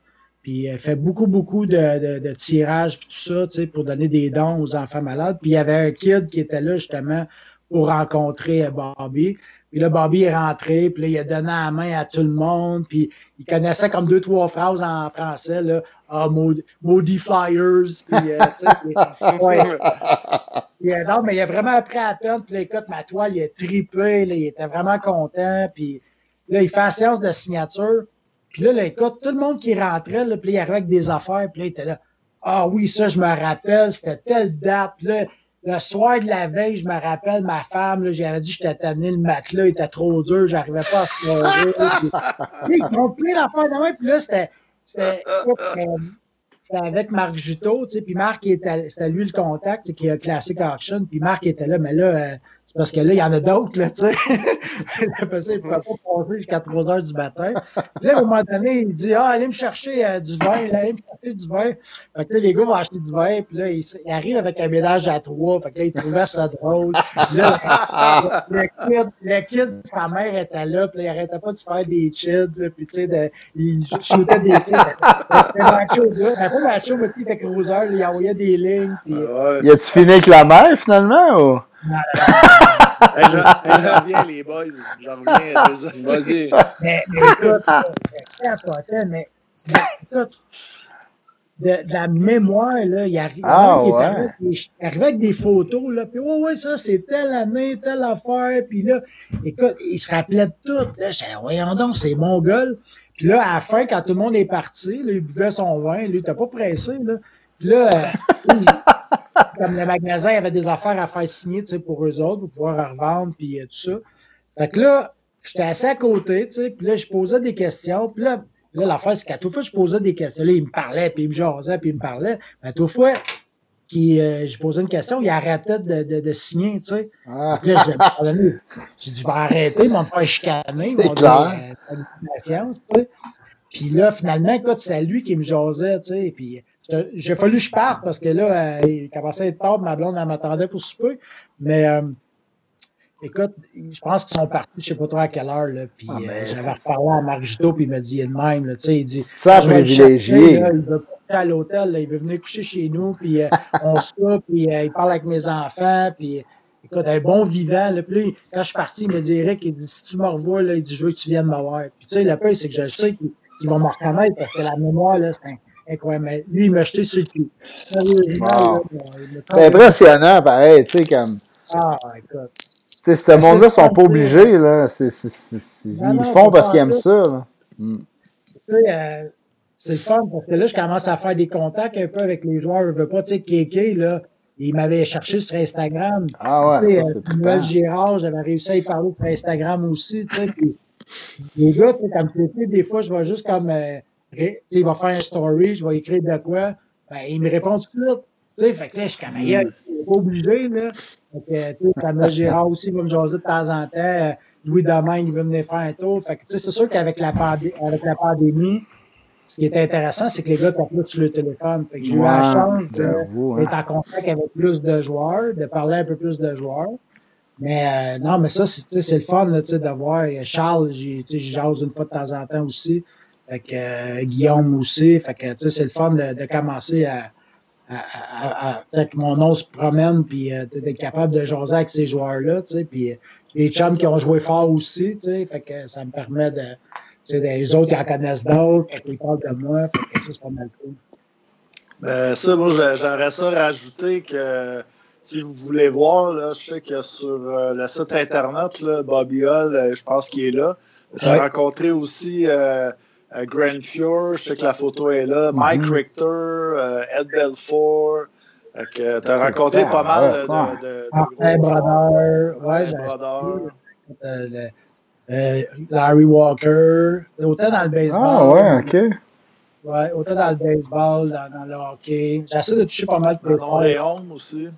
Puis il fait beaucoup, beaucoup de, de, tirages, puis tout ça, tu sais, pour donner des dons aux enfants malades. Puis il y avait un kid qui était là justement pour rencontrer euh, Bobby. Puis là, Bobby est rentré, puis là, il a donné la main à tout le monde, puis il connaissait comme deux, trois phrases en français, là. Ah, maudit, Flyers, puis, euh, tu sais, ouais. Euh, non, mais il a vraiment appris à peine, puis là, écoute, ma toile, il a trippé, là, il était vraiment content, puis là, il fait la séance de signature, puis là, là, écoute, tout le monde qui rentrait, là, puis il arrivait avec des affaires, puis là, il était là, ah oui, ça, je me rappelle, c'était telle date, puis là, le soir de la veille, je me rappelle, ma femme, j'avais dit que j'étais tanné, le matelas était trop dur, j'arrivais pas à se puis, Ils ont pris l'affaire de main, puis là, c'était c'était avec Marc Juteau, tu sais, puis Marc, c'était lui le contact, qui a Classic Auction, puis Marc était là, mais là, euh, parce que là, il y en a d'autres, là, tu sais. Il ne pourrait pas passer jusqu'à 3 heures du matin. Puis là, à un moment donné, il dit, ah, allez me chercher euh, du vin, là, allez me chercher du vin. Fait que là, les gars vont acheter du vin, puis là, il, il arrive avec un ménage à trois, fait que là, il trouvait ça drôle. là, le kid, le sa mère était là, puis là, il arrêtait pas de faire des chids, puis tu sais, il shootait des chids. C'était macho, là. Après, macho, mais il était cruiser, il envoyait des lignes. Puis, ouais. Y a-tu fini avec la mère, finalement, ou? J'en reviens, les boys. J'en reviens. Vas-y. Mais, mais écoute, c'est mais écoute, de, de, la mémoire, là, il arrive, ah, il, ouais. arrive, il arrive avec des photos, là, puis ouais, ouais, ça, c'est telle année, telle affaire, puis là, écoute, il se rappelait de tout, là, j'ai voyons donc, c'est mon gueule. Puis là, à la fin, quand tout le monde est parti, là, il buvait son vin, lui, t'as pas pressé, là, puis là, euh, comme le magasin avait des affaires à faire signer pour eux autres, pour pouvoir revendre, puis euh, tout ça. Fait que là, j'étais assis à côté, tu sais, puis là, je posais des questions. Puis là, là l'affaire, c'est qu'à toute fois, je posais des questions. Là, il me parlait, puis il me jasait, puis il me parlait. Mais à toute fois qui, euh, je posais une question, il arrêtait de, de, de signer, tu sais. Ah. Puis là, j'ai dit, je vais arrêter, il va me faire chicaner, C'est clair. Dire, tu sais. Puis là, finalement, écoute, c'est lui qui me jasait, tu sais, puis j'ai fallu que je parte parce que là, euh, il commençait à être tard, ma blonde, elle m'attendait pour souper. Mais euh, écoute, je pense qu'ils sont partis, je ne sais pas trop à quelle heure. Là, puis ah, euh, j'avais reparlé à Margito, puis il m'a dit il est de même. Là, il dit Ça, privilégié. il veut pas à l'hôtel, il veut venir coucher chez nous, puis on se puis il parle avec mes enfants, puis écoute, un bon vivant. Là, puis quand je suis parti, il me dit Eric, il dit si tu me revois, là, il dit je veux que tu viennes me voir. Puis tu sais, le pire, c'est que je sais qu'ils vont me reconnaître parce que la mémoire, là, c'est un incroyable. Mais lui, il m'a jeté sur le cul. Wow. C'est impressionnant, pareil, tu sais, comme. Ah, écoute. Tu sais, ce monde-là ne sont pas obligés, là. Ils le font parce qu'ils aiment ça, là. Mm. Tu sais, euh, c'est le fun parce que là, je commence à faire des contacts un peu avec les joueurs. Je veux pas, tu sais, Kéké, là, il m'avait cherché sur Instagram. Ah ouais, ça, c'est Noël Girard, j'avais réussi à y parler sur Instagram aussi, tu sais. Puis, les gars, comme Kéké, des fois, je vois juste comme. Euh, il va faire un story, je vais écrire de quoi. Ben, il me répond tout de suite. sais, fait que là, je suis comme, il n'est pas obligé, là. Fait que, comme Gérard aussi va me jaser de temps en temps. Louis Domaine, il veut venir faire un tour. Fait que, c'est sûr qu'avec la, avec la pandémie, ce qui est intéressant, c'est que les gars t'appellent sur le téléphone. Fait que j'ai eu la chance hein. d'être en contact avec plus de joueurs, de parler un peu plus de joueurs. Mais euh, non, mais ça, c'est le fun là, de voir. Charles, j'ai jase une fois de temps en temps aussi. Fait que euh, Guillaume aussi. Fait que, tu sais, c'est le fun de, de commencer à, à, à, que mon nom se promène puis euh, d'être capable de jaser avec ces joueurs-là, tu sais. Puis les chums qui ont joué fort aussi, tu sais. Fait que ça me permet de, tu sais, les autres qui en connaissent d'autres, ils parlent de moi. Fait que ça, c'est pas mal cool. Ben, ça, moi, j'aimerais ça rajouter que si vous voulez voir, là, je sais que sur euh, le site internet, là, Bobby Hall, je pense qu'il est là. Tu as rencontré aussi euh, Grand Fjord, je sais que la photo est là, Mike Mhm. Richter, euh, Ed Belfort. tu as rencontré pas mal de, de, de, de Martin gros joueurs. Brodeur, ouais, Brodeur. euh, le- euh, Larry Walker, autant dans le baseball. Ah, ouais, ok. Ouais, autant dans le baseball, dans, dans le hockey. J'essaie de toucher pas mal de Manon baseball. Réaume aussi.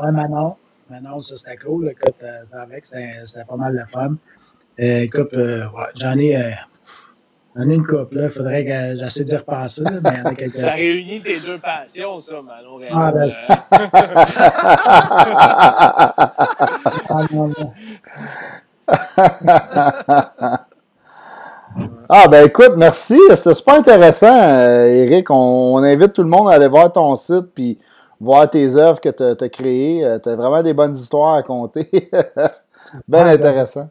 Ouais, Manon. Manon, ça c'était cool. Écoute, euh, avec, c'était c'était pas mal de fun. Euh, écoute, euh, ouais, j'en ai, euh, j'en ai une couple, là. Faudrait que j'essaie d'y repenser, là, mais il y en a quelques Ça réunit tes deux passions, ça, Manon. Ah, ben. Euh, Ah, non, non. Ah, ben écoute, merci. C'était super intéressant, euh, Eric. On, on invite tout le monde à aller voir ton site puis voir tes œuvres que tu as, créées. Tu as vraiment des bonnes histoires à compter. ben Ah, ben, intéressant. Ben,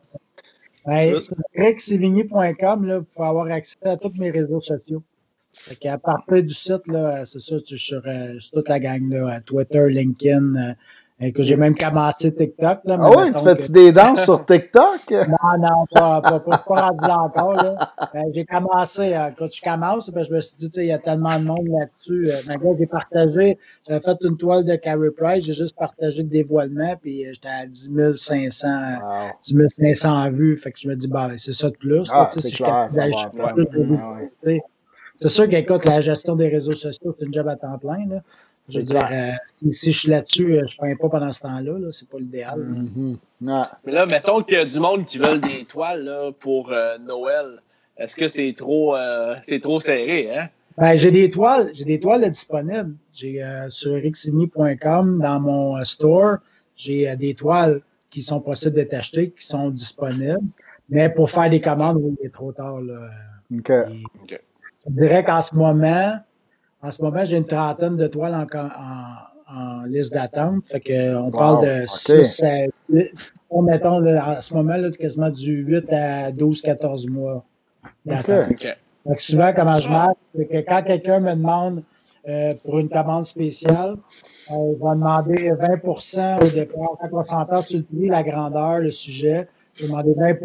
Ça, sur rexsevigny.com, là, vous pouvez avoir accès à tous mes réseaux sociaux. Fait qu'à partir du site, là, c'est ça, tu sur, euh, sur toute la gang, là, à Twitter, LinkedIn, et que j'ai même commencé TikTok. Là, Ah oui, tu fais-tu que- des danses sur TikTok? Non, non, pas, pas, pas, pas rendu là encore. Là. Euh, j'ai commencé, euh, quand je commence, ben, je me suis dit, il y a tellement de monde là-dessus. Euh, gars, j'ai partagé, j'avais fait une toile de Carey Price, j'ai juste partagé le dévoilement, puis euh, j'étais à 10 500, Wow. 10 500 vues. Fait que je me dis, bah, c'est ça de plus. Ah, c'est si clair, Ah. C'est sûr qu'écoute, la gestion des réseaux sociaux, c'est une job à temps plein. Là. Je veux dire, euh, si, si je suis là-dessus, euh, je ne pas pendant ce temps-là. Là, c'est pas l'idéal. Mhm. Ouais. Mais là, mettons qu'il y a du monde qui veulent des toiles là, pour euh, Noël. Est-ce que c'est trop, euh, c'est trop serré, hein? Ben, j'ai des toiles, j'ai des toiles disponibles. J'ai euh, sur rixini.com dans mon euh, store, j'ai euh, des toiles qui sont possibles d'être achetées, qui sont disponibles. Mais pour faire des commandes, oui, il est trop tard. Là. Et. Je dirais qu'en ce moment, en ce moment, j'ai une trentaine de toiles en, en, en liste d'attente. Fait que on parle de ok. 6 à 8. On mettons là, en ce moment là, quasiment du 8 à 12, 14 mois d'attente. OK. OK. Fait que souvent, comment je marche, c'est que quand quelqu'un me demande euh, pour une commande spéciale, euh, je vais demander 20% au départ. Quand on s'entend sur le prix, la grandeur, le sujet, je vais demander 20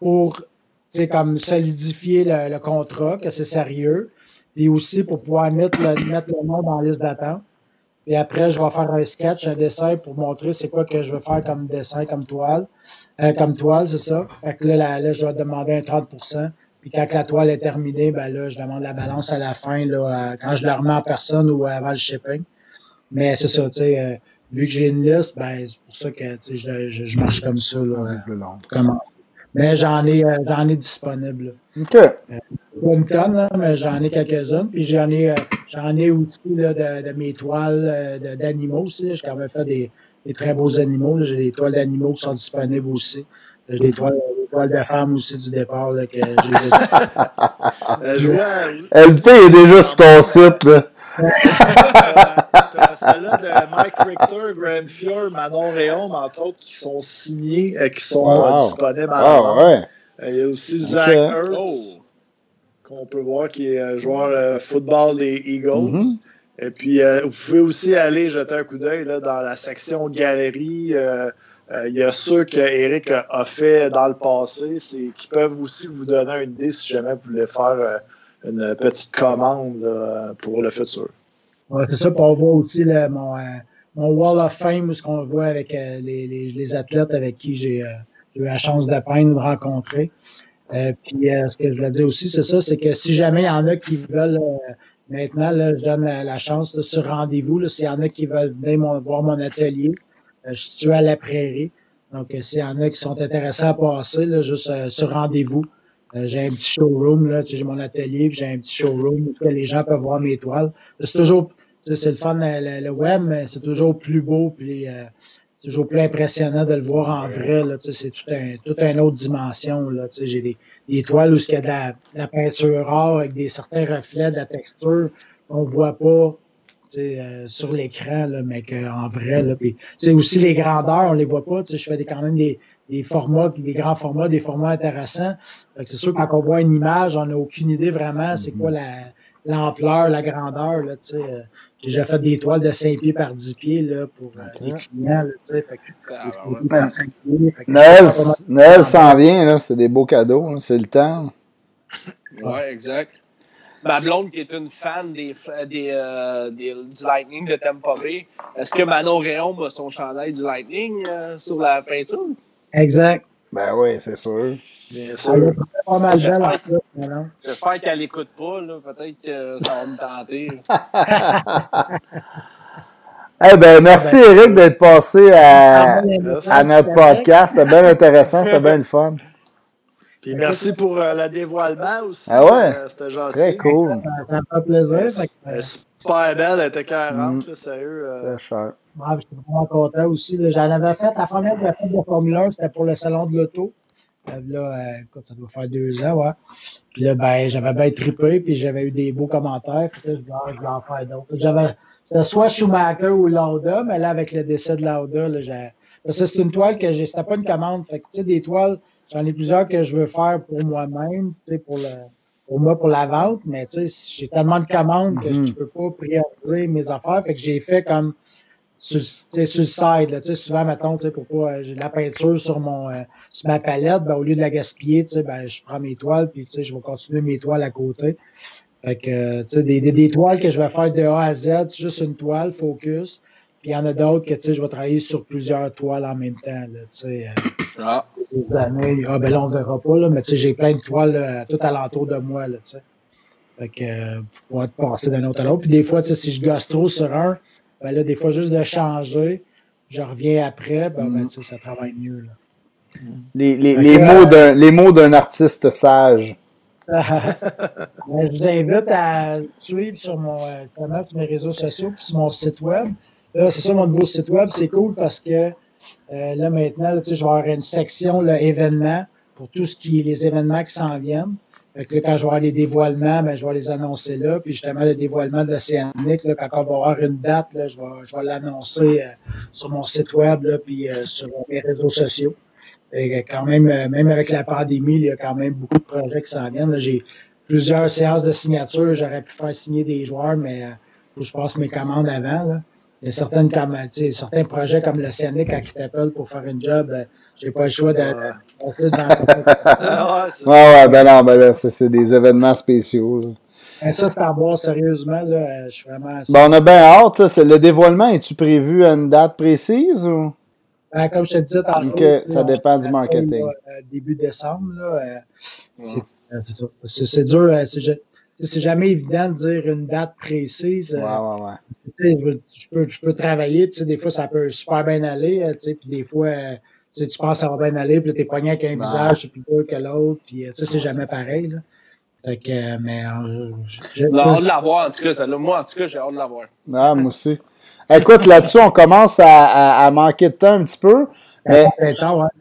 pour tu sais, comme solidifier le, le contrat, que c'est sérieux, puis aussi pour pouvoir mettre le, mettre le nom dans la liste d'attente. Puis après, je vais faire un sketch, un dessin pour montrer c'est quoi que je veux faire comme dessin, comme toile. Euh, comme toile, c'est ça. Fait que là, là, là, je vais demander un 30% Puis quand la toile est terminée, ben là, je demande la balance à la fin, là, euh, quand je la remets en personne ou avant le shipping. Mais c'est ça, tu sais, euh, vu que j'ai une liste, ben c'est pour ça que tu sais, je, je, je marche comme ça là, euh, pour commencer. Mais j'en ai, euh, j'en ai disponible. là. OK. Pas une tonne, là, mais j'en ai quelques-unes. Puis j'en ai, euh, j'en ai aussi là, de, de mes toiles euh, de- d'animaux aussi. J'ai quand même fait des, des très beaux animaux. là. J'ai des toiles d'animaux qui sont disponibles aussi. J'ai des toiles, des toiles de femmes aussi du départ là, que j'ai. Euh, je vois, LP est déjà sur ton site, là. Celle-là de Mike Richter, Grand Fjord, Manon Réaume, entre autres, qui sont signés, qui sont Wow. disponibles Ah, ouais. Il y a aussi Zach Ok. Ertz, Oh! Qu'on peut voir qui est un joueur euh, football des Eagles. Mhm. Et puis, euh, vous pouvez aussi aller jeter un coup d'œil dans la section galerie. euh, euh, il y a ceux que Eric a, fait dans le passé, qui peuvent aussi vous donner une idée si jamais vous voulez faire euh, une petite commande là, pour le futur. Ouais, c'est ça, puis on voit aussi là, mon, euh, mon Wall of Fame, où ce qu'on voit avec euh, les, les, les athlètes avec qui j'ai euh, j'ai eu la chance de peindre, de rencontrer. Euh, puis euh, ce que je voulais dire aussi, c'est ça, c'est que si jamais il y en a qui veulent, euh, maintenant, là, je donne la, chance là, sur rendez-vous, s'il y en a qui veulent venir voir mon atelier, euh, je suis situé à la prairie. Donc, euh, s'il y en a qui sont intéressés à passer, là, juste euh, sur rendez-vous, j'ai un petit showroom, là, j'ai mon atelier, j'ai un petit showroom où les gens peuvent voir mes toiles. C'est toujours, c'est le fun, le, le- web, mais c'est toujours plus beau, puis toujours plus impressionnant de le voir en vrai. C'est tout un, toute une autre dimension. J'ai des, des toiles où il y a de la, de la peinture rare avec des certains reflets, de la texture qu'on voit pas euh, sur l'écran, là, mais qu'en vrai. Là, sais, aussi les grandeurs, on les voit pas. Je fais des, quand même des, des formats, des grands formats, des formats intéressants. C'est sûr, quand on voit une image, on n'a aucune idée vraiment c'est quoi la l'ampleur, la grandeur. Là, j'ai déjà fait des toiles de 5 pieds par 10 pieds là, pour euh, Ok. les clients. Là, tu sais, fait que, Ah, des ouais. 5 pieds par 5 pieds, fait que Noël, s'en vient, là. C'est des beaux cadeaux. là. C'est le temps. Oui, exact. Ma blonde qui est une fan des, des, euh, des du Lightning de Tampa Bay. Est-ce que Manon Réon a son chandail du Lightning euh, sur la peinture? Exact. Ben oui, c'est sûr. Bien sûr. Pas mal belle en J'espère qu'elle n'écoute pas. Peut-être que ça va me tenter. Eh ben, merci Eric d'être passé à, à notre podcast. C'était bien intéressant, c'était bien le fun. Puis merci pour euh, le dévoilement aussi. Ah ouais? Euh, C'était gentil. Très cool. Ça, me fait plaisir. Euh, super belle, elle était 40, mm. sérieux. Euh... Très cher. Ouais, J'étais vraiment content aussi. J'en avais fait, la première que fait de Formule 1, c'était pour le salon de l'auto. Là, écoute, ça doit faire deux ans, ouais. Puis là, ben, j'avais bien trippé, puis j'avais eu des beaux commentaires. Puis là, je voulais, je voulais en faire d'autres. J'avais, c'était soit Schumacher ou Lauda, mais là, avec le décès de Lauda, là, j'ai. c'est une toile que j'ai. C'était pas une commande. Fait que, tu sais, des toiles, J'en ai plusieurs que je veux faire pour moi-même, pour, le, pour moi, pour la vente, mais j'ai tellement de commandes que je ne peux pas prioriser mes affaires. Fait que j'ai fait comme sur, sur le side. Là, souvent, mettons, pour pas, j'ai de la peinture sur mon euh, sur ma palette, ben, au lieu de la gaspiller, ben, je prends mes toiles, puis je vais continuer mes toiles à côté. Fait que, des, des, des, toiles que je vais faire de A à Z, juste une toile, focus. Puis il y en a d'autres que, tu sais, je vais travailler sur plusieurs toiles en même temps, là, tu sais. Euh, ah. Années, ah, ben là, on verra pas, là, mais tu sais, j'ai plein de toiles là, tout alentour de moi, là, tu sais. Fait que, euh, pour être passé d'un autre à l'autre. Puis des fois, tu sais, si je gosse trop sur un, ben là, des fois, juste de changer, je reviens après, ben, ben tu sais, ça travaille mieux, là. Les, les, les, mots d'un, les mots d'un artiste sage. ben, je vous invite à suivre sur mon euh, sur mes réseaux sociaux puis sur mon site web. Là, c'est ça mon nouveau site web. C'est cool parce que euh, là, maintenant, je vais avoir une section là, événements pour tout ce qui est les événements qui s'en viennent. Que quand je vais avoir les dévoilements, ben, je vais les annoncer là. Puis justement, le dévoilement de l'Océanique, là, quand on va avoir une date, là, je vais, je vais l'annoncer euh, sur mon site web là, puis euh, sur mes réseaux sociaux. Et quand même, même avec la pandémie, il y a quand même beaucoup de projets qui s'en viennent. J'ai plusieurs séances de signature. J'aurais pu faire signer des joueurs, mais faut que je passe mes commandes avant. Là. Il y a certaines certains projets comme CNIC quand ils t'appellent pour faire une job, euh, j'ai pas le choix de. Ouais, ouais, ouais, ben non, ben là, c'est des événements spéciaux. Mais ça, c'est à voir sérieusement. Là, euh, je suis vraiment. Ben, on a bien hâte. Ça, le dévoilement, es-tu prévu à une date précise ou? Ben, comme je te disais tantôt. Okay, ça dépend du marketing. Là, début décembre. Là, euh, c'est dur c'est jamais évident de dire une date précise. Ouais, ouais, ouais. Je, peux, je peux travailler, des fois ça peut super bien aller, euh, puis des fois euh, tu penses que ça va bien aller, puis t'es pogné avec un visage plus dur que l'autre, puis euh, c'est jamais pareil. Là. Fait que, mais j'ai hâte de l'avoir, en tout cas. Ça, moi, en tout cas, j'ai hâte de l'avoir. Ah, moi aussi. Écoute, là-dessus, on commence à, à, manquer de temps un petit peu. Mais,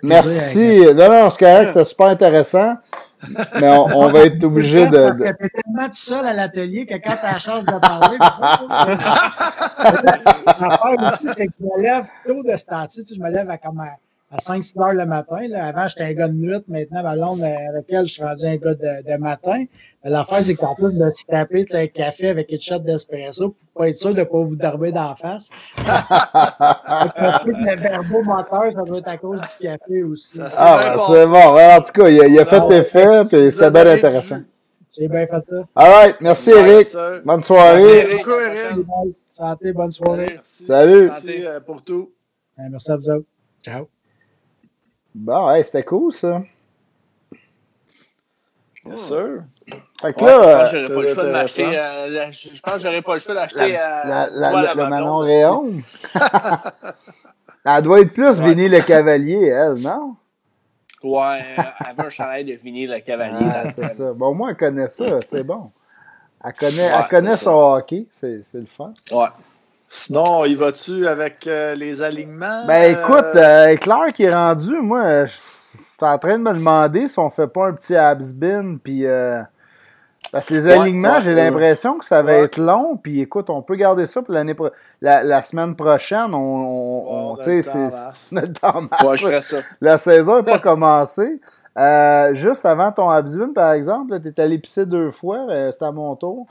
merci. Non, non, c'est correct, c'était super intéressant. Mais on, va être obligé de. Parce que t'es tellement tout seul à l'atelier que quand t'as la chance de parler. L'affaire aussi, c'est que je me lève tôt de ce temps-ci. Je me lève à comme à 5-6 heures le matin. Là. Avant, j'étais un gars de nuit. Maintenant, ma blonde avec elle, je suis rendu un gars de, de matin. L'affaire, c'est qu'en plus de se taper un café avec une shot d'espresso pour pas être sûr de ne pas vous dormir d'en face. le verbo moteur, ça doit être à cause du café aussi. Ah, ben, c'est bon. en tout cas, il a, fait effet, puis c'était bien intéressant. J'ai bien fait ça. All right. Merci, Eric. Bonne soirée. Merci beaucoup, Eric. Santé, bonne soirée. Salut. Merci euh, pour tout. Merci à vous autres. Ciao. Bon, hey, c'était cool, ça. Bien sûr. Fait que là, je pense que j'aurais pas le choix de m'acheter. Euh, je pense que j'aurais pas le choix d'acheter. La, la, le Manon Réon. elle doit être plus ouais. Vinny le Cavalier, elle, non? Ouais, elle veut un chandail de Vinny le Cavalier. Ah, c'est ça. Bon, moi, elle connaît ça, c'est bon. Elle connaît, ouais, elle connaît son hockey, c'est le fun. Ouais. Sinon, y vas-tu avec euh, les alignements? Ben écoute, euh, Claire qui est rendu, moi, je suis en train de me demander si on fait pas un petit absbin, puis... Euh, parce que les alignements, j'ai l'impression que ça va être long, puis écoute, on peut garder ça pour l'année la, la, semaine prochaine. On, on, on c'est le temps Ouais, je ferais ça. La saison n'est pas commencée. juste avant ton absbin, par exemple, tu es allé pisser deux fois, c'était à mon tour.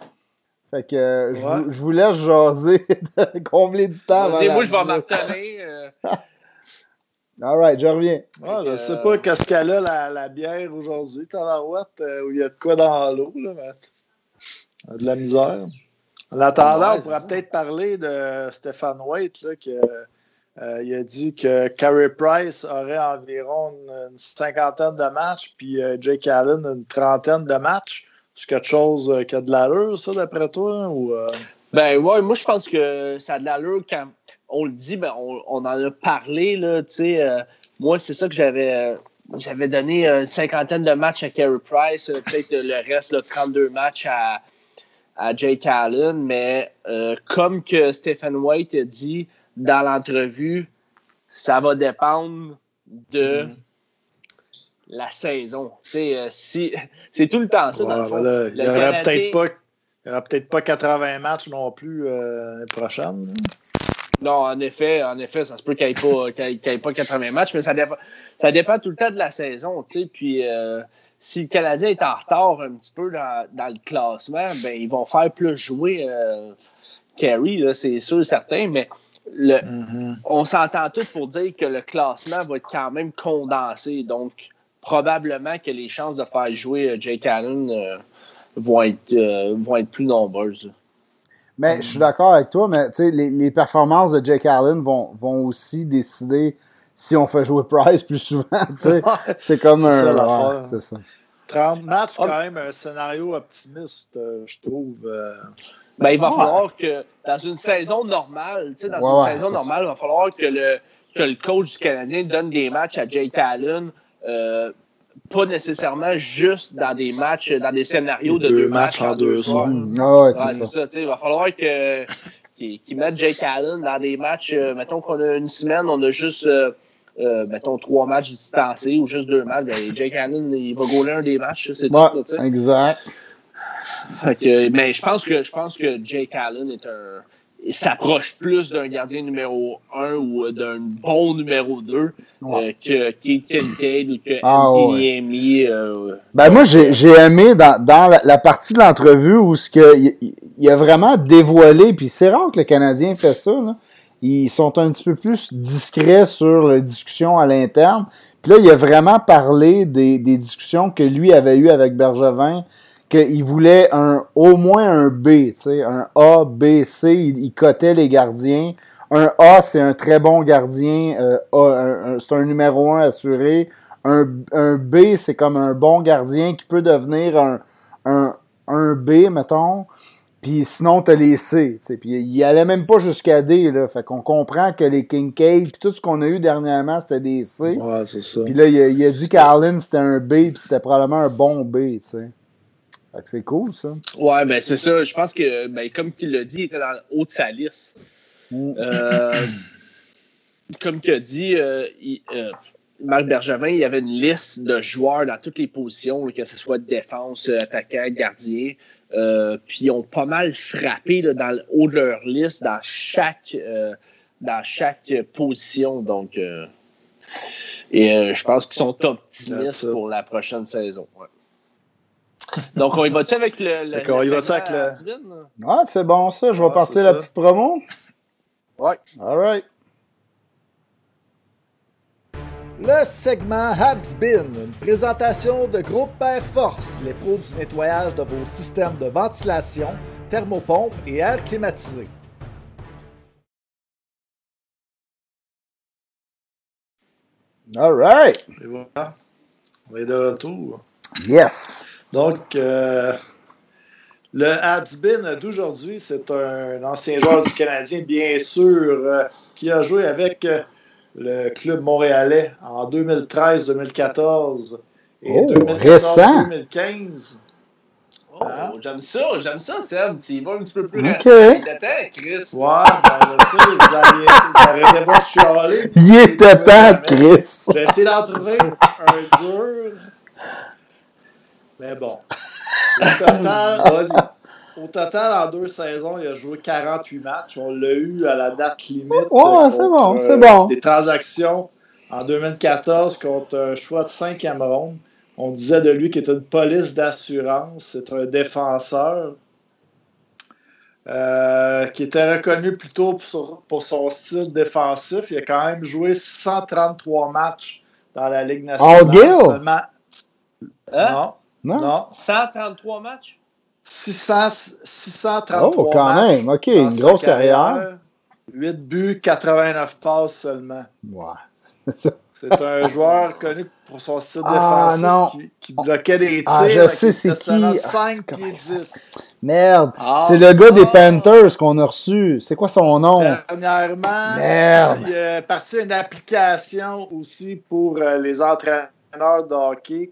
Fait que euh, je, vous, je, vous, laisse jaser, combler du temps. moi, je vais m'en euh. All right, je reviens. Ah, je ne sais pas qu'est-ce qu'elle a, la, la bière aujourd'hui, Talarouette, euh, où il y a de quoi dans l'eau, là, mais... de la misère. En attendant, on pourrait peut-être parler de Stéphane White, là, qui euh, il a dit que Carey Price aurait environ une, cinquantaine de matchs, puis euh, Jake Allen une trentaine de matchs. C'est quelque chose qui a de l'allure, ça, d'après toi? Ou, Ben ouais, moi je pense que ça a de l'allure quand on le dit, ben, on, en a parlé, là, tu sais. Euh, moi, c'est ça que j'avais. Euh, j'avais donné une cinquantaine de matchs à Carey Price, euh, peut-être le reste, là, 32 matchs à, à Jake Allen, mais comme que Stephen White a dit dans l'entrevue, ça va dépendre de mm-hmm. La saison. si, c'est tout le temps ça, dans le fond. il n'y aurait peut-être pas, peut pas 80 matchs non plus l'année prochaine. Non, en effet, en effet, ça se peut qu'il n'y ait, pas 80 matchs, mais ça dépend, ça dépend tout le temps de la saison. Puis euh, si le Canadien est en retard un petit peu dans, le classement, ben, ils vont faire plus jouer euh, Carey, c'est sûr, certain, mais le, mm-hmm. on s'entend tous pour dire que le classement va être quand même condensé. Donc, probablement que les chances de faire jouer euh, Jake Allen vont, être, vont être plus nombreuses. Mais je suis d'accord avec toi, mais les, les performances de Jake Allen vont, vont aussi décider si on fait jouer Price plus souvent. c'est comme un. c'est ça. 30 matchs, quand même, un scénario optimiste, euh, je trouve. Euh. Ben, il va falloir que, dans une saison normale, dans une saison normale, il va falloir que le, que le coach du Canadien donne des matchs à Jake Allen. Euh, pas nécessairement juste dans des matchs, dans des scénarios de deux, matchs, en deux soirs. Ah ouais, c'est ça. il va falloir que qu'ils mettent Jake Allen dans des matchs. Euh, mettons qu'on a une semaine, on a juste euh, euh, mettons trois matchs distancés ou juste deux matchs. Ben, Jake Allen, il va gauler un des matchs, c'est tout. Exact. mais je pense que je pense que Jake Allen est un s'approche plus d'un gardien numéro 1 ou d'un bon numéro 2 euh, que Keith Kincaid ou que ah, euh, ben moi, j'ai aimé dans, dans la, partie de l'entrevue où ce que, il, a vraiment dévoilé, puis c'est rare que le Canadien fait ça, ils sont un petit peu plus discrets sur la discussion à l'interne. Puis là, il a vraiment parlé des, des discussions que lui avait eues avec Bergevin, qu'il voulait un, au moins un B, un A, B, C, il, cotait les gardiens. Un A, c'est un très bon gardien, euh, c'est un numéro 1 assuré. Un, un B, c'est comme un bon gardien qui peut devenir un, un, un B, mettons. Puis sinon, t'as les C. Puis il allait même pas jusqu'à D. Là. Fait qu'on comprend que les Kincaid, puis tout ce qu'on a eu dernièrement, c'était des C. Ouais, c'est ça. Puis là, il a, il a dit qu'Arlen, c'était un B, puis c'était probablement un bon B, tu sais c'est cool, ça. Ouais, ben c'est ça. Je pense que, ben, comme tu l'as dit, il était dans le haut de sa liste. Mm. Euh, comme tu as dit, euh, euh, Marc Bergevin, il y avait une liste de joueurs dans toutes les positions, que ce soit défense, attaquant, gardien. puis ils ont pas mal frappé dans le haut de leur liste dans chaque, dans chaque position. Donc, et je pense qu'ils sont optimistes pour la prochaine saison. Donc, on y va-tu avec le. D'accord, on y va-tu avec le. Ah, c'est bon ça. Je vais partir la petite promo. Ouais. All right. Le segment Habsbin, une présentation de Groupe Air Force, les pros du nettoyage de vos systèmes de ventilation, thermopompe et air climatisé. All right. Et voilà. On est de retour. Yes. Donc, euh, le Habsbin d'aujourd'hui, c'est un ancien joueur du Canadien, bien sûr, euh, qui a joué avec euh, le club montréalais en 2013-2014 et 2014-2015. Oh, hein? j'aime ça, j'aime ça, Seb. Tu vas un petit peu plus okay. récent. Il était Chris. Ouais, ben, je sais, vous avez, vous chialer. Il était temps, Chris. J'ai essayé d'en trouver un dur. Mais bon. Au total, en deux saisons, il a joué 48 matchs. On l'a eu à la date limite. Ouais, c'est bon, c'est bon. Des transactions en 2014 contre un choix de 5 ronde. On disait de lui qu'il était une police d'assurance. C'est un défenseur. qui était reconnu plutôt pour, pour, son style défensif. Il a quand même joué 133 matchs dans la Ligue nationale. All Seulement... Hein? Non. Non? 133 matchs? 600, 633 oh, quand même. OK, une grosse carrière. 8 buts, 89 passes seulement. Ouais. C'est un joueur connu pour son style ah, défensif qui, qui, bloquait des ah, tirs. Ah, je sais c'est qui. 5 ah, pieds 10. Merde. Ah, c'est le gars des Panthers qu'on a reçu. C'est quoi son nom? Dernièrement, Merde. il est parti une application aussi pour euh, les entraîneurs de hockey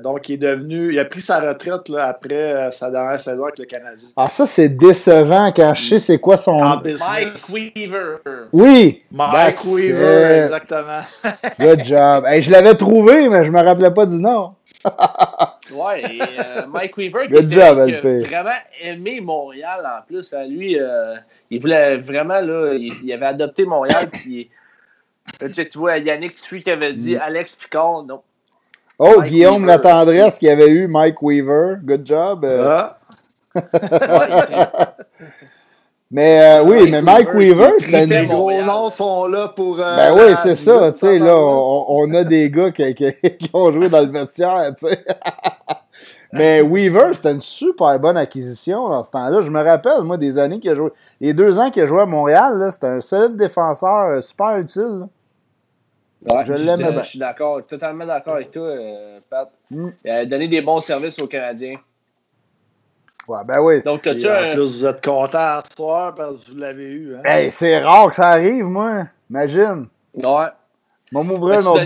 donc, il est devenu, il a pris sa retraite là, après euh, sa dernière saison avec le Canadien. Ah, ça, c'est décevant quand je sais c'est quoi son. Mike Weaver. Oui. Mike Weaver, exactement. Good job. je l'avais trouvé, mais je me rappelais pas du nom. ouais, et, euh, Mike Weaver qui, était, a vraiment aimé Montréal en plus. À lui, il voulait vraiment, là, il, avait adopté Montréal. puis, tu vois, Yannick Tui qui avait dit mm. Alex Picard, non. Oh, Guillaume La Tendresse qui avait eu Mike Weaver. Good job. Euh. Ah. mais euh, oui, mais Mike Weaver, c'était une. Les gros noms sont là pour. Euh, ben oui, c'est ça. Tu sais, là, on, a des gars qui, qui, ont joué dans le vestiaire, tu sais. mais Weaver, c'était une super bonne acquisition dans ce temps-là. Je me rappelle, moi, des années qu'il a joué. Les deux ans qu'il a joué à Montréal, c'était un solide défenseur super utile je l'aime Je suis d'accord, totalement d'accord avec toi, euh, Pat. Mm. Il a donné des bons services aux Canadiens. Ouais, ben oui. Donc, tu En plus, vous êtes content ce soir parce que vous l'avez eu. Hein? Hey, c'est rare que ça arrive, moi. Imagine. Ouais. Moi, m'ouvrir un autre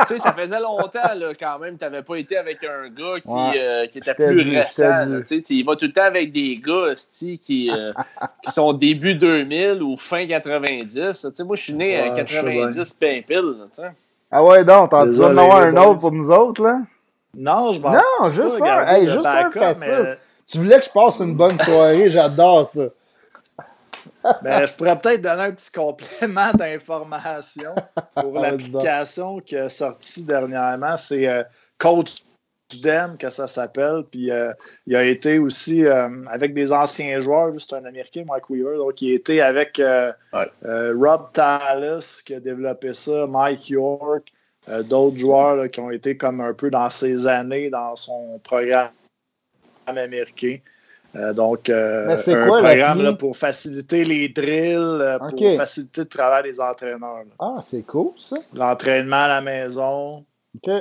tu sais, ça faisait longtemps là, quand même. Tu n'avais pas été avec un gars qui, euh, qui était plus récent. Tu sais, il va tout le temps avec des gars qui, euh, qui sont début 2000 ou fin 90. Tu sais, moi, je suis né en 90 pimpile. Ah ouais, donc, besoin d'en avoir un autre pour nous autres, là? Non, je m'en Non, juste ça. Hey, juste ça, facile. Tu voulais que je passe une bonne soirée, j'adore ça. Ben, je pourrais peut-être donner un petit complément d'information pour l'application qui est sortie dernièrement. C'est euh, Coach Dem que ça s'appelle. Puis euh, il a été aussi euh, avec des anciens joueurs. C'est un Américain, Mike Weaver. Donc il a été avec Rob Tallis qui a développé ça, Mike York, d'autres joueurs qui ont été comme un peu dans ses années dans son programme américain. Euh, donc, euh, un programme pour faciliter les drills, euh, pour faciliter le travail des entraîneurs. Ah, c'est cool, ça. L'entraînement à la maison. OK.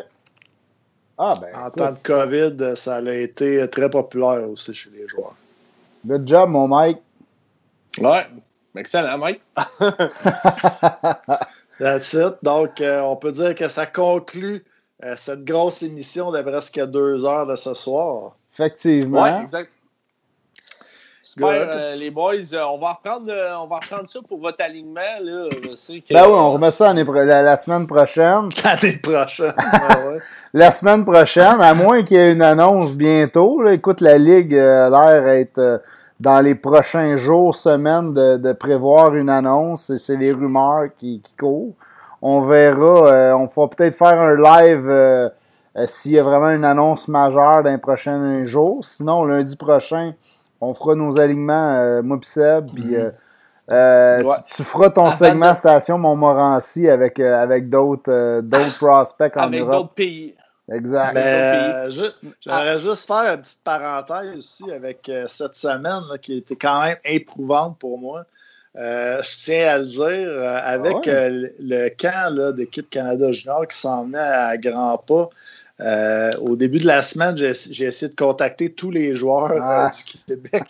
Ah, ben, en temps de COVID, ça a été très populaire aussi chez les joueurs. Good job, mon Mike. Ouais, excellent, Mike. That's it. Donc, on peut dire que ça conclut cette grosse émission de presque deux heures de ce soir. Effectivement. Oui, exact. Euh, les boys. Euh, on, va reprendre, euh, on va reprendre ça pour votre alignement. Là. Je sais que, ben oui, on remet ça la, semaine prochaine. L'année prochaine. la semaine prochaine, à moins qu'il y ait une annonce bientôt. Écoute, la Ligue a l'air d'être dans les prochains jours, semaines, de, prévoir une annonce. C'est les rumeurs qui, courent. On verra. on va peut-être faire un live s'il y a vraiment une annonce majeure dans les prochains jours. Sinon, lundi prochain on fera nos alignements, euh, moi et Seb, puis mhm. euh, euh, tu, feras ton segment station Montmorency avec, avec d'autres prospects en avec Europe. Avec d'autres pays. Exact. J'aimerais juste faire une petite parenthèse aussi avec cette semaine qui était quand même éprouvante pour moi. je tiens à le dire, avec ah le camp d'équipe Canada Junior qui s'en venait à grands pas, euh, au début de la semaine, j'ai essayé de contacter tous les joueurs euh, ah. du Québec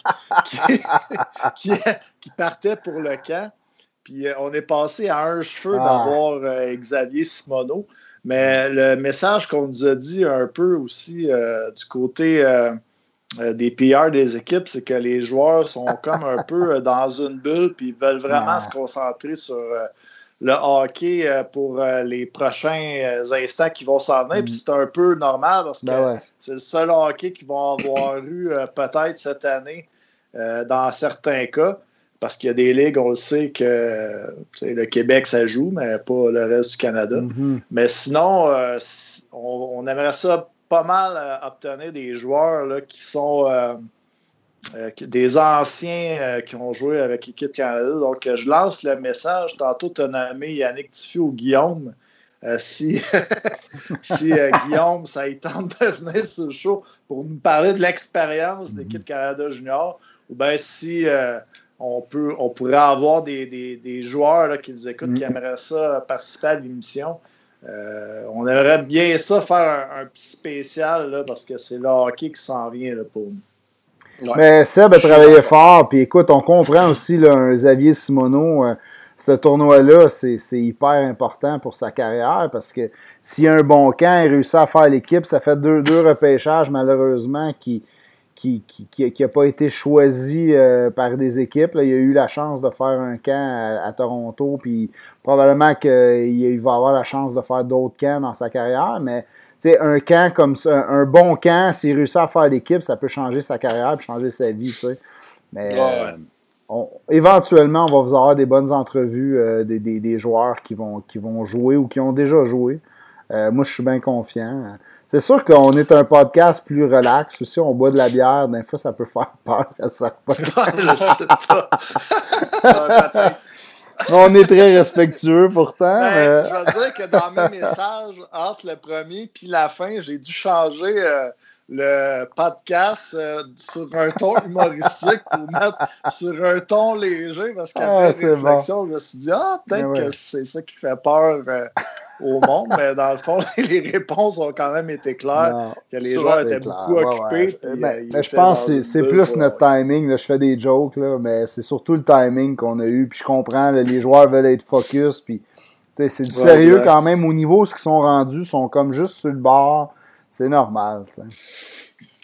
qui, partaient pour le camp. Puis euh, on est passé à un cheveu ah. d'avoir Xavier Simoneau. Mais le message qu'on nous a dit un peu aussi du côté des PR des équipes, c'est que les joueurs sont comme un peu dans une bulle puis ils veulent vraiment ah. se concentrer sur le hockey euh, pour euh, les prochains euh, instants qui vont s'en venir. Puis mm. c'est un peu normal parce ben que c'est le seul hockey qu'ils vont avoir eu peut-être cette année dans certains cas. Parce qu'il y a des ligues, on le sait que le Québec, ça joue, mais pas le reste du Canada. Mm-hmm. Mais sinon, on, aimerait ça pas mal obtenir des joueurs là, qui sont des anciens qui ont joué avec l'équipe Canada. Donc, je lance le message. Tantôt, tu as nommé Yannick Tiffi ou Guillaume. si, si Guillaume, ça y tente de venir sur le show pour nous parler de l'expérience de l'équipe mhm. Canada Junior, ou bien si on, peut, on pourrait avoir des, joueurs qui nous écoutent qui mhm. aimeraient ça participer à l'émission. Euh, on aimerait bien ça faire un, petit spécial parce que c'est le hockey qui s'en vient pour nous. Mais Seb a travaillé fort, puis écoute, on comprend aussi là, un Xavier Simoneau. Euh, ce tournoi-là, c'est hyper important pour sa carrière parce que s'il y a un bon camp, il réussit à faire l'équipe, ça fait deux, deux repêchages malheureusement qui, qui n'a pas été choisi euh, par des équipes. il a eu la chance de faire un camp à, Toronto, puis probablement qu'il va avoir la chance de faire d'autres camps dans sa carrière, mais un camp comme ça, un bon camp, s'il réussit à faire l'équipe, ça peut changer sa carrière et changer sa vie. Mais euh, éventuellement, on va vous avoir des bonnes entrevues euh, des, des, joueurs qui vont, qui vont jouer ou qui ont déjà joué. moi, je suis bien confiant. C'est sûr qu'on est un podcast plus relax aussi. On boit de la bière. Des fois, ça peut faire peur à certains. je sais pas. on est très respectueux pourtant. Ben, je veux dire que dans mes messages, entre le premier et la fin, j'ai dû changer. Euh, le podcast euh, sur un ton humoristique pour mettre sur un ton léger parce qu'après ah, réflexion, je me suis dit, ah, peut-être que c'est ça qui fait peur euh, au monde, mais dans le fond, les réponses ont quand même été claires, que les joueurs étaient beaucoup occupés. mais, euh, je pense que c'est plus notre timing. Là, je fais des jokes, là, mais c'est surtout le timing qu'on a eu. Puis je comprends, les joueurs veulent être focus. Puis c'est du sérieux quand même. Au niveau, ce qu'ils sont rendus, sont comme juste sur le bord c'est normal. Ça.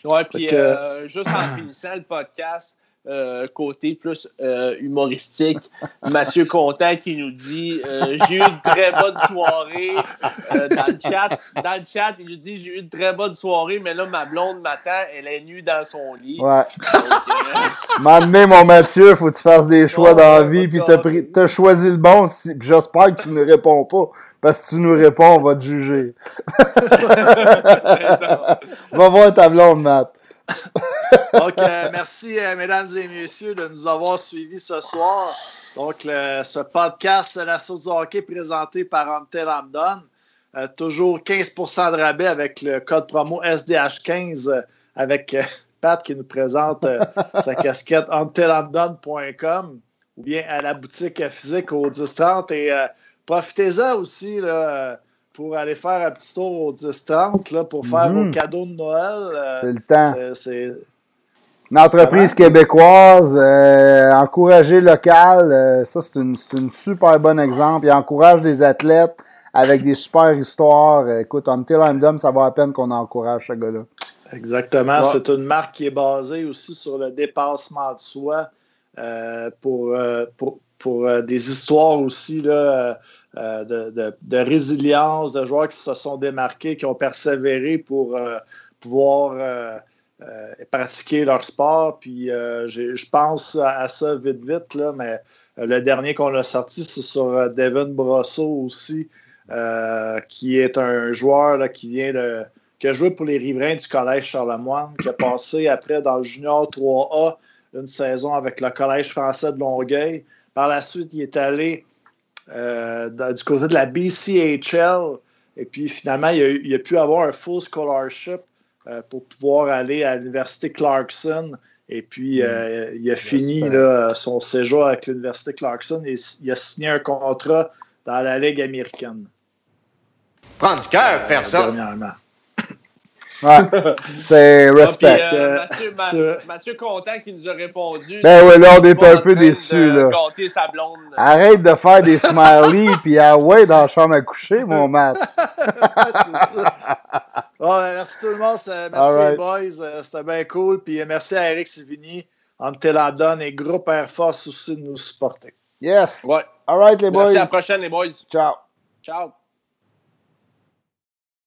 Ouais, puis euh, juste en finissant le podcast, euh, côté plus euh, humoristique. Mathieu Contant qui nous dit J'ai eu une très bonne soirée dans le chat. Dans le chat, il nous dit J'ai eu une très bonne soirée, mais là, ma blonde m'attend, elle est nue dans son lit. Ouais. M'amener, mon Mathieu, faut que tu fasses des choix dans la vie, puis t'as, as choisi le bon. j'espère que tu ne réponds pas, parce que si tu nous réponds, on va te juger. va voir ta blonde, Matt. Donc, merci, euh, mesdames et messieurs, de nous avoir suivis ce soir. Donc, ce podcast, la sauce du hockey présenté par Antel Amdon. Euh, toujours 15% de rabais avec le code promo SDH15 euh, avec Pat qui nous présente sa casquette antelamdon.com ou bien à la boutique physique au 1030 et profitez-en aussi là, pour aller faire un petit tour au 10-30 pour faire vos mhm. cadeaux de Noël. Euh, c'est le temps. C'est, Une entreprise québécoise, euh, encourager local, euh, ça c'est une, une, super bon exemple. Il encourage des athlètes avec des super histoires. Écoute, Until I'm Dumb, ça va à peine qu'on encourage ce gars-là. Exactement. C'est une marque qui est basée aussi sur le dépassement de soi pour, pour, pour des histoires aussi. Là, euh, de, résilience, de joueurs qui se sont démarqués, qui ont persévéré pour euh, pouvoir euh, pratiquer leur sport. Puis je pense à, ça vite, vite, là, mais le dernier qu'on a sorti, c'est sur Devin Brosseau aussi, qui est un joueur qui vient de. qui a joué pour les riverains du Collège Charlemagne, qui a passé après dans le Junior 3A une saison avec le Collège français de Longueuil. Par la suite, il est allé euh, du côté de la BCHL. Et puis finalement, il a, pu avoir un full scholarship euh, pour pouvoir aller à l'Université Clarkson. Et puis, hmm. euh, il a fini son séjour avec l'Université Clarkson et il a signé un contrat dans la Ligue américaine. Prends du cœur faire ça. Dernièrement. Ouais, c'est respect. Euh, Mathieu, Mathieu, Content qui nous a répondu. Ben ouais, là, on est un peu déçus. Là. Sa blonde. Arrête de faire des smileys, puis ah ouais, dans la chambre à coucher, mon Matt. c'est ça. Bon, ben, merci tout le monde. Merci les boys. Euh, c'était bien cool. Puis euh, merci à Eric Sivigny, Antelandon et Groupe Air Force aussi de nous supporter. Yes. Ouais. All right, les boys. Merci à la prochaine, les boys. Ciao. Ciao.